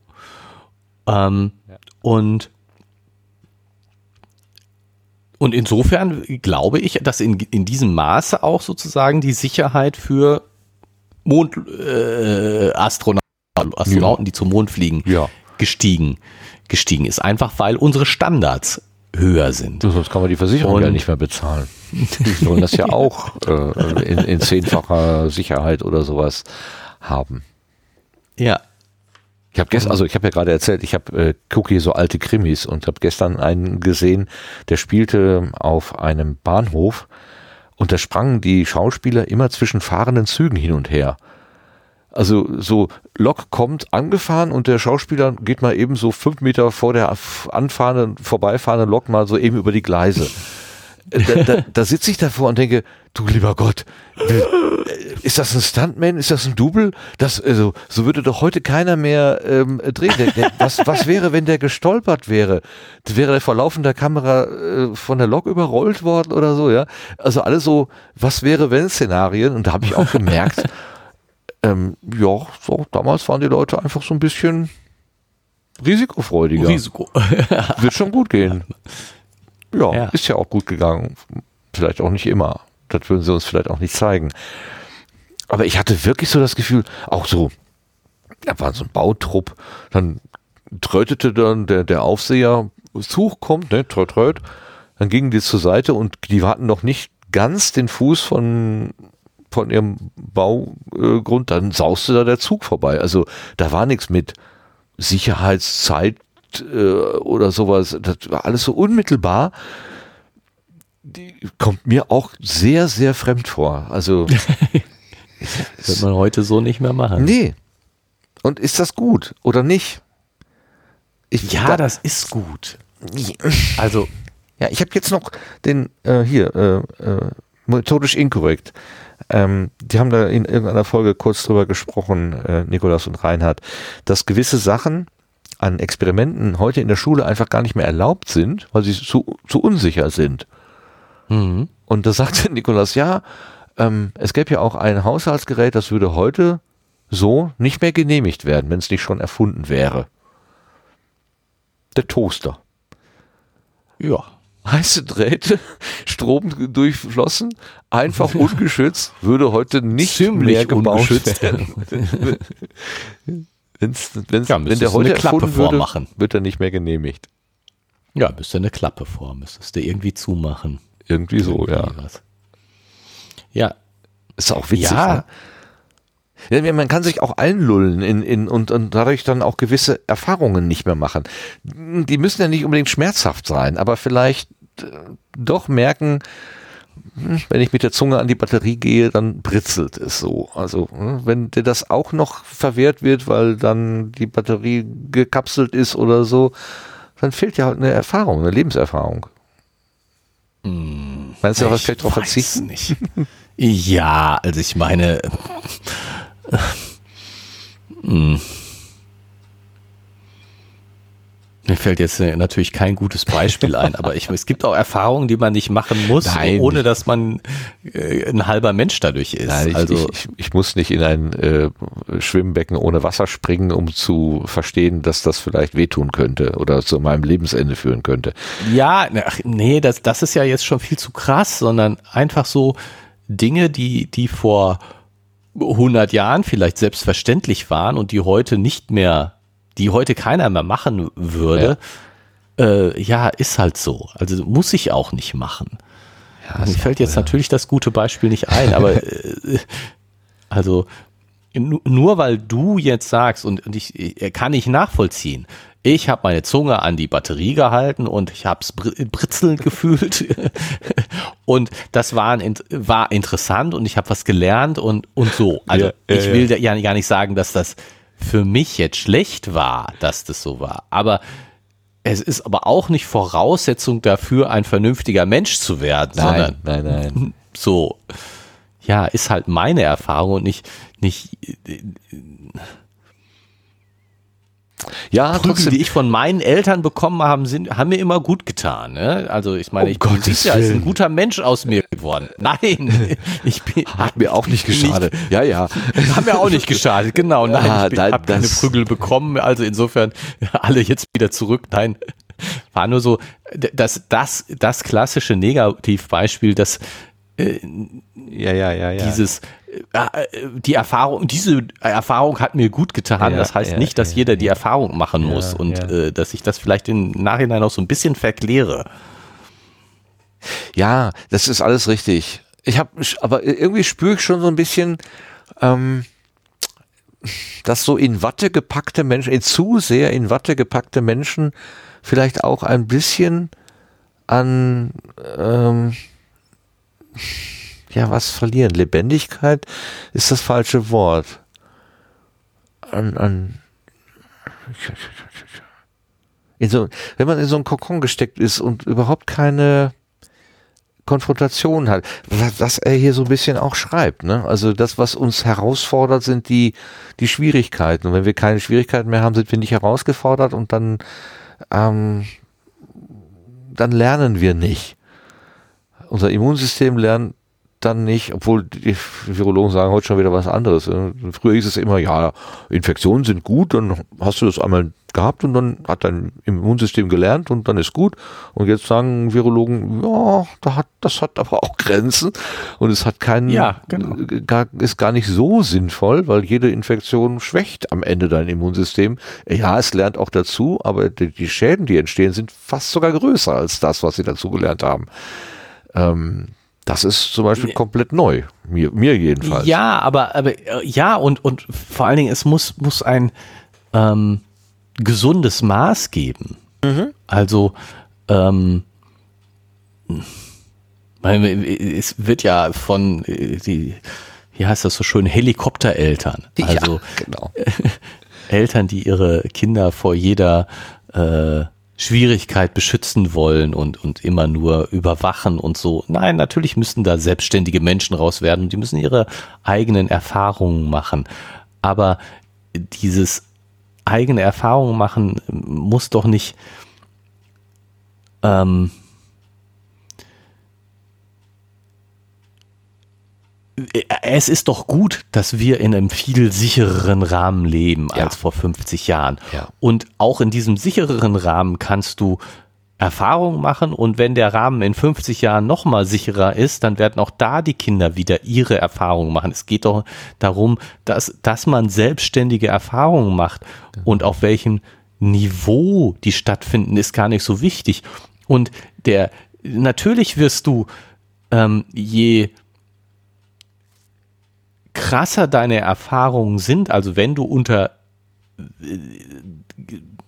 Ähm, und und insofern glaube ich, dass in, in diesem Maße auch sozusagen die Sicherheit für Mondastronauten, äh, Astronauten, ja. die zum Mond fliegen, ja. gestiegen, gestiegen ist. Einfach weil unsere Standards höher sind. Sonst kann man die Versicherung Und, ja nicht mehr bezahlen. Die sollen das ja auch äh, in, in zehnfacher Sicherheit oder sowas haben. Ja, ich habe gestern, also ich habe ja gerade erzählt, ich habe äh, gucke so alte Krimis und habe gestern einen gesehen, der spielte auf einem Bahnhof und da sprangen die Schauspieler immer zwischen fahrenden Zügen hin und her. Also so Lok kommt angefahren und der Schauspieler geht mal eben so fünf Meter vor der anfahrenden, vorbeifahrenden Lok mal so eben über die Gleise da, da, da sitze ich davor und denke, du lieber Gott, ist das ein Stuntman? Ist das ein Double? Das, also, so würde doch heute keiner mehr ähm, drehen. Was, was wäre, wenn der gestolpert wäre? Wäre der vor laufender Kamera äh, von der Lok überrollt worden oder so, ja? Also alles so, was wäre, wenn Szenarien? Und da habe ich auch gemerkt, ähm, ja, so, damals waren die Leute einfach so ein bisschen risikofreudiger. Risiko. Wird schon gut gehen. Ja, ja, ist ja auch gut gegangen. Vielleicht auch nicht immer. Das würden sie uns vielleicht auch nicht zeigen. Aber ich hatte wirklich so das Gefühl, auch so, da war so ein Bautrupp, dann trötete dann der, der Aufseher, Zug kommt, ne, tröt, tröt, dann gingen die zur Seite und die hatten noch nicht ganz den Fuß von, von ihrem Baugrund, dann sauste da der Zug vorbei. Also da war nichts mit Sicherheitszeit äh, oder sowas, das war alles so unmittelbar. Die kommt mir auch sehr, sehr fremd vor. Also wird man heute so nicht mehr machen. Nee. Und ist das gut oder nicht? Ich, ja, da, das ist gut. Also ja, ich habe jetzt noch den äh, hier äh, äh, methodisch inkorrekt. Ähm, die haben da in irgendeiner Folge kurz drüber gesprochen, äh, Nikolas und Reinhard, dass gewisse Sachen an Experimenten heute in der Schule einfach gar nicht mehr erlaubt sind, weil sie zu, zu unsicher sind. Mhm. Und da sagte Nikolas, ja, ähm, es gäbe ja auch ein Haushaltsgerät, das würde heute so nicht mehr genehmigt werden, wenn es nicht schon erfunden wäre. Der Toaster. Ja heiße Drähte, Strom durchflossen, einfach ungeschützt, würde heute nicht Ziemlich mehr gebaut werden. Wenn's, wenn's, ja, wenn der heute erfunden würde, vormachen. wird er nicht mehr genehmigt. Ja, müsste eine Klappe vor, müsstest du irgendwie zumachen. Irgendwie so, irgendwie ja. Was. Ja. Ist auch witzig. Ja. Ne? Ja, man kann sich auch einlullen in, in, und, und dadurch dann auch gewisse Erfahrungen nicht mehr machen. Die müssen ja nicht unbedingt schmerzhaft sein, aber vielleicht äh, doch merken, wenn ich mit der Zunge an die Batterie gehe, dann britzelt es so. Also hm, wenn dir das auch noch verwehrt wird, weil dann die Batterie gekapselt ist oder so, dann fehlt ja halt eine Erfahrung, eine Lebenserfahrung. Hm, Meinst du, was vielleicht drauf verzichten? Nicht. ja, also ich meine, hm. Mir fällt jetzt äh, natürlich kein gutes Beispiel ein, aber ich, es gibt auch Erfahrungen, die man nicht machen muss, Nein. ohne dass man äh, ein halber Mensch dadurch ist. Nein, ich, also ich, ich, muss nicht in ein äh, Schwimmbecken ohne Wasser springen, um zu verstehen, dass das vielleicht wehtun könnte oder zu meinem Lebensende führen könnte. Ja, ach, nee, das, das ist ja jetzt schon viel zu krass, sondern einfach so Dinge, die, die vor 100 Jahren vielleicht selbstverständlich waren und die heute nicht mehr, die heute keiner mehr machen würde, ja, äh, ja ist halt so. Also muss ich auch nicht machen. Ja, Mir fällt jetzt ja. natürlich das gute Beispiel nicht ein, aber äh, also nur weil du jetzt sagst und, und ich kann ich nachvollziehen, ich habe meine Zunge an die Batterie gehalten und ich habe es britzeln gefühlt. und das war, ein, war interessant und ich habe was gelernt und, und so. Also ja, ja, ich will ja. ja gar nicht sagen, dass das für mich jetzt schlecht war, dass das so war. Aber es ist aber auch nicht Voraussetzung dafür, ein vernünftiger Mensch zu werden, nein, sondern nein, nein. so, ja, ist halt meine Erfahrung und nicht, nicht ja, Prügel, trotzdem. die ich von meinen Eltern bekommen habe, sind, haben mir immer gut getan. Ne? Also ich meine, oh ich bin sicher, ist ein guter Mensch aus mir geworden. Nein, ich bin, hat mir auch nicht geschadet. Nicht, ja, ja, hat mir auch nicht geschadet. Genau, nein, ah, ich habe keine Prügel bekommen. Also insofern alle jetzt wieder zurück. Nein, war nur so, das, das, das klassische Negativbeispiel, das äh, ja, ja, ja, ja. dieses äh, die Erfahrung, diese Erfahrung hat mir gut getan. Ja, das heißt ja, nicht, dass ja, jeder die Erfahrung machen muss und äh, dass ich das vielleicht im Nachhinein auch so ein bisschen verkläre. Ja, das ist alles richtig. Ich habe, aber irgendwie spüre ich schon so ein bisschen, ähm, dass so in Watte gepackte Menschen, in zu sehr in Watte gepackte Menschen vielleicht auch ein bisschen an ähm, ja, was verlieren? Lebendigkeit ist das falsche Wort. An, an, so, wenn man in so einen Kokon gesteckt ist und überhaupt keine Konfrontation hat, was er hier so ein bisschen auch schreibt, ne? Also das, was uns herausfordert, sind die, die Schwierigkeiten. Und wenn wir keine Schwierigkeiten mehr haben, sind wir nicht herausgefordert und dann, ähm, dann lernen wir nicht. Unser Immunsystem lernt dann nicht, obwohl die Virologen sagen heute schon wieder was anderes. Äh, früher hieß es immer, ja, Infektionen sind gut, dann hast du das einmal gehabt und dann hat dein Immunsystem gelernt und dann ist gut. Und jetzt sagen Virologen, ja, da hat, das hat aber auch Grenzen und es hat keinen, ja, genau. gar, ist gar nicht so sinnvoll, weil jede Infektion schwächt am Ende dein Immunsystem. Ja, es lernt auch dazu, aber die, die Schäden, die entstehen, sind fast sogar größer als das, was sie dazu gelernt haben. Ähm, das ist zum Beispiel komplett neu. Mir, mir jedenfalls. Ja, aber, aber ja, und, und vor allen Dingen, es muss, muss ein, ähm, gesundes Maß geben. Mhm. Also ähm, es wird ja von die, wie heißt das so schön, Helikoptereltern. Also ja, genau. Eltern, die ihre Kinder vor jeder äh, Schwierigkeit beschützen wollen und, und immer nur überwachen und so. Nein, natürlich müssen da selbstständige Menschen raus werden und die müssen ihre eigenen Erfahrungen machen. Aber dieses eigene Erfahrungen machen muss doch nicht ähm, es ist doch gut, dass wir in einem viel sichereren Rahmen leben ja. als vor 50 Jahren. Ja. Und auch in diesem sichereren Rahmen kannst du Erfahrungen machen und wenn der Rahmen in 50 Jahren nochmal sicherer ist, dann werden auch da die Kinder wieder ihre Erfahrungen machen. Es geht doch darum, dass, dass man selbstständige Erfahrungen macht genau. und auf welchem Niveau die stattfinden, ist gar nicht so wichtig. Und der, natürlich wirst du, ähm, je krasser deine Erfahrungen sind, also wenn du unter, äh,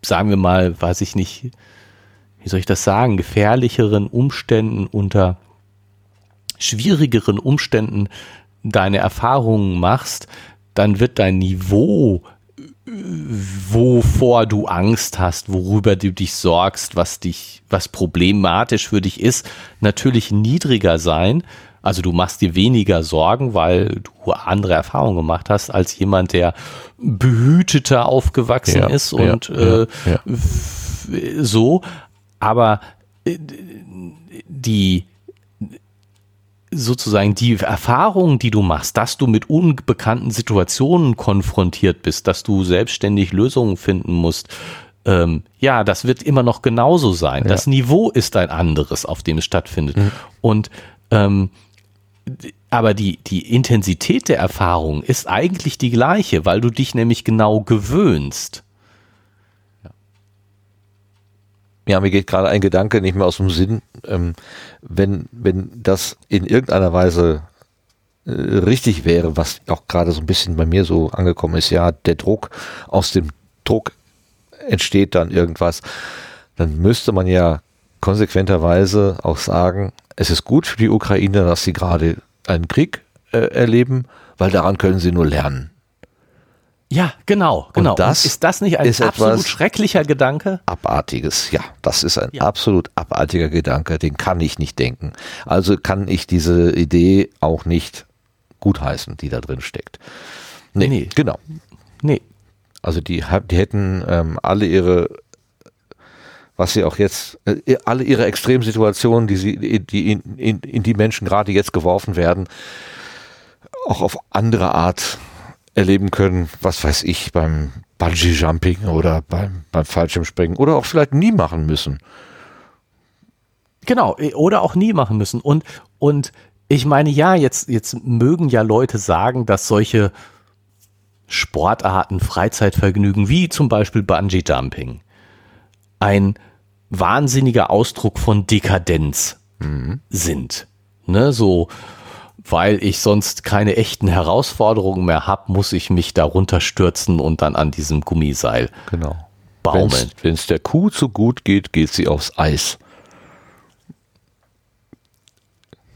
sagen wir mal, weiß ich nicht, wie soll ich das sagen, gefährlicheren Umständen, unter schwierigeren Umständen deine Erfahrungen machst, dann wird dein Niveau, wovor du Angst hast, worüber du dich sorgst, was dich, was problematisch für dich ist, natürlich niedriger sein, also du machst dir weniger Sorgen, weil du andere Erfahrungen gemacht hast, als jemand, der behüteter aufgewachsen ja, ist und ja, ja, äh, so. Aber äh, die sozusagen die Erfahrungen, die du machst, dass du mit unbekannten Situationen konfrontiert bist, dass du selbstständig Lösungen finden musst, ähm, ja, das wird immer noch genauso sein. Das Niveau ist ein anderes, auf dem es stattfindet. Mhm. Und ähm, aber die, die Intensität der Erfahrung ist eigentlich die gleiche, weil du dich nämlich genau gewöhnst. Ja, mir geht gerade ein Gedanke nicht mehr aus dem Sinn. Ähm, wenn, wenn das in irgendeiner Weise äh, richtig wäre, was auch gerade so ein bisschen bei mir so angekommen ist, ja, der Druck, aus dem Druck entsteht dann irgendwas, dann müsste man ja konsequenterweise auch sagen, es ist gut für die Ukraine, dass sie gerade einen Krieg äh, erleben, weil daran können sie nur lernen. Ja, genau, genau. Und das Und ist das nicht ein absolut schrecklicher Gedanke? Abartiges, ja. Das ist ein ja. absolut abartiger Gedanke, den kann ich nicht denken. Also kann ich diese Idee auch nicht gutheißen, die da drin steckt. Nee, nee. genau. Nee. Also die, die hätten ähm, alle ihre was sie auch jetzt, äh, alle ihre Extremsituationen, die sie, die in, in, in die Menschen gerade jetzt geworfen werden, auch auf andere Art erleben können, was weiß ich, beim Bungee Jumping oder beim, beim Fallschirmspringen oder auch vielleicht nie machen müssen. Genau, äh, oder auch nie machen müssen. Und, und ich meine, ja, jetzt, jetzt mögen ja Leute sagen, dass solche Sportarten, Freizeitvergnügen, wie zum Beispiel Bungee Jumping, ein wahnsinniger Ausdruck von Dekadenz mhm. sind. Ne, so, weil ich sonst keine echten Herausforderungen mehr habe, muss ich mich darunter stürzen und dann an diesem Gummiseil genau. baumeln. Wenn es der Kuh zu gut geht, geht sie aufs Eis.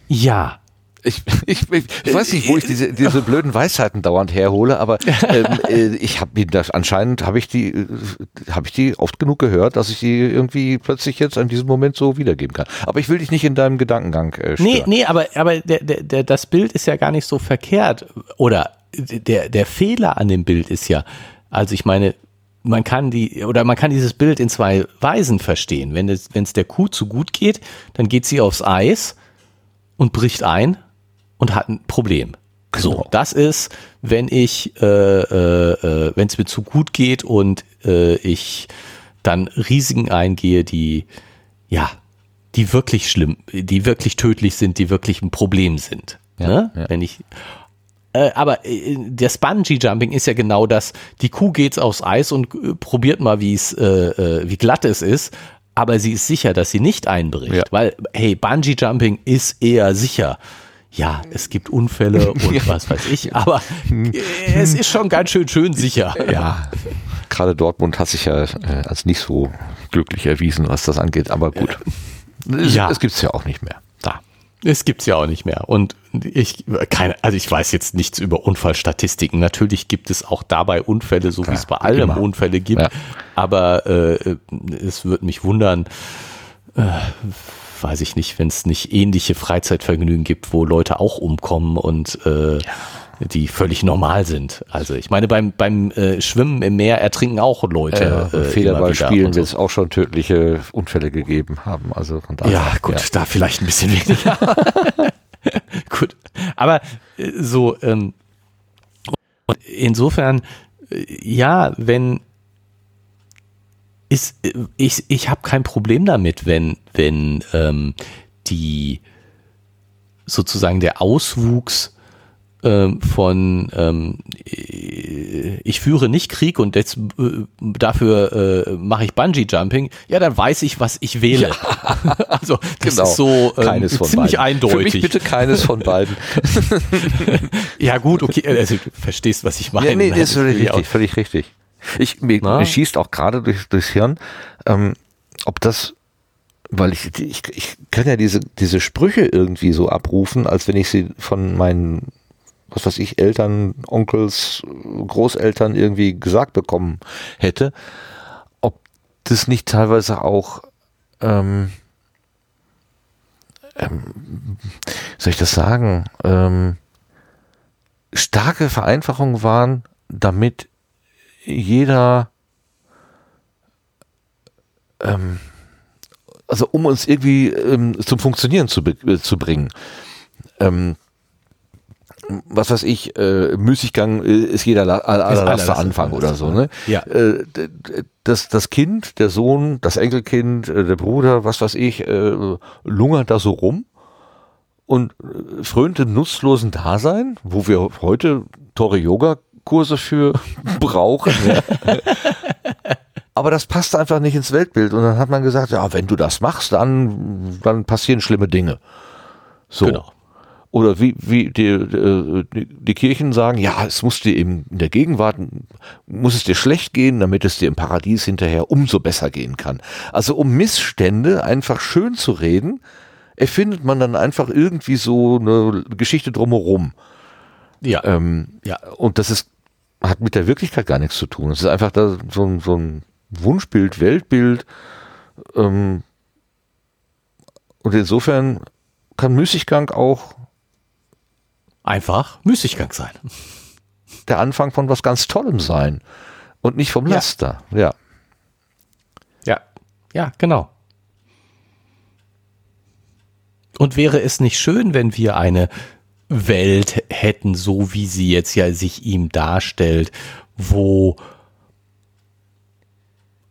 Ja, ich, ich, ich, weiß nicht, wo ich diese, diese blöden Weisheiten dauernd herhole, aber ähm, äh, ich habe das anscheinend habe ich die äh, habe ich die oft genug gehört, dass ich die irgendwie plötzlich jetzt an diesem Moment so wiedergeben kann. Aber ich will dich nicht in deinem Gedankengang äh, stören. Nee, nee, aber aber der, der, der, das Bild ist ja gar nicht so verkehrt oder der der Fehler an dem Bild ist ja, also ich meine, man kann die oder man kann dieses Bild in zwei Weisen verstehen. Wenn es wenn es der Kuh zu gut geht, dann geht sie aufs Eis und bricht ein und hat ein Problem. So, genau. das ist, wenn ich, äh, äh, äh wenn es mir zu gut geht und äh, ich dann Risiken eingehe, die, ja, die wirklich schlimm, die wirklich tödlich sind, die wirklich ein Problem sind. Ja, ne? ja. Wenn ich, äh, aber äh, das Bungee Jumping ist ja genau das. Die Kuh geht aufs Eis und probiert mal, wie es, äh, äh, wie glatt es ist. Aber sie ist sicher, dass sie nicht einbricht, ja. weil hey, Bungee Jumping ist eher sicher ja, es gibt Unfälle und was weiß ich, aber es ist schon ganz schön schön sicher. Ja, gerade Dortmund hat sich ja äh, als nicht so glücklich erwiesen, was das angeht, aber gut. Es, Ja. es gibt's ja auch nicht mehr. Da. Es gibt's ja auch nicht mehr. Und ich keine, also ich weiß jetzt nichts über Unfallstatistiken. Natürlich gibt es auch dabei Unfälle, so wie es bei allem immer. Unfälle gibt. Ja. Aber äh, es würde mich wundern, äh, weiß ich nicht, wenn es nicht ähnliche Freizeitvergnügen gibt, wo Leute auch umkommen und äh, die völlig normal sind. Also ich meine, beim, beim äh, Schwimmen im Meer ertrinken auch Leute. Äh, äh, immer Federball wieder spielen und wird es auch schon tödliche Unfälle gegeben haben. Also von daher, Ja, gut, da vielleicht ein bisschen weniger. gut, aber äh, so, ähm, insofern, äh, ja, wenn ist, äh, ich, ich habe kein Problem damit, wenn, wenn ähm, die sozusagen der Auswuchs ähm, von ähm, äh, ich führe nicht Krieg und jetzt, äh, dafür äh, mache ich Bungee Jumping, ja, dann weiß ich, was ich wähle. also das ist so ähm, ziemlich beiden. Für mich eindeutig. bitte keines von beiden. Ja gut, okay, also du verstehst, was ich meine. ja, nee, ist völlig richtig, völlig richtig. Ich, mir, mir schießt auch gerade durch, durchs Hirn, ähm, ob das, weil ich, ich, ich kann ja diese, diese Sprüche irgendwie so abrufen, als wenn ich sie von meinen, was weiß ich, Eltern, Onkels, Großeltern irgendwie gesagt bekommen hätte, ob das nicht teilweise auch, ähm, ähm, soll ich das sagen, ähm, starke Vereinfachungen waren, damit jeder, ähm, also um uns irgendwie ähm, zum Funktionieren zu, äh, zu bringen. Ähm, was weiß ich, äh, Müßiggang äh, ist jeder La- allererster Anfang oder so, ne? Ja. Äh, das, das Kind, der Sohn, das Enkelkind, äh, der Bruder, was weiß ich, äh, lungert da so rum und äh, frönt im nutzlosen Dasein, wo wir heute teure Yoga-Kurse für brauchen. Ja. Aber das passt einfach nicht ins Weltbild. Und dann hat man gesagt, ja, wenn du das machst, dann, dann passieren schlimme Dinge. So. Genau. Oder wie, wie die, die, die Kirchen sagen, ja, es muss dir in der Gegenwart, muss es dir schlecht gehen, damit es dir im Paradies hinterher umso besser gehen kann. Also um Missstände einfach schön zu reden, erfindet man dann einfach irgendwie so eine Geschichte drumherum. Ja, Ähm, ja. und das ist, hat mit der Wirklichkeit gar nichts zu tun. Es ist einfach da so, ein- so ein Wunschbild, Weltbild. Ähm, und insofern kann Müßiggang auch einfach Müßiggang sein. der Anfang von was ganz Tollem sein und nicht vom Ja. Laster. Ja. Ja, ja, genau. Und wäre es nicht schön, wenn wir eine Welt hätten, so wie sie jetzt ja sich ihm darstellt, wo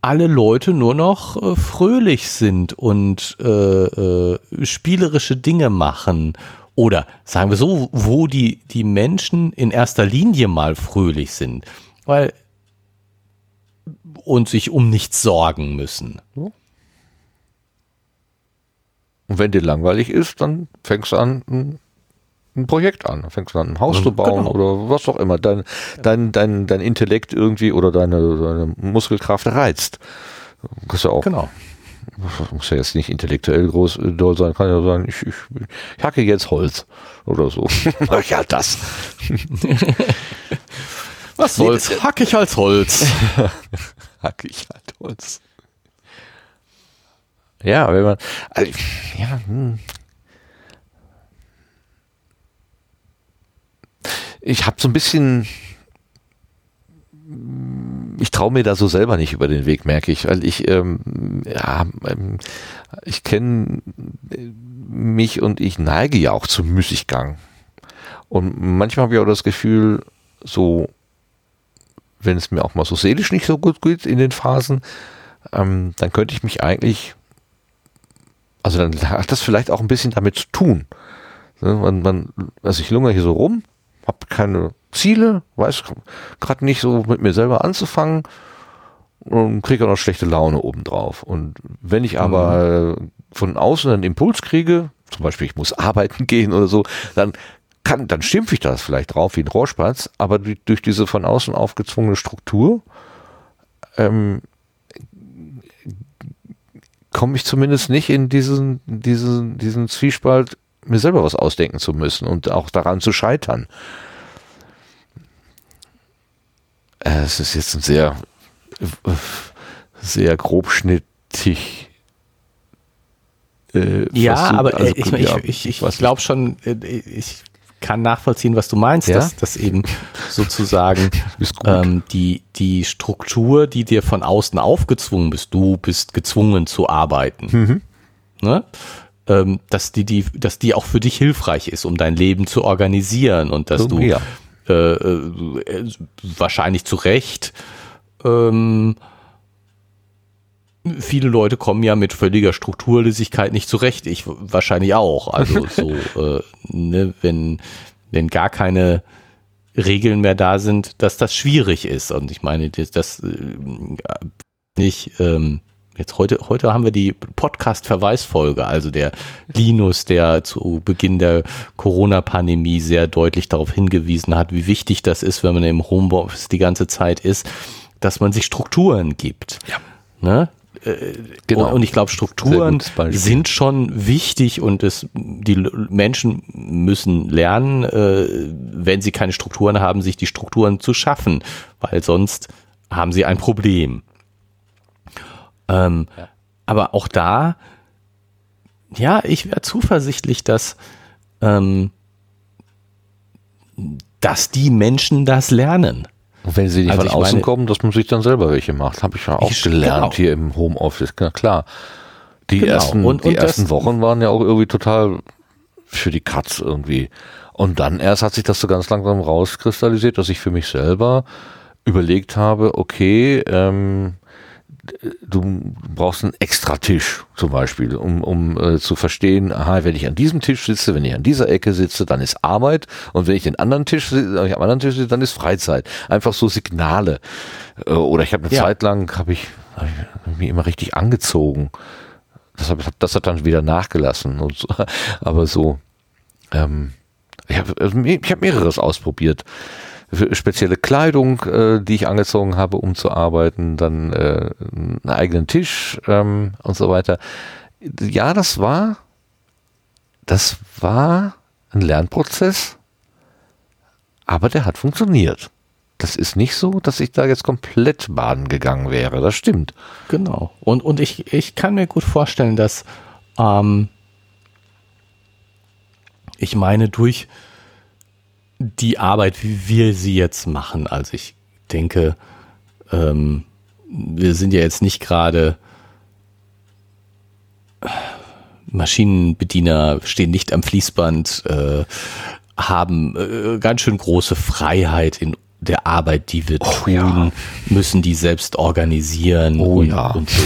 alle Leute nur noch äh, fröhlich sind und äh, äh, spielerische Dinge machen. Oder sagen wir so, wo die, die Menschen in erster Linie mal fröhlich sind. Weil und sich um nichts sorgen müssen. Und wenn dir langweilig ist, dann fängst du an, ein, ein Projekt an. Dann fängst du an, ein Haus zu bauen Genau. oder was auch immer. Dein, dein, dein, dein Intellekt irgendwie oder deine, deine Muskelkraft reizt. Kannst ja auch Genau. muss ja jetzt nicht intellektuell groß äh, doll sein, kann ja sagen, ich, ich, ich hacke jetzt Holz oder so. ja, das. Was Nee, soll's? Hack ich als Holz. Hacke ich halt Holz. Ja, wenn man, also, ja, hm. Ich habe so ein bisschen, ich traue mir da so selber nicht über den Weg, merke ich, weil ich, ähm, ja, ähm, ich kenne mich und ich neige ja auch zum Müßiggang. Und manchmal habe ich auch das Gefühl, so, wenn es mir auch mal so seelisch nicht so gut geht in den Phasen, ähm, dann könnte ich mich eigentlich, also dann hat das vielleicht auch ein bisschen damit zu tun. Ne, Man, man, also ich lungere hier so rum, habe keine Ziele, weiß gerade nicht so mit mir selber anzufangen und kriege auch noch schlechte Laune obendrauf. Und wenn ich aber äh, von außen einen Impuls kriege, zum Beispiel ich muss arbeiten gehen oder so, dann kann, dann schimpfe ich das vielleicht drauf wie ein Rohrspatz, aber durch, durch diese von außen aufgezwungene Struktur ähm, komme ich zumindest nicht in diesen, diesen, diesen Zwiespalt, mir selber was ausdenken zu müssen und auch daran zu scheitern. Äh, es ist jetzt ein sehr, sehr grobschnittig. Äh, ja, aber also, ich, ja, ich, ich, ich glaube schon, äh, ich kann nachvollziehen, was du meinst, ja? dass, dass eben sozusagen ähm, die, die Struktur, die dir von außen aufgezwungen bist, du bist gezwungen zu arbeiten, mhm. ne? Ähm, dass, die, die, dass die auch für dich hilfreich ist, um dein Leben zu organisieren und dass du ja. äh, äh, wahrscheinlich zu Recht ähm, viele Leute kommen ja mit völliger Strukturlosigkeit nicht zurecht. Ich wahrscheinlich auch. Also so, äh, ne, wenn, wenn gar keine Regeln mehr da sind, dass das schwierig ist. Und ich meine, das, das äh, nicht, ähm, jetzt heute, heute haben wir die Podcast-Verweisfolge, also der Linus, der zu Beginn der Corona-Pandemie sehr deutlich darauf hingewiesen hat, wie wichtig das ist, wenn man im Homeoffice die ganze Zeit ist, dass man sich Strukturen gibt. Ja. Ne? Äh, genau. Und ich glaube, Strukturen sind schon wichtig und es, die Menschen müssen lernen, äh, wenn sie keine Strukturen haben, sich die Strukturen zu schaffen, weil sonst haben sie ein Problem. Ähm, ja. Aber auch da, ja, ich wäre zuversichtlich, dass, ähm, dass die Menschen das lernen. Und wenn sie nicht also von außen meine, kommen, dass man sich dann selber welche macht. Habe ich ja auch ich, gelernt genau. hier im Homeoffice. Na klar. Die genau. ersten, und, und die ersten Wochen waren ja auch irgendwie total für die Katz irgendwie. Und dann erst hat sich das so ganz langsam rauskristallisiert, dass ich für mich selber überlegt habe, okay, ähm, du brauchst einen extra Tisch zum Beispiel, um, um äh, zu verstehen, aha, wenn ich an diesem Tisch sitze, wenn ich an dieser Ecke sitze, dann ist Arbeit und wenn ich den anderen Tisch wenn ich am anderen Tisch sitze, dann ist Freizeit. Einfach so Signale. Äh, oder ich habe eine ja. Zeit lang, habe ich, hab ich mich immer richtig angezogen. Das, hab, das hat dann wieder nachgelassen. Und so. Aber so, ähm, ich habe also ich hab mehreres ausprobiert spezielle Kleidung, äh, die ich angezogen habe, um zu arbeiten, dann äh, einen eigenen Tisch ähm, und so weiter. Ja, das war, das war ein Lernprozess, aber der hat funktioniert. Das ist nicht so, dass ich da jetzt komplett baden gegangen wäre. Das stimmt. Genau. Und, und ich, ich kann mir gut vorstellen, dass ähm, ich meine, durch, die Arbeit, wie wir sie jetzt machen. Also ich denke, ähm, wir sind ja jetzt nicht gerade Maschinenbediener, stehen nicht am Fließband, äh, haben äh, ganz schön große Freiheit in der Arbeit, die wir oh, tun, ja. müssen die selbst organisieren. Oh und, ja. Und so.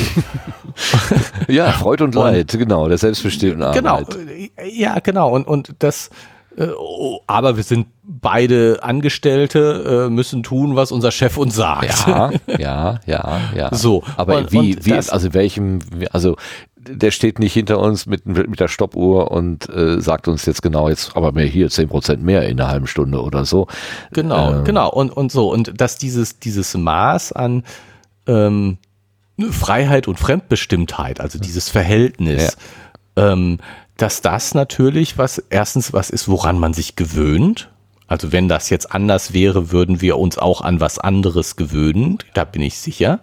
ja, Freud und Leid, und, genau, der selbstbestimmten genau, Arbeit. Genau, ja, genau. Und, und das, aber wir sind beide Angestellte, äh, müssen tun, was unser Chef uns sagt. Ja, ja, ja, ja. So. Aber und, wie, und wie, also welchem, also der steht nicht hinter uns mit, mit der Stoppuhr und äh, sagt uns jetzt genau jetzt, aber mehr hier zehn Prozent mehr in einer halben Stunde oder so. Genau, ähm. genau und und so und dass dieses dieses Maß an ähm, Freiheit und Fremdbestimmtheit, also dieses Verhältnis, ja. ähm, dass das natürlich was, erstens was ist, woran man sich gewöhnt. Also wenn das jetzt anders wäre, würden wir uns auch an was anderes gewöhnen, da bin ich sicher.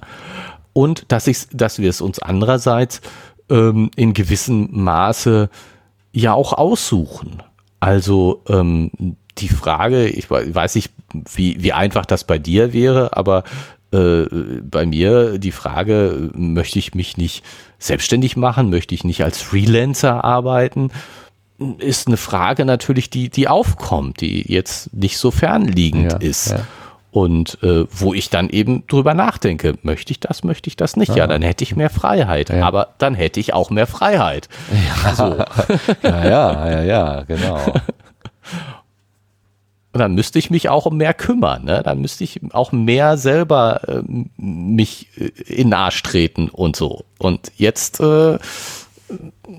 Und dass, ich, dass wir es uns andererseits ähm, in gewissem Maße ja auch aussuchen. Also ähm, die Frage, ich weiß nicht, wie, wie einfach das bei dir wäre, aber äh, bei mir die Frage, möchte ich mich nicht selbstständig machen, möchte ich nicht als Freelancer arbeiten, ist eine Frage natürlich, die, die aufkommt, die jetzt nicht so fernliegend ja, ist. Ja. Und äh, wo ich dann eben drüber nachdenke, möchte ich das, möchte ich das nicht? Ja, ja dann hätte ich mehr Freiheit, ja. aber dann hätte ich auch mehr Freiheit. Ja, so. ja, ja, ja, ja, genau. Und dann müsste ich mich auch um mehr kümmern. Ne? Dann müsste ich auch mehr selber äh, mich äh, in den Arsch treten und so. Und jetzt, äh,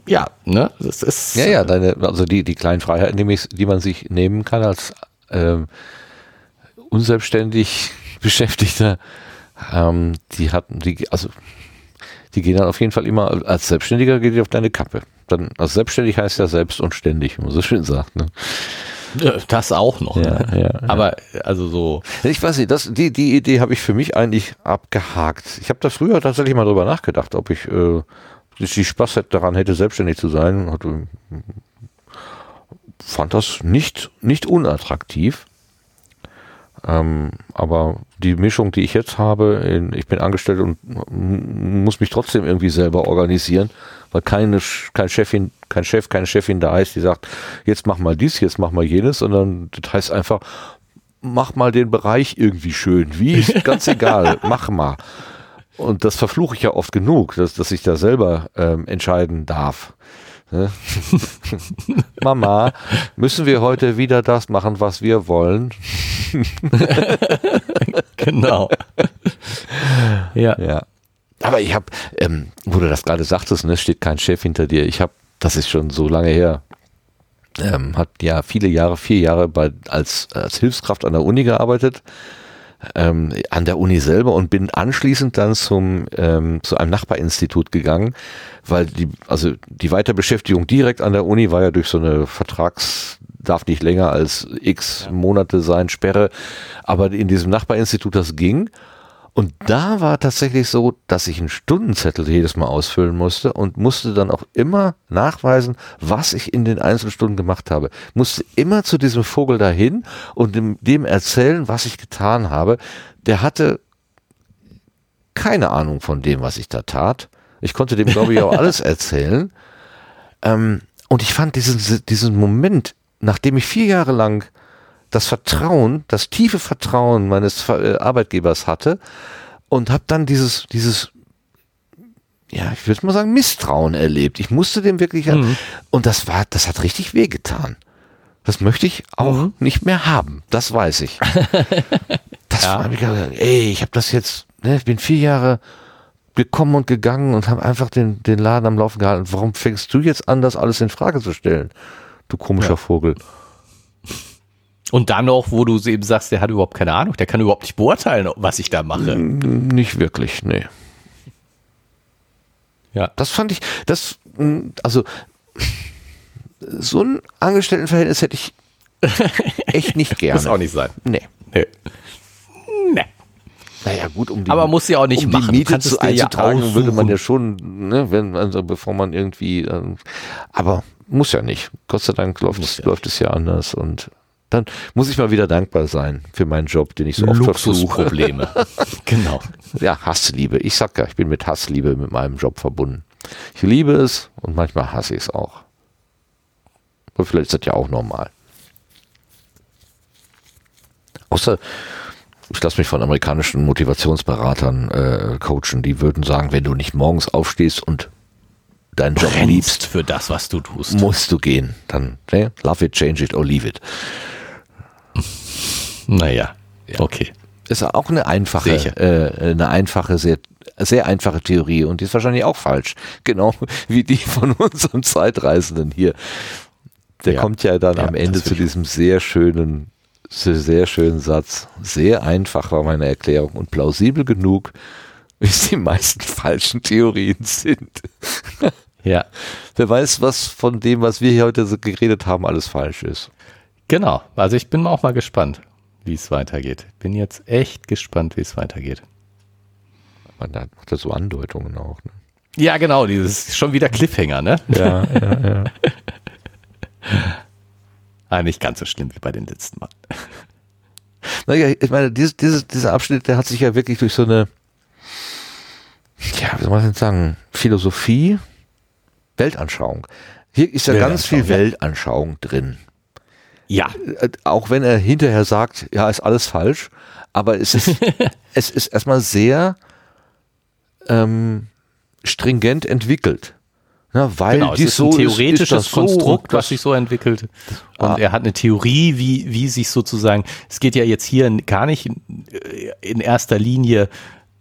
ja, ne, das ist. Ja, ja, deine, also die, die kleinen Freiheiten, die, die man sich nehmen kann als ähm, unselbstständig Beschäftigter, Ähm, die hatten, die, also die gehen dann auf jeden Fall immer, als Selbstständiger geht die auf deine Kappe. Dann, also selbstständig heißt ja selbst und ständig, wie man so schön sagt. Ne? Das auch noch. Ja, ne? ja, Aber also so. Ich weiß nicht, das, die, die Idee habe ich für mich eigentlich abgehakt. Ich habe da früher tatsächlich mal drüber nachgedacht, ob ich äh, die Spaß daran hätte, selbstständig zu sein. Hatte, fand das nicht, nicht unattraktiv. Ähm, aber die Mischung, die ich jetzt habe, in, ich bin angestellt und muss mich trotzdem irgendwie selber organisieren, weil keine, kein Chefin, kein Chef, keine Chefin da ist, die sagt, jetzt mach mal dies, jetzt mach mal jenes, sondern das heißt einfach, mach mal den Bereich irgendwie schön. Wie? Ganz egal, mach mal. Und das verfluche ich ja oft genug, dass, dass ich da selber ähm, entscheiden darf. Ne? Mama, müssen wir heute wieder das machen, was wir wollen? genau. ja. ja. Aber ich habe, ähm, wo du das gerade sagtest, ne, steht kein Chef hinter dir. Ich habe, das ist schon so lange her, ähm, hat ja viele Jahre, vier Jahre bei, als, als Hilfskraft an der Uni gearbeitet ähm, an der Uni selber und bin anschließend dann zum ähm, zu einem Nachbarinstitut gegangen, weil die also die Weiterbeschäftigung direkt an der Uni war ja durch so eine Vertrags darf nicht länger als x Monate sein Sperre, aber in diesem Nachbarinstitut das ging und da war tatsächlich so, dass ich einen Stundenzettel jedes Mal ausfüllen musste und musste dann auch immer nachweisen, was ich in den Einzelstunden gemacht habe. Musste immer zu diesem Vogel dahin und dem, dem erzählen, was ich getan habe. Der hatte keine Ahnung von dem, was ich da tat. Ich konnte dem, glaube ich, auch alles erzählen. Ähm, und ich fand diesen, diesen Moment, nachdem ich vier Jahre lang das Vertrauen, das tiefe Vertrauen meines äh, Arbeitgebers hatte und habe dann dieses, dieses, ja, ich würde mal sagen, Misstrauen erlebt. Ich musste dem wirklich, mhm. und das war, das hat richtig wehgetan. Das möchte ich auch mhm. nicht mehr haben. Das weiß ich. das ja. habe ich ey, ich habe das jetzt, ne, ich bin vier Jahre gekommen und gegangen und habe einfach den, den Laden am Laufen gehalten. Warum fängst du jetzt an, das alles in Frage zu stellen? Du komischer ja. Vogel. Und dann noch, wo du eben sagst, der hat überhaupt keine Ahnung, der kann überhaupt nicht beurteilen, was ich da mache. Nicht wirklich, nee. Ja. Das fand ich, das, also, so ein Angestelltenverhältnis hätte ich echt nicht gerne. Muss auch nicht sein. Nee. Nee. nee. Naja, gut, um die, Aber muss sie auch nicht um machen. die Miete zu einzutragen, ja würde man ja schon, ne, wenn, also bevor man irgendwie, ähm, aber muss ja nicht. Gott sei Dank läuft, es, ja läuft es ja anders und dann muss ich mal wieder dankbar sein für meinen Job, den ich so oft Luxusprobleme. genau. Ja, Hassliebe. Ich sag ja, ich bin mit Hassliebe mit meinem Job verbunden. Ich liebe es und manchmal hasse ich es auch. Aber vielleicht ist das ja auch normal. Außer, ich lasse mich von amerikanischen Motivationsberatern äh, coachen, die würden sagen, wenn du nicht morgens aufstehst und deinen Job liebst für das, was du tust, musst du gehen. Dann ne? love it, change it or leave it. Naja, ja. okay. Ist auch eine einfache, äh, eine einfache, sehr, sehr einfache Theorie und die ist wahrscheinlich auch falsch. Genau wie die von unserem Zeitreisenden hier. Der ja. kommt ja dann ja, am Ende zu diesem sehr schönen, sehr schönen Satz. Sehr einfach war meine Erklärung und plausibel genug, wie es die meisten falschen Theorien sind. ja. Wer weiß, was von dem, was wir hier heute so geredet haben, alles falsch ist. Genau. Also ich bin auch mal gespannt wie es weitergeht. Bin jetzt echt gespannt, wie es weitergeht. Man hat ja so Andeutungen auch. Ne? Ja, genau, dieses schon wieder Cliffhanger, ne? Ja, ja, ja. ah, nicht ganz so schlimm wie bei den letzten Mal. Naja, ich meine, dieses, dieses, dieser Abschnitt, der hat sich ja wirklich durch so eine, ja, wie soll man denn sagen, Philosophie, Weltanschauung. Hier ist ja ganz viel Weltanschauung drin. Ja. Äh, auch wenn er hinterher sagt, ja, ist alles falsch, aber es ist, es ist erstmal sehr ähm, stringent entwickelt. Ja, weil genau, es ist so ein theoretisches ist, ist Konstrukt, so, was sich so entwickelt. Und ah. er hat eine Theorie, wie, wie sich sozusagen, es geht ja jetzt hier gar nicht in, in erster Linie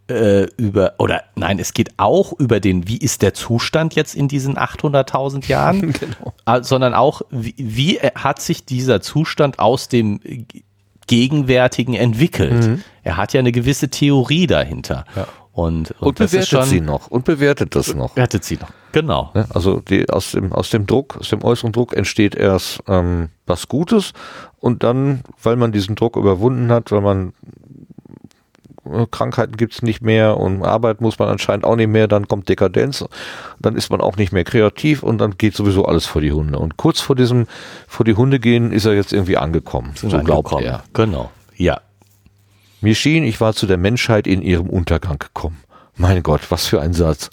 äh, über, oder nein, es geht auch über den, wie ist der Zustand jetzt in diesen 800.000 Jahren, genau. sondern auch, wie, wie hat sich dieser Zustand aus dem gegenwärtigen entwickelt. Mhm. Er hat ja eine gewisse Theorie dahinter. Ja. Und, und, und bewertet schon, sie noch und bewertet das noch. Bewertet sie noch, genau. Also die, aus, dem, aus dem Druck, aus dem äußeren Druck entsteht erst ähm, was Gutes und dann, weil man diesen Druck überwunden hat, weil man äh, Krankheiten gibt's nicht mehr und Arbeit muss man anscheinend auch nicht mehr, dann kommt Dekadenz, dann ist man auch nicht mehr kreativ und dann geht sowieso alles vor die Hunde. Und kurz vor diesem, vor die Hunde gehen, ist er jetzt irgendwie angekommen. So glaubt er. Genau, ja. Mir schien, ich war zu der Menschheit in ihrem Untergang gekommen. Mein Gott, was für ein Satz.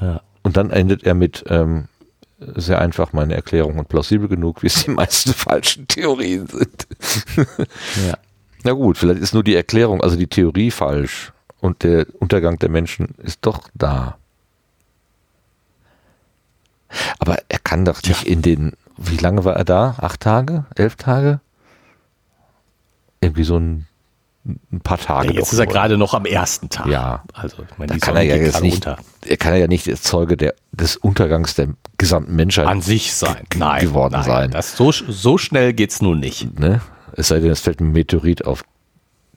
Ja. Und dann endet er mit ähm, sehr einfach meine Erklärung und plausibel genug, wie es die meisten falschen Theorien sind. ja. Na gut, vielleicht ist nur die Erklärung, also die Theorie falsch und der Untergang der Menschen ist doch da. Aber er kann doch nicht ja. in den, wie lange war er da? Acht Tage? Elf Tage? irgendwie so ein, ein paar Tage. Ja, jetzt ist er gerade noch am ersten Tag. Ja, also ich meine, da kann er ja jetzt nicht, runter. er kann ja nicht Zeuge der, des Untergangs der gesamten Menschheit an sich sein, nein, geworden nein, sein. Das so, so schnell geht's nun nicht. Ne? Es sei denn, es fällt ein Meteorit auf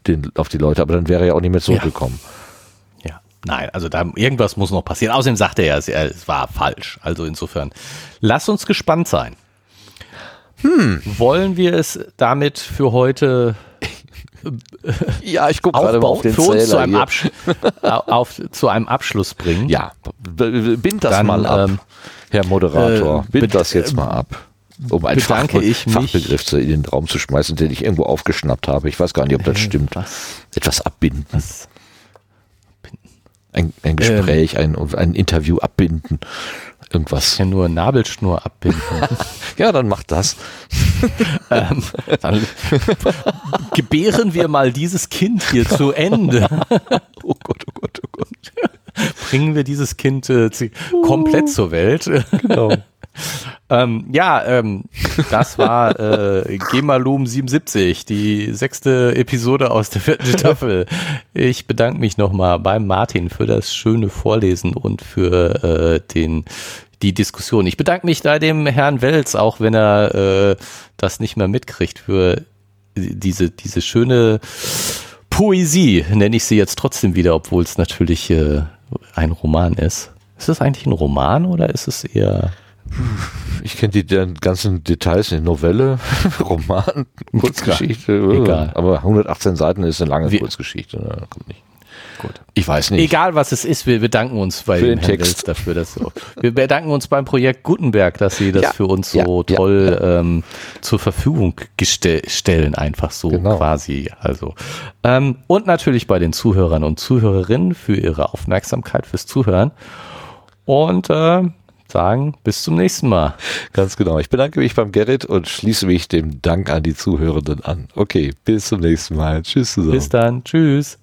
den, auf die Leute, aber dann wäre er ja auch nicht mehr zurückgekommen. Ja. ja. Nein, also da irgendwas muss noch passieren. Außerdem sagte er, es, es war falsch. Also insofern, lass uns gespannt sein. Hm. Wollen wir es damit für heute ja, ich gucke gerade mal auf den für uns zu einem, auf, zu einem Abschluss bringen. Ja, bind das Dann, mal ab, ähm, Herr Moderator. Äh, bind das jetzt mal ab. Um einen Fach Fachbegriff in den Raum zu schmeißen, den ich irgendwo aufgeschnappt habe. Ich weiß gar nicht, ob das äh, stimmt. Was? Etwas abbinden. Was? Ein, ein Gespräch, ähm, ein, ein Interview abbinden irgendwas. Ja, nur Nabelschnur abbinden. ja, dann macht das. ähm, dann gebären wir mal dieses Kind hier zu Ende. oh Gott, oh Gott, oh Gott. Bringen wir dieses Kind äh, komplett zur Welt. Genau. Ähm, ja, ähm, das war äh, Gemalum 77, die sechste Episode aus der vierten Staffel. Ich bedanke mich nochmal beim Martin für das schöne Vorlesen und für äh, den die Diskussion. Ich bedanke mich bei dem Herrn Welz, auch wenn er äh, das nicht mehr mitkriegt, für diese, diese schöne Poesie, nenne ich sie jetzt trotzdem wieder, obwohl es natürlich äh, ein Roman ist. Ist es eigentlich ein Roman oder ist es eher ich kenne die ganzen Details, eine Novelle, Roman, Kurzgeschichte. Egal. Aber 118 Seiten ist eine lange Wie, Kurzgeschichte. Ne? Kommt nicht. Gut. Ich weiß nicht. Egal was es ist, wir bedanken uns bei für den Text dafür, dass so. Wir bedanken uns beim Projekt Gutenberg, dass sie das ja, für uns so ja, toll ja, ähm, zur Verfügung stellen, einfach so genau. quasi. Also ähm, und natürlich bei den Zuhörern und Zuhörerinnen für ihre Aufmerksamkeit fürs Zuhören und äh, sagen, bis zum nächsten Mal. Ganz genau. Ich bedanke mich beim Gerrit und schließe mich dem Dank an die Zuhörenden an. Okay, bis zum nächsten Mal. Tschüss zusammen. Bis dann. Tschüss.